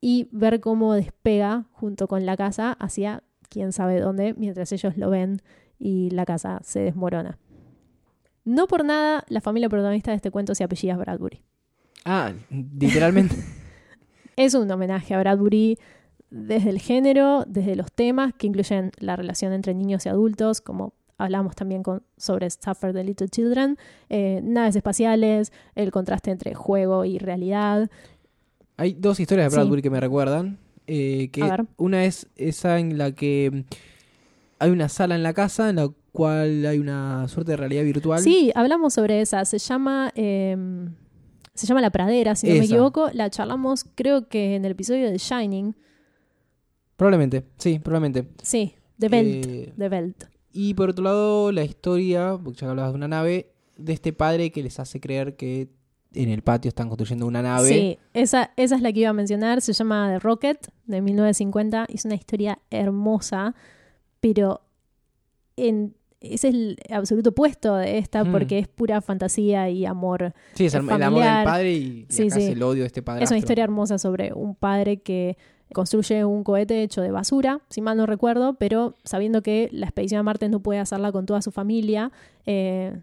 y ver cómo despega junto con la casa hacia quién sabe dónde mientras ellos lo ven y la casa se desmorona. No por nada la familia protagonista de este cuento se apellida Bradbury.
Ah, literalmente.
Es un homenaje a Bradbury desde el género, desde los temas que incluyen la relación entre niños y adultos, como hablamos también con, sobre Suffer the Little Children, eh, naves espaciales, el contraste entre juego y realidad.
Hay dos historias de
Sí.
Bradbury que me recuerdan. eh, que una es esa en la que hay una sala en la casa en la cual hay una suerte de realidad virtual.
Sí, hablamos sobre esa. Se llama, eh, se llama La Pradera, si no me equivoco. La charlamos, creo que en el episodio de Shining.
Probablemente, sí, probablemente.
Sí, de Belt.
Eh,
de Belt.
y por otro lado, la historia, porque ya hablabas de una nave, de este padre que les hace creer que en el patio están construyendo una nave.
Sí, esa, esa es la que iba a mencionar. Se llama The Rocket, de 1950. Es una historia hermosa, pero en, es el absoluto opuesto de esta
Hmm.
porque es pura fantasía y amor.
Sí, es el, el amor del padre y, y
Sí,
acá
sí.
es el odio de este padre.
Es una historia hermosa sobre un padre que construye un cohete hecho de basura, si mal no recuerdo, pero sabiendo que la expedición a Marte no puede hacerla con toda su familia, eh,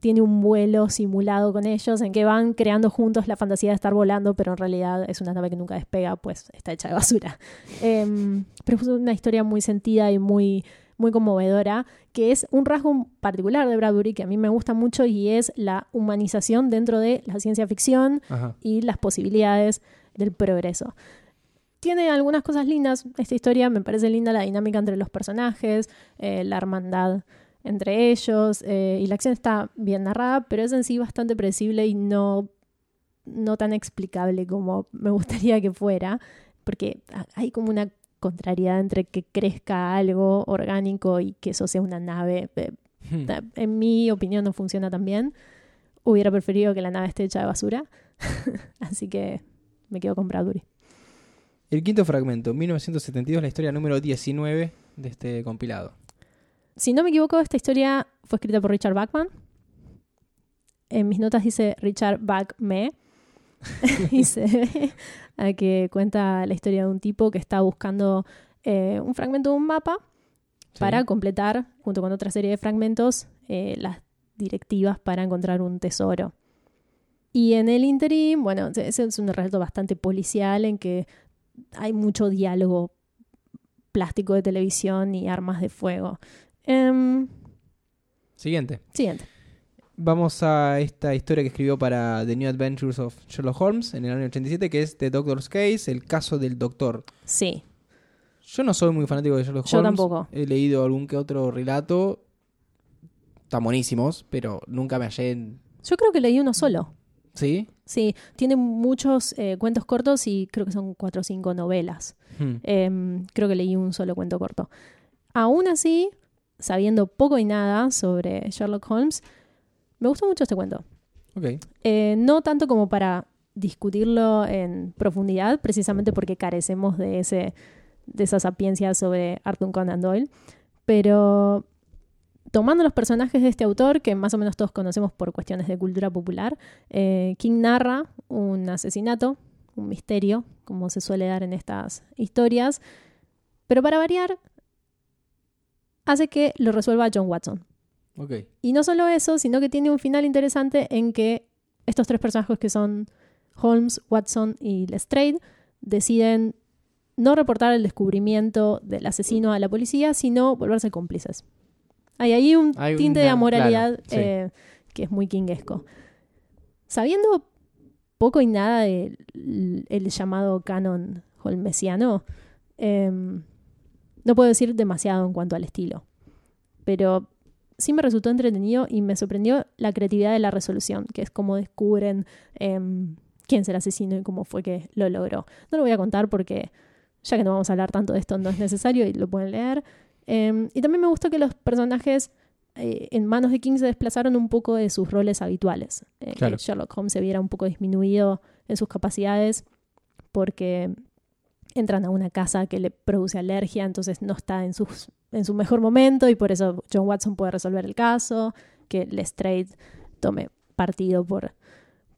tiene un vuelo simulado con ellos en que van creando juntos la fantasía de estar volando, pero en realidad es una nave que nunca despega, pues está hecha de basura. Em, pero es una historia muy sentida y muy, muy conmovedora, que es un rasgo particular de Bradbury que a mí me gusta mucho y es la humanización dentro de la ciencia ficción
Ajá.
y las posibilidades del progreso. Tiene algunas cosas lindas esta historia, me parece linda la dinámica entre los personajes, eh, la hermandad entre ellos eh, y la acción está bien narrada, pero es en sí bastante predecible y no, no tan explicable como me gustaría que fuera, porque ha- hay como una contrariedad entre que crezca algo orgánico y que eso sea una nave. Eh,
Hmm.
ta- En mi opinión no funciona tan bien. Hubiera preferido que la nave esté hecha de basura. Así que me quedo con Bradbury.
El quinto fragmento, 1972, la historia número 19 de este compilado.
Si no me equivoco, esta historia fue escrita por Richard Bachman. En mis notas dice Richard Bachme. y se ve a que cuenta la historia de un tipo que está buscando eh, un fragmento de un mapa
¿Sí?
para completar, junto con otra serie de fragmentos, eh, las directivas para encontrar un tesoro. Y en el interim, bueno, ese es un relato bastante policial en que hay mucho diálogo plástico de televisión y armas de fuego. Em,
Siguiente.
siguiente.
Vamos a esta historia que escribió para The New Adventures of Sherlock Holmes en el año 87, que es The Doctor's Case, el caso del doctor.
Sí,
Yo no soy muy fanático de Sherlock
Yo
Holmes.
tampoco.
He leído algún que otro relato. Están buenísimos, pero nunca me hallé en...
yo creo que leí uno solo.
¿Sí?
Sí, tiene muchos eh, cuentos cortos y creo que son cuatro o cinco novelas.
Hmm.
Em, creo que leí un solo cuento corto. Aún así, sabiendo poco y nada sobre Sherlock Holmes, me gustó mucho este cuento. Eh, no tanto como para discutirlo en profundidad, precisamente porque carecemos de, ese, de esa sapiencia sobre Arthur Conan Doyle, pero tomando los personajes de este autor, que más o menos todos conocemos por cuestiones de cultura popular, eh, King narra un asesinato, un misterio, como se suele dar en estas historias, pero para variar, hace que lo resuelva John Watson. Y no solo eso, sino que tiene un final interesante en que estos tres personajes que son Holmes, Watson y Lestrade deciden no reportar el descubrimiento del asesino a la policía, sino volverse cómplices. Hay ahí un
Hay
tinte de amoralidad
claro, sí.
eh, que es muy kinguesco. Sabiendo poco y nada del el llamado canon holmesiano, em, no puedo decir demasiado en cuanto al estilo. Pero sí me resultó entretenido y me sorprendió la creatividad de la resolución, que es cómo descubren em, quién es el asesino y cómo fue que lo logró. No lo voy a contar porque ya que no vamos a hablar tanto de esto, no es necesario y lo pueden leer. Em, y también me gustó que los personajes eh, en manos de King se desplazaron un poco de sus roles habituales. Eh,
Claro.
Que Sherlock Holmes se viera un poco disminuido en sus capacidades porque entran a una casa que le produce alergia, entonces no está en, sus, en su mejor momento y por eso John Watson puede resolver el caso, que Lestrade tome partido por,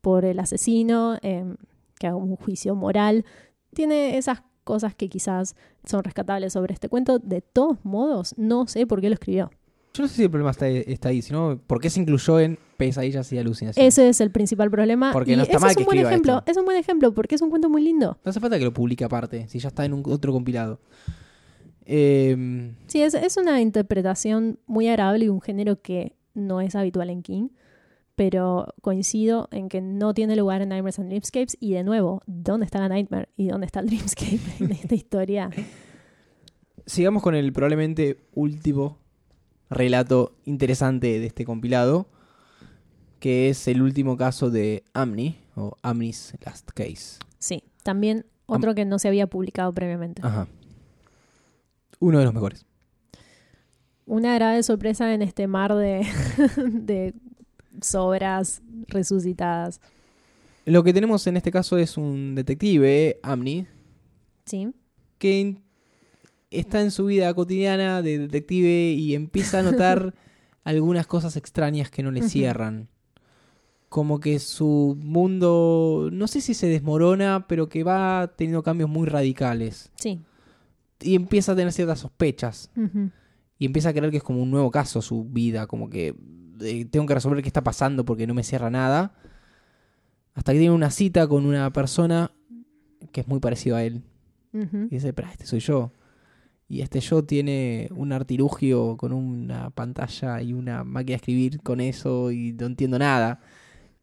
por el asesino, em, que haga un juicio moral. Tiene esas cosas que quizás son rescatables sobre este cuento. De todos modos, no sé por qué lo escribió.
Yo no sé si el problema está, está ahí, sino por qué se incluyó en pesadillas y alucinaciones.
Ese es el principal problema.
Porque
y
no está mal
es
que
un buen
escriba
ejemplo.
esto.
Es un buen ejemplo porque es un cuento muy lindo.
No hace falta que lo publique aparte, si ya está en un otro compilado. Eh,
Sí, es, es una interpretación muy agradable y un género que no es habitual en King, pero coincido en que no tiene lugar en Nightmares and Dreamscapes y de nuevo, ¿dónde está la Nightmare y dónde está el Dreamscape en esta historia?
sigamos con el probablemente último relato interesante de este compilado, que es el último caso de Amni, o Amni's Last Case.
Sí, también otro que no se había publicado previamente.
Ajá. Uno de los mejores.
Una agradable sorpresa en este mar de, de sobras resucitadas.
Lo que tenemos en este caso es un detective, Amni,
Sí,
que está en su vida cotidiana de detective y empieza a notar algunas cosas extrañas que no le cierran. Como que su mundo, no sé si se desmorona, pero que va teniendo cambios muy radicales.
sí.
Y empieza a tener ciertas sospechas. Y empieza a creer que es como un nuevo caso su vida. Como que eh, tengo que resolver qué está pasando porque no me cierra nada. Hasta que tiene una cita con una persona que es muy parecido a él. Y dice, pero este soy yo. Y este yo tiene un artilugio con una pantalla y una máquina de escribir con eso y no entiendo nada.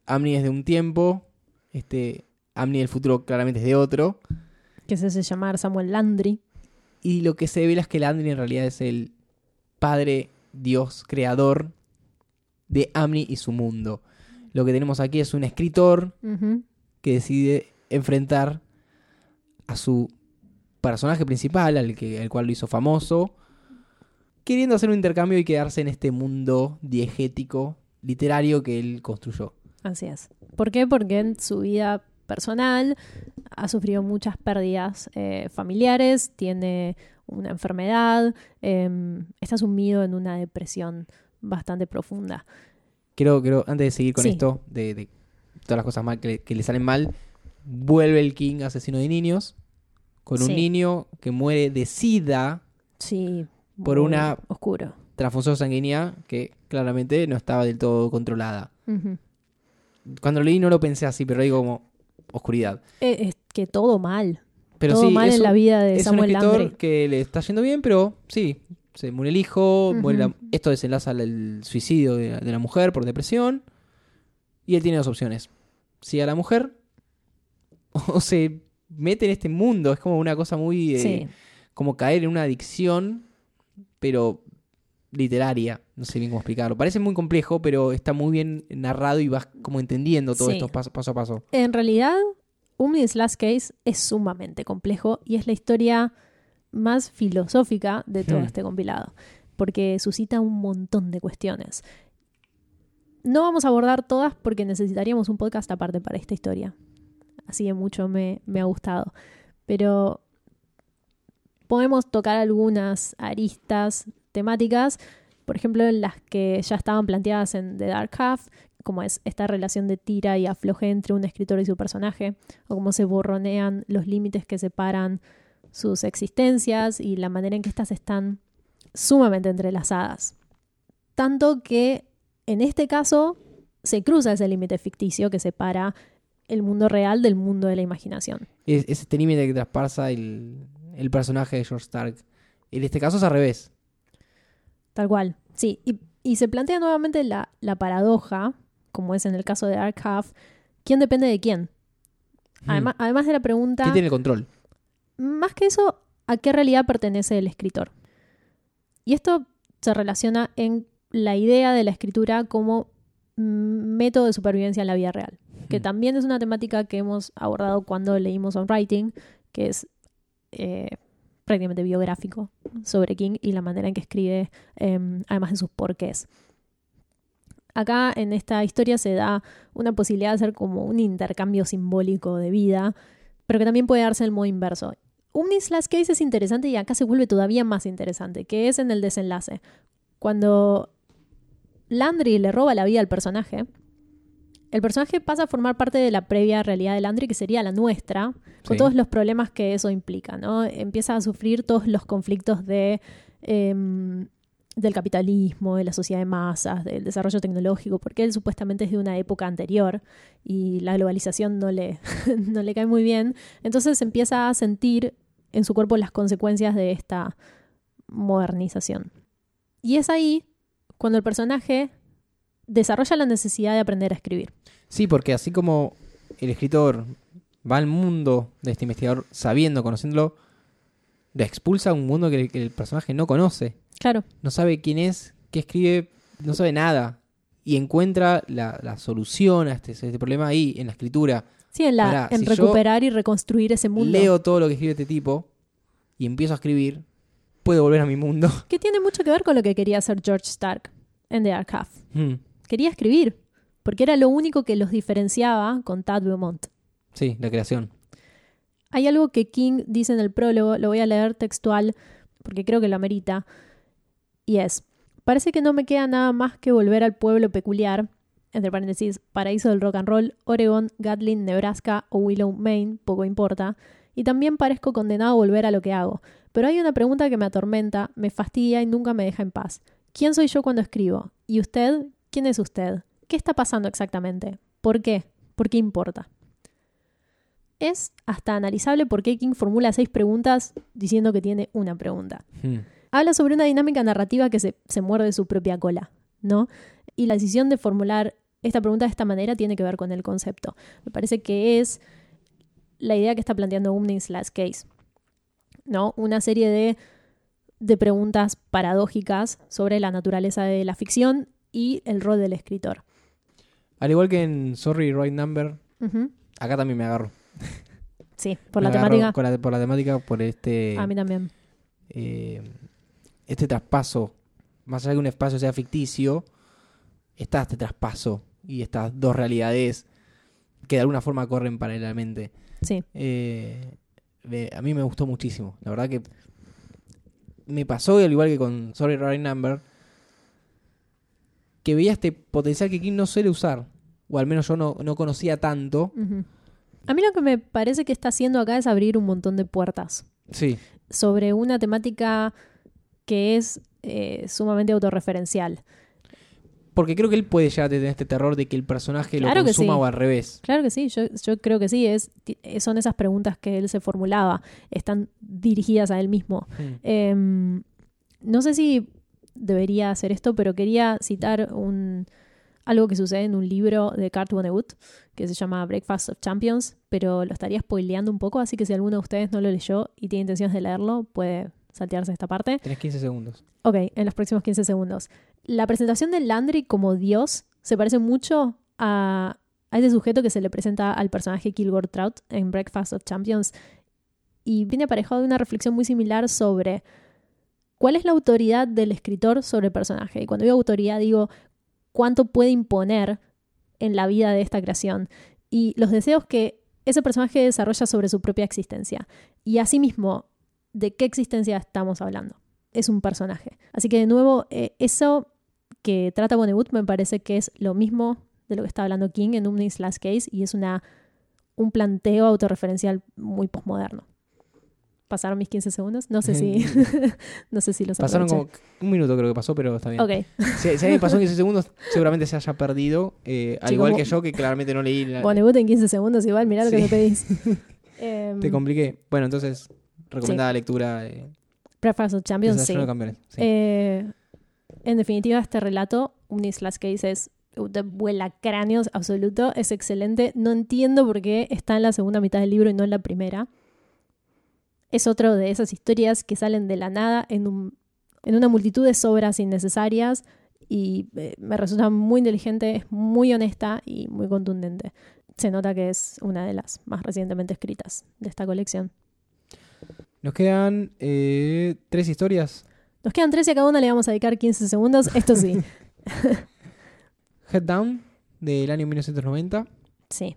Amni es de un tiempo, este Amni del futuro claramente es de otro.
Que se hace llamar Samuel Landry.
Y lo que se revela es que Amni en realidad es el padre, Dios, creador de Amni y su mundo. Lo que tenemos aquí es un escritor que decide enfrentar a su personaje principal, al que, al cual lo hizo famoso, queriendo hacer un intercambio y quedarse en este mundo diegético, literario que él construyó.
Así es. ¿Por qué? Porque en su vida personal ha sufrido muchas pérdidas eh, familiares, tiene una enfermedad, eh, está sumido en una depresión bastante profunda.
Quiero, quiero antes de seguir con
Sí.
esto, de, de todas las cosas mal que, le- que le salen mal, vuelve el King asesino de niños, con un niño que muere de sida,
Sí.
Por una-
Oscuro.
transfusión sanguínea que claramente no estaba del todo controlada. Cuando lo leí no lo pensé así, pero digo como oscuridad.
Eh, es que todo mal.
Pero
todo
sí,
mal en
un-
la vida de
es un
Samuel
escritor
Landry.
que le está yendo bien, pero sí, se muere el hijo, muere la- esto desenlaza el suicidio de, de la mujer por depresión. Y él tiene dos opciones. Sigue a la mujer o se mete en este mundo. Es como una cosa muy... eh,
Sí.
como caer en una adicción, pero literaria. No sé bien cómo explicarlo. Parece muy complejo, pero está muy bien narrado y vas como entendiendo todo
Sí.
esto paso, paso a paso.
En realidad, Umni's Last Case es sumamente complejo y es la historia más filosófica de todo
Hmm.
este compilado, porque suscita un montón de cuestiones. No vamos a abordar todas porque necesitaríamos un podcast aparte para esta historia. Así de mucho me, ha gustado. Pero podemos tocar algunas aristas temáticas, por ejemplo, las que ya estaban planteadas en The Dark Half, como es esta relación de tira y afloje entre un escritor y su personaje, o cómo se borronean los límites que separan sus existencias y la manera en que éstas están sumamente entrelazadas. Tanto que en este caso se cruza ese límite ficticio que separa el mundo real del mundo de la imaginación.
Es, es este límite que traspasa el, el personaje de George Stark. En este caso es al revés.
Tal cual, sí. Y, y se plantea nuevamente la, la paradoja, como es en el caso de Dark Half, ¿quién depende de quién? Además, además de la pregunta,
Hmm. ¿Quién tiene el control?
más que eso, ¿a qué realidad pertenece el escritor? Y esto se relaciona en la idea de la escritura como método de supervivencia en la vida real, que también es una temática que hemos abordado cuando leímos On Writing, que es eh, prácticamente biográfico sobre King y la manera en que escribe, eh, además de sus porqués. Acá en esta historia se da una posibilidad de hacer como un intercambio simbólico de vida, pero que también puede darse el modo inverso. Umnis Last Case es interesante y acá se vuelve todavía más interesante, que es en el desenlace. Cuando Landry le roba la vida al personaje, el personaje pasa a formar parte de la previa realidad de Landry, que sería la nuestra, con
Sí.
todos los problemas que eso implica, ¿no? Empieza a sufrir todos los conflictos de, em, del capitalismo, de la sociedad de masas, del desarrollo tecnológico, porque él supuestamente es de una época anterior y la globalización no le, no le cae muy bien. Entonces empieza a sentir en su cuerpo las consecuencias de esta modernización. Y es ahí cuando el personaje desarrolla la necesidad de aprender a escribir.
Sí, porque así como el escritor va al mundo de este investigador sabiendo, conociéndolo, le expulsa a un mundo que, que el personaje no conoce.
Claro,
No sabe quién es, qué escribe, no sabe nada. Y encuentra la, la solución a este, este problema ahí, en la escritura.
sí, en, la, en
si
recuperar y reconstruir ese mundo.
Leo todo lo que escribe este tipo y empiezo a escribir, puedo volver a mi mundo.
Que tiene mucho que ver con lo que quería hacer George Stark en The Half.
Hmm,
Quería escribir, porque era lo único que los diferenciaba con Tad Beaumont.
Sí, la creación.
Hay algo que King dice en el prólogo, lo voy a leer textual porque creo que lo amerita, y es, parece que no me queda nada más que volver al pueblo peculiar, entre paréntesis, paraíso del rock and roll, Oregon, Gatlin, Nebraska o Willow, Maine, poco importa, y también parezco condenado a volver a lo que hago. Pero hay una pregunta que me atormenta, me fastidia y nunca me deja en paz. ¿Quién soy yo cuando escribo? ¿Y usted? ¿Quién es usted? ¿Qué está pasando exactamente? ¿Por qué? ¿Por qué importa? Es hasta analizable por qué King formula seis preguntas diciendo que tiene una pregunta.
Hmm.
Habla sobre una dinámica narrativa que se, se muerde su propia cola, ¿no? Y la decisión de formular esta pregunta de esta manera tiene que ver con el concepto. Me parece que es la idea que está planteando Umning's Last Case, ¿no? Una serie de, de preguntas paradójicas sobre la naturaleza de la ficción y el rol del escritor.
Al igual que en Sorry Right Number, acá también me agarro.
Sí, por la temática.
la- por la temática, por este,
A mí también.
eh, este traspaso. Más allá de que un espacio sea ficticio, está este traspaso y estas dos realidades que de alguna forma corren paralelamente.
Sí.
Eh, a mí me gustó muchísimo. La verdad que me pasó, al igual que con Sorry Right Number, que veía este potencial que King no suele usar. O al menos yo no, no conocía tanto.
A mí lo que me parece que está haciendo acá es abrir un montón de puertas
Sí.
sobre una temática que es eh, sumamente autorreferencial.
Porque creo que él puede llegar a tener este terror de que el personaje
Claro
lo consuma
sí.
o al revés.
Claro que sí, yo, yo creo que sí, es, ti- son esas preguntas que él se formulaba, están dirigidas a él mismo.
Mm.
Em, no sé si debería hacer esto, pero quería citar un, algo que sucede en un libro de Kurt Vonnegut que se llama Breakfast of Champions, pero lo estaría spoileando un poco, así que si alguno de ustedes no lo leyó y tiene intenciones de leerlo, puede saltearse esta parte.
Tenés 15 segundos.
Ok, en los próximos 15 segundos. La presentación de Landry como Dios se parece mucho a, a ese sujeto que se le presenta al personaje Kilgore Trout en Breakfast of Champions y viene aparejado de una reflexión muy similar sobre cuál es la autoridad del escritor sobre el personaje. Y cuando digo autoridad digo cuánto puede imponer en la vida de esta creación y los deseos que ese personaje desarrolla sobre su propia existencia. Y asimismo, ¿de qué existencia estamos hablando? Es un personaje. Así que de nuevo, eh, eso que trata Vonnegut me parece que es lo mismo de lo que está hablando King en Omnis Last Case y es una, un planteo autorreferencial muy posmoderno. ¿Pasaron mis 15 segundos? No sé si, no sé si los
Pasaron como un minuto creo que pasó, pero está bien.
Ok,
Si, si alguien pasó en 15 segundos, seguramente se haya perdido. eh, al igual que yo, que claramente no leí. La,
Vonnegut en 15 segundos igual, mirá lo que me pedís. Em,
te compliqué. Bueno, entonces, recomendada lectura. Eh,
Champions, sí.
Campeones.
Eh, en definitiva, este relato, Unis Last Case, es de vuela cráneos absoluto, es excelente. No entiendo por qué está en la segunda mitad del libro y no en la primera. Es otro de esas historias que salen de la nada en, un, en una multitud de sobras innecesarias y eh, me resulta muy inteligente, es muy honesta y muy contundente. Se nota que es una de las más recientemente escritas de esta colección.
Nos quedan eh, tres historias.
Nos quedan tres y a cada una le vamos a dedicar 15 segundos. Esto sí.
Head Down, del año 1990.
Sí.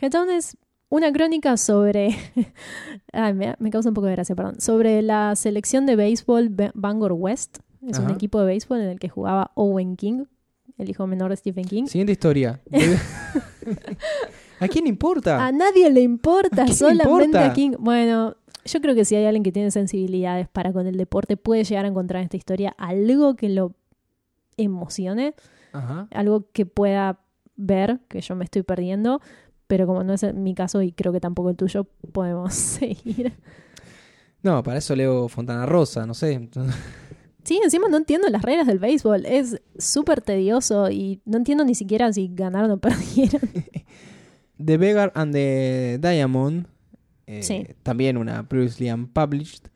Headdown es una crónica sobre. Ay, me, me causa un poco de gracia, perdón. Sobre la selección de béisbol Ba- Bangor West. Es un equipo de béisbol en el que jugaba Owen King, el hijo menor de Stephen King.
Siguiente historia. ¿A quién le importa?
A nadie le importa,
¿A
solamente
importa?
a King. Bueno, yo creo que si hay alguien que tiene sensibilidades para con el deporte, puede llegar a encontrar en esta historia algo que lo emocione,
Ajá.
algo que pueda ver, que yo me estoy perdiendo. Pero como no es mi caso y creo que tampoco el tuyo, podemos seguir.
No, para eso leo Fontana Rosa, no sé.
Sí, encima no entiendo las reglas del béisbol. Es súper tedioso y no entiendo ni siquiera si ganaron o perdieron.
The Beggar and the Diamond. eh,
Sí.
También una previously unpublished.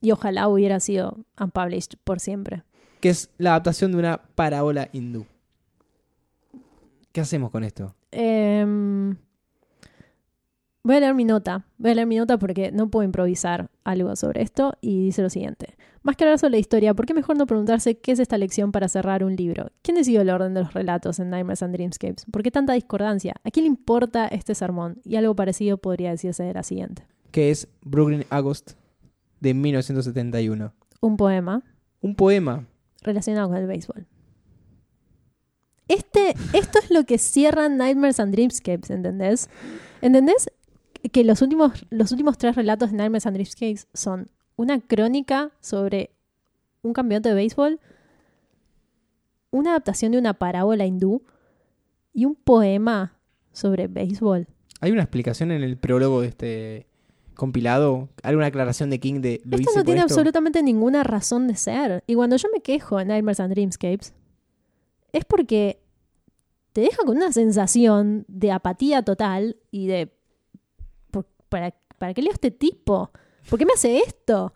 Y ojalá hubiera sido unpublished por siempre.
Que es la adaptación de una parábola hindú. ¿Qué hacemos con esto?
Em, voy a leer mi nota. Voy a leer mi nota porque no puedo improvisar algo sobre esto y dice lo siguiente. Más que hablar sobre la historia, ¿por qué mejor no preguntarse qué es esta lección para cerrar un libro? ¿Quién decidió el orden de los relatos en Nightmares and Dreamscapes? ¿Por qué tanta discordancia? ¿A quién le importa este sermón? Y algo parecido podría decirse de la siguiente.
Que es Brooklyn August de 1971.
Un poema
Un poema.
relacionado con el béisbol. Este, esto es lo que cierra Nightmares and Dreamscapes, ¿entendés? ¿Entendés? Que los últimos, los últimos tres relatos de Nightmares and Dreamscapes son una crónica sobre un campeonato de béisbol, una adaptación de una parábola hindú y un poema sobre béisbol.
¿Hay una explicación en el prólogo de este compilado? ¿Alguna aclaración de King de lo
Esto
hice
no tiene
esto?
absolutamente ninguna razón de ser. Y cuando yo me quejo en Nightmares and Dreamscapes, es porque te deja con una sensación de apatía total y de. por- ¿Para, ¿Para qué leo a este tipo? ¿Por qué me hace esto?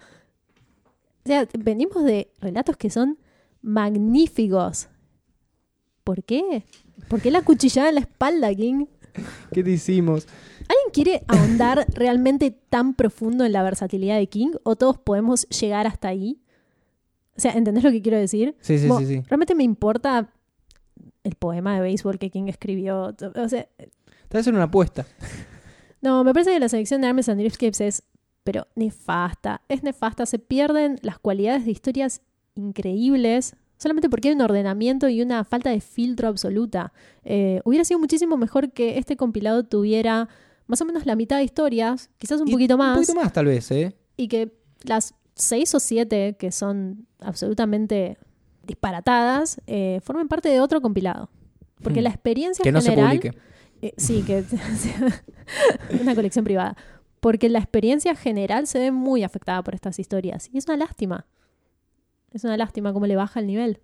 O sea, venimos de relatos que son magníficos. ¿Por qué? ¿Por qué la cuchillada en la espalda, King?
¿Qué te hicimos?
¿Alguien quiere ahondar realmente tan profundo en la versatilidad de King o todos podemos llegar hasta ahí? O sea, ¿entendés lo que quiero decir?
Sí, sí,
Como,
sí, sí.
¿Realmente me importa el poema de béisbol que King escribió? O sea,
Te hacer una apuesta.
no, me parece que la selección de Armes and Dreamscapes es, pero nefasta. Es nefasta. Se pierden las cualidades de historias increíbles solamente porque hay un ordenamiento y una falta de filtro absoluta. Eh, hubiera sido muchísimo mejor que este compilado tuviera más o menos la mitad de historias, quizás un
Y
poquito más.
Un poquito más, tal vez, ¿eh?
y que las seis o siete que son absolutamente disparatadas eh, formen parte de otro compilado. Porque
Hmm.
la experiencia
Que no se
general...
publique.
Eh, sí, que una colección privada. Porque la experiencia general se ve muy afectada por estas historias. Y es una lástima. Es una lástima cómo le baja el nivel.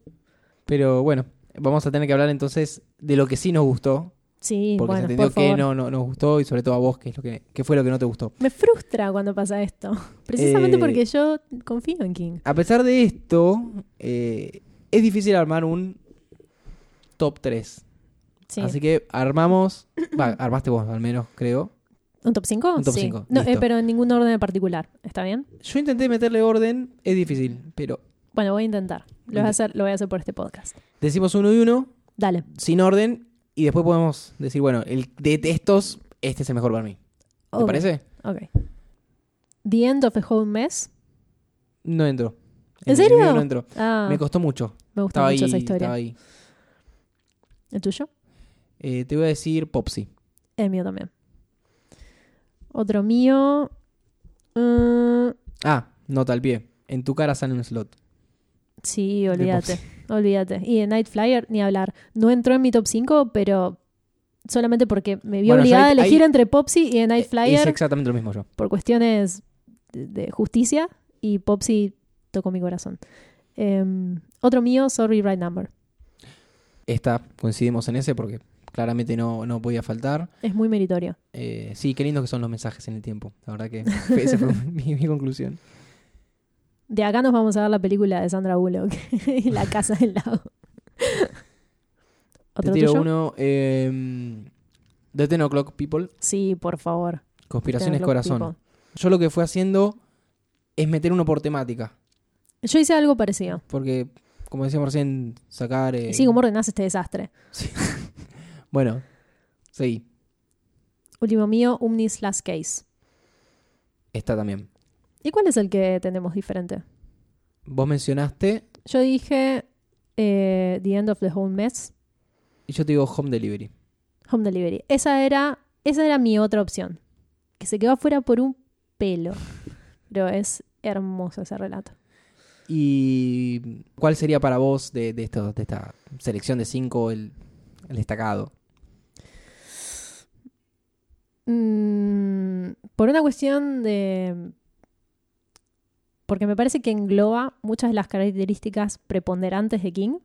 Pero bueno, vamos a tener que hablar entonces de lo que sí nos gustó.
Sí,
Porque
bueno,
se entendió
por
que no, no nos gustó y sobre todo a vos, que es lo que, qué fue lo que no te gustó.
Me frustra cuando pasa esto. Precisamente
Eh,
porque yo confío en King.
A pesar de esto, eh, es difícil armar un top 3.
Sí.
Así que armamos, va, armaste vos al menos, creo.
¿Un top 5?
Un top
sí.
cinco,
No, eh,
listo.
pero en ningún orden en particular. ¿Está bien?
Yo intenté meterle orden, es difícil, pero
Bueno, voy a intentar. Lo voy a hacer, lo voy a hacer por este podcast.
decimos uno y uno,
Dale.
sin orden, y después podemos decir, bueno, el de estos, este es el mejor para mí. ¿Te parece?
Ok. The End of a Whole Mess.
No entró.
¿En
el
serio?
no entró.
Ah,
Me costó mucho.
Me gusta
Estaba
mucho
ahí,
esa historia.
ahí.
¿El tuyo?
Eh, te voy a decir Popsy.
El mío también. Otro mío. mm,
Ah, nota al pie. En tu cara sale un slot.
sí, olvídate. Olvídate. Y de Night Flyer, ni hablar. No entró en mi top 5, pero solamente porque me vi
Bueno,
obligada a elegir entre Popsy y The Night
Es
Flyer
exactamente lo mismo yo.
por cuestiones de, de justicia. Y Popsy tocó mi corazón. Em, otro mío, Sorry Right Number.
Esta, coincidimos en ese porque claramente no, no podía faltar.
Es muy meritorio.
Eh, sí, qué lindo que son los mensajes en el tiempo. La verdad que esa fue mi, mi conclusión.
De acá nos vamos a ver la película de Sandra Bullock y La Casa del Lago.
Te
¿Otro
tiro
tuyo?
uno. Eh, The Ten O'Clock People.
Sí, por favor.
Conspiraciones Corazón.
People.
Yo lo que fui haciendo es meter uno por temática.
Yo hice algo parecido.
Porque, como decíamos recién, sacar... eh,
sí, ¿cómo ordenás este desastre?
Bueno, sí,
Último mío, Umnis Last Case.
está también.
¿Y cuál es el que tenemos diferente?
Vos mencionaste
Yo dije eh, The End of the Whole Mess,
y yo te digo Home Delivery.
Home Delivery. Esa era, esa era mi otra opción. Que se quedó afuera por un pelo. Pero es hermoso ese relato.
¿Y cuál sería para vos de, de, estos- de esta selección de cinco el, el destacado?
Mm, por una cuestión de... Porque me parece que engloba muchas de las características preponderantes de King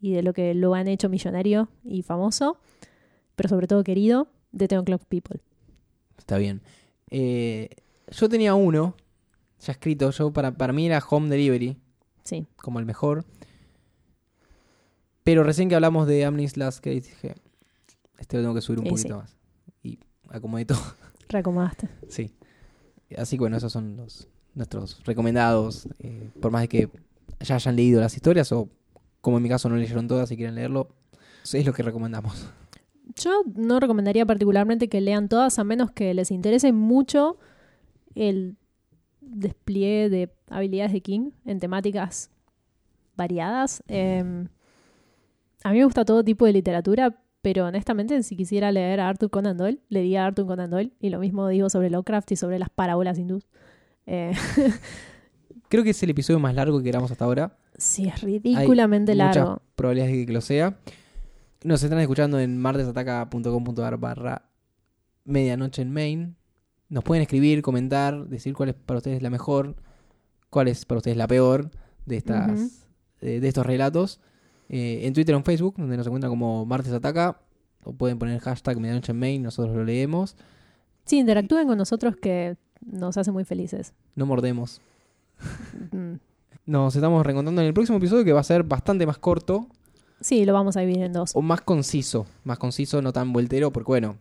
y de lo que lo han hecho millonario y famoso, pero sobre todo querido, de Ten O'Clock People.
Está bien. Eh, yo tenía uno ya escrito. Yo para, para mí era Home Delivery
Sí,
como el mejor. Pero recién que hablamos de Amnis Last Case dije, este lo tengo que subir un
Y
poquito
sí.
más. Y acomodé todo.
reacomodaste.
Sí. Así que bueno, esos son los nuestros recomendados. eh, por más de que ya hayan leído las historias o como en mi caso no leyeron todas y quieren leerlo, es lo que recomendamos.
Yo no recomendaría particularmente que lean todas a menos que les interese mucho el despliegue de habilidades de King en temáticas variadas. Eh, a mí me gusta todo tipo de literatura, pero honestamente si quisiera leer a Arthur Conan Doyle, leería a Arthur Conan Doyle y lo mismo digo sobre Lovecraft y sobre las parábolas hindús. Eh,
Creo que es el episodio más largo que grabamos hasta ahora.
sí, es ridículamente
muchas
largo.
probabilidades de que lo sea. Nos están escuchando en martesataca.com.ar barra medianoche en Main. Nos pueden escribir, comentar, decir cuál es para ustedes la mejor, cuál es para ustedes la peor de, estas, eh, de estos relatos. Eh, en Twitter o en Facebook, donde nos encuentran como Martes Ataca, o pueden poner el hashtag medianoche en Main, nosotros lo leemos.
Sí, interactúen con nosotros que nos hace muy felices.
No mordemos.
Mm.
Nos estamos reencontrando en el próximo episodio que va a ser bastante más corto
Sí, lo vamos a dividir en dos.
o más conciso. Más conciso, no tan vueltero, porque bueno,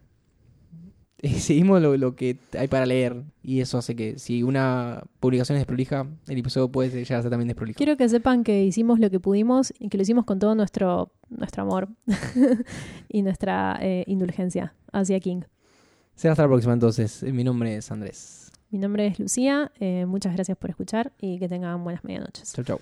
seguimos lo, lo que hay para leer y eso hace que si una publicación es desprolija, el episodio puede llegar a ser también desprolijo.
Quiero que sepan que hicimos lo que pudimos y que lo hicimos con todo nuestro, nuestro amor y nuestra eh, indulgencia hacia King.
Será hasta la próxima entonces. Mi nombre es Andrés.
Mi nombre es Lucía, eh, muchas gracias por escuchar y que tengan buenas medianoches.
Chau, chau.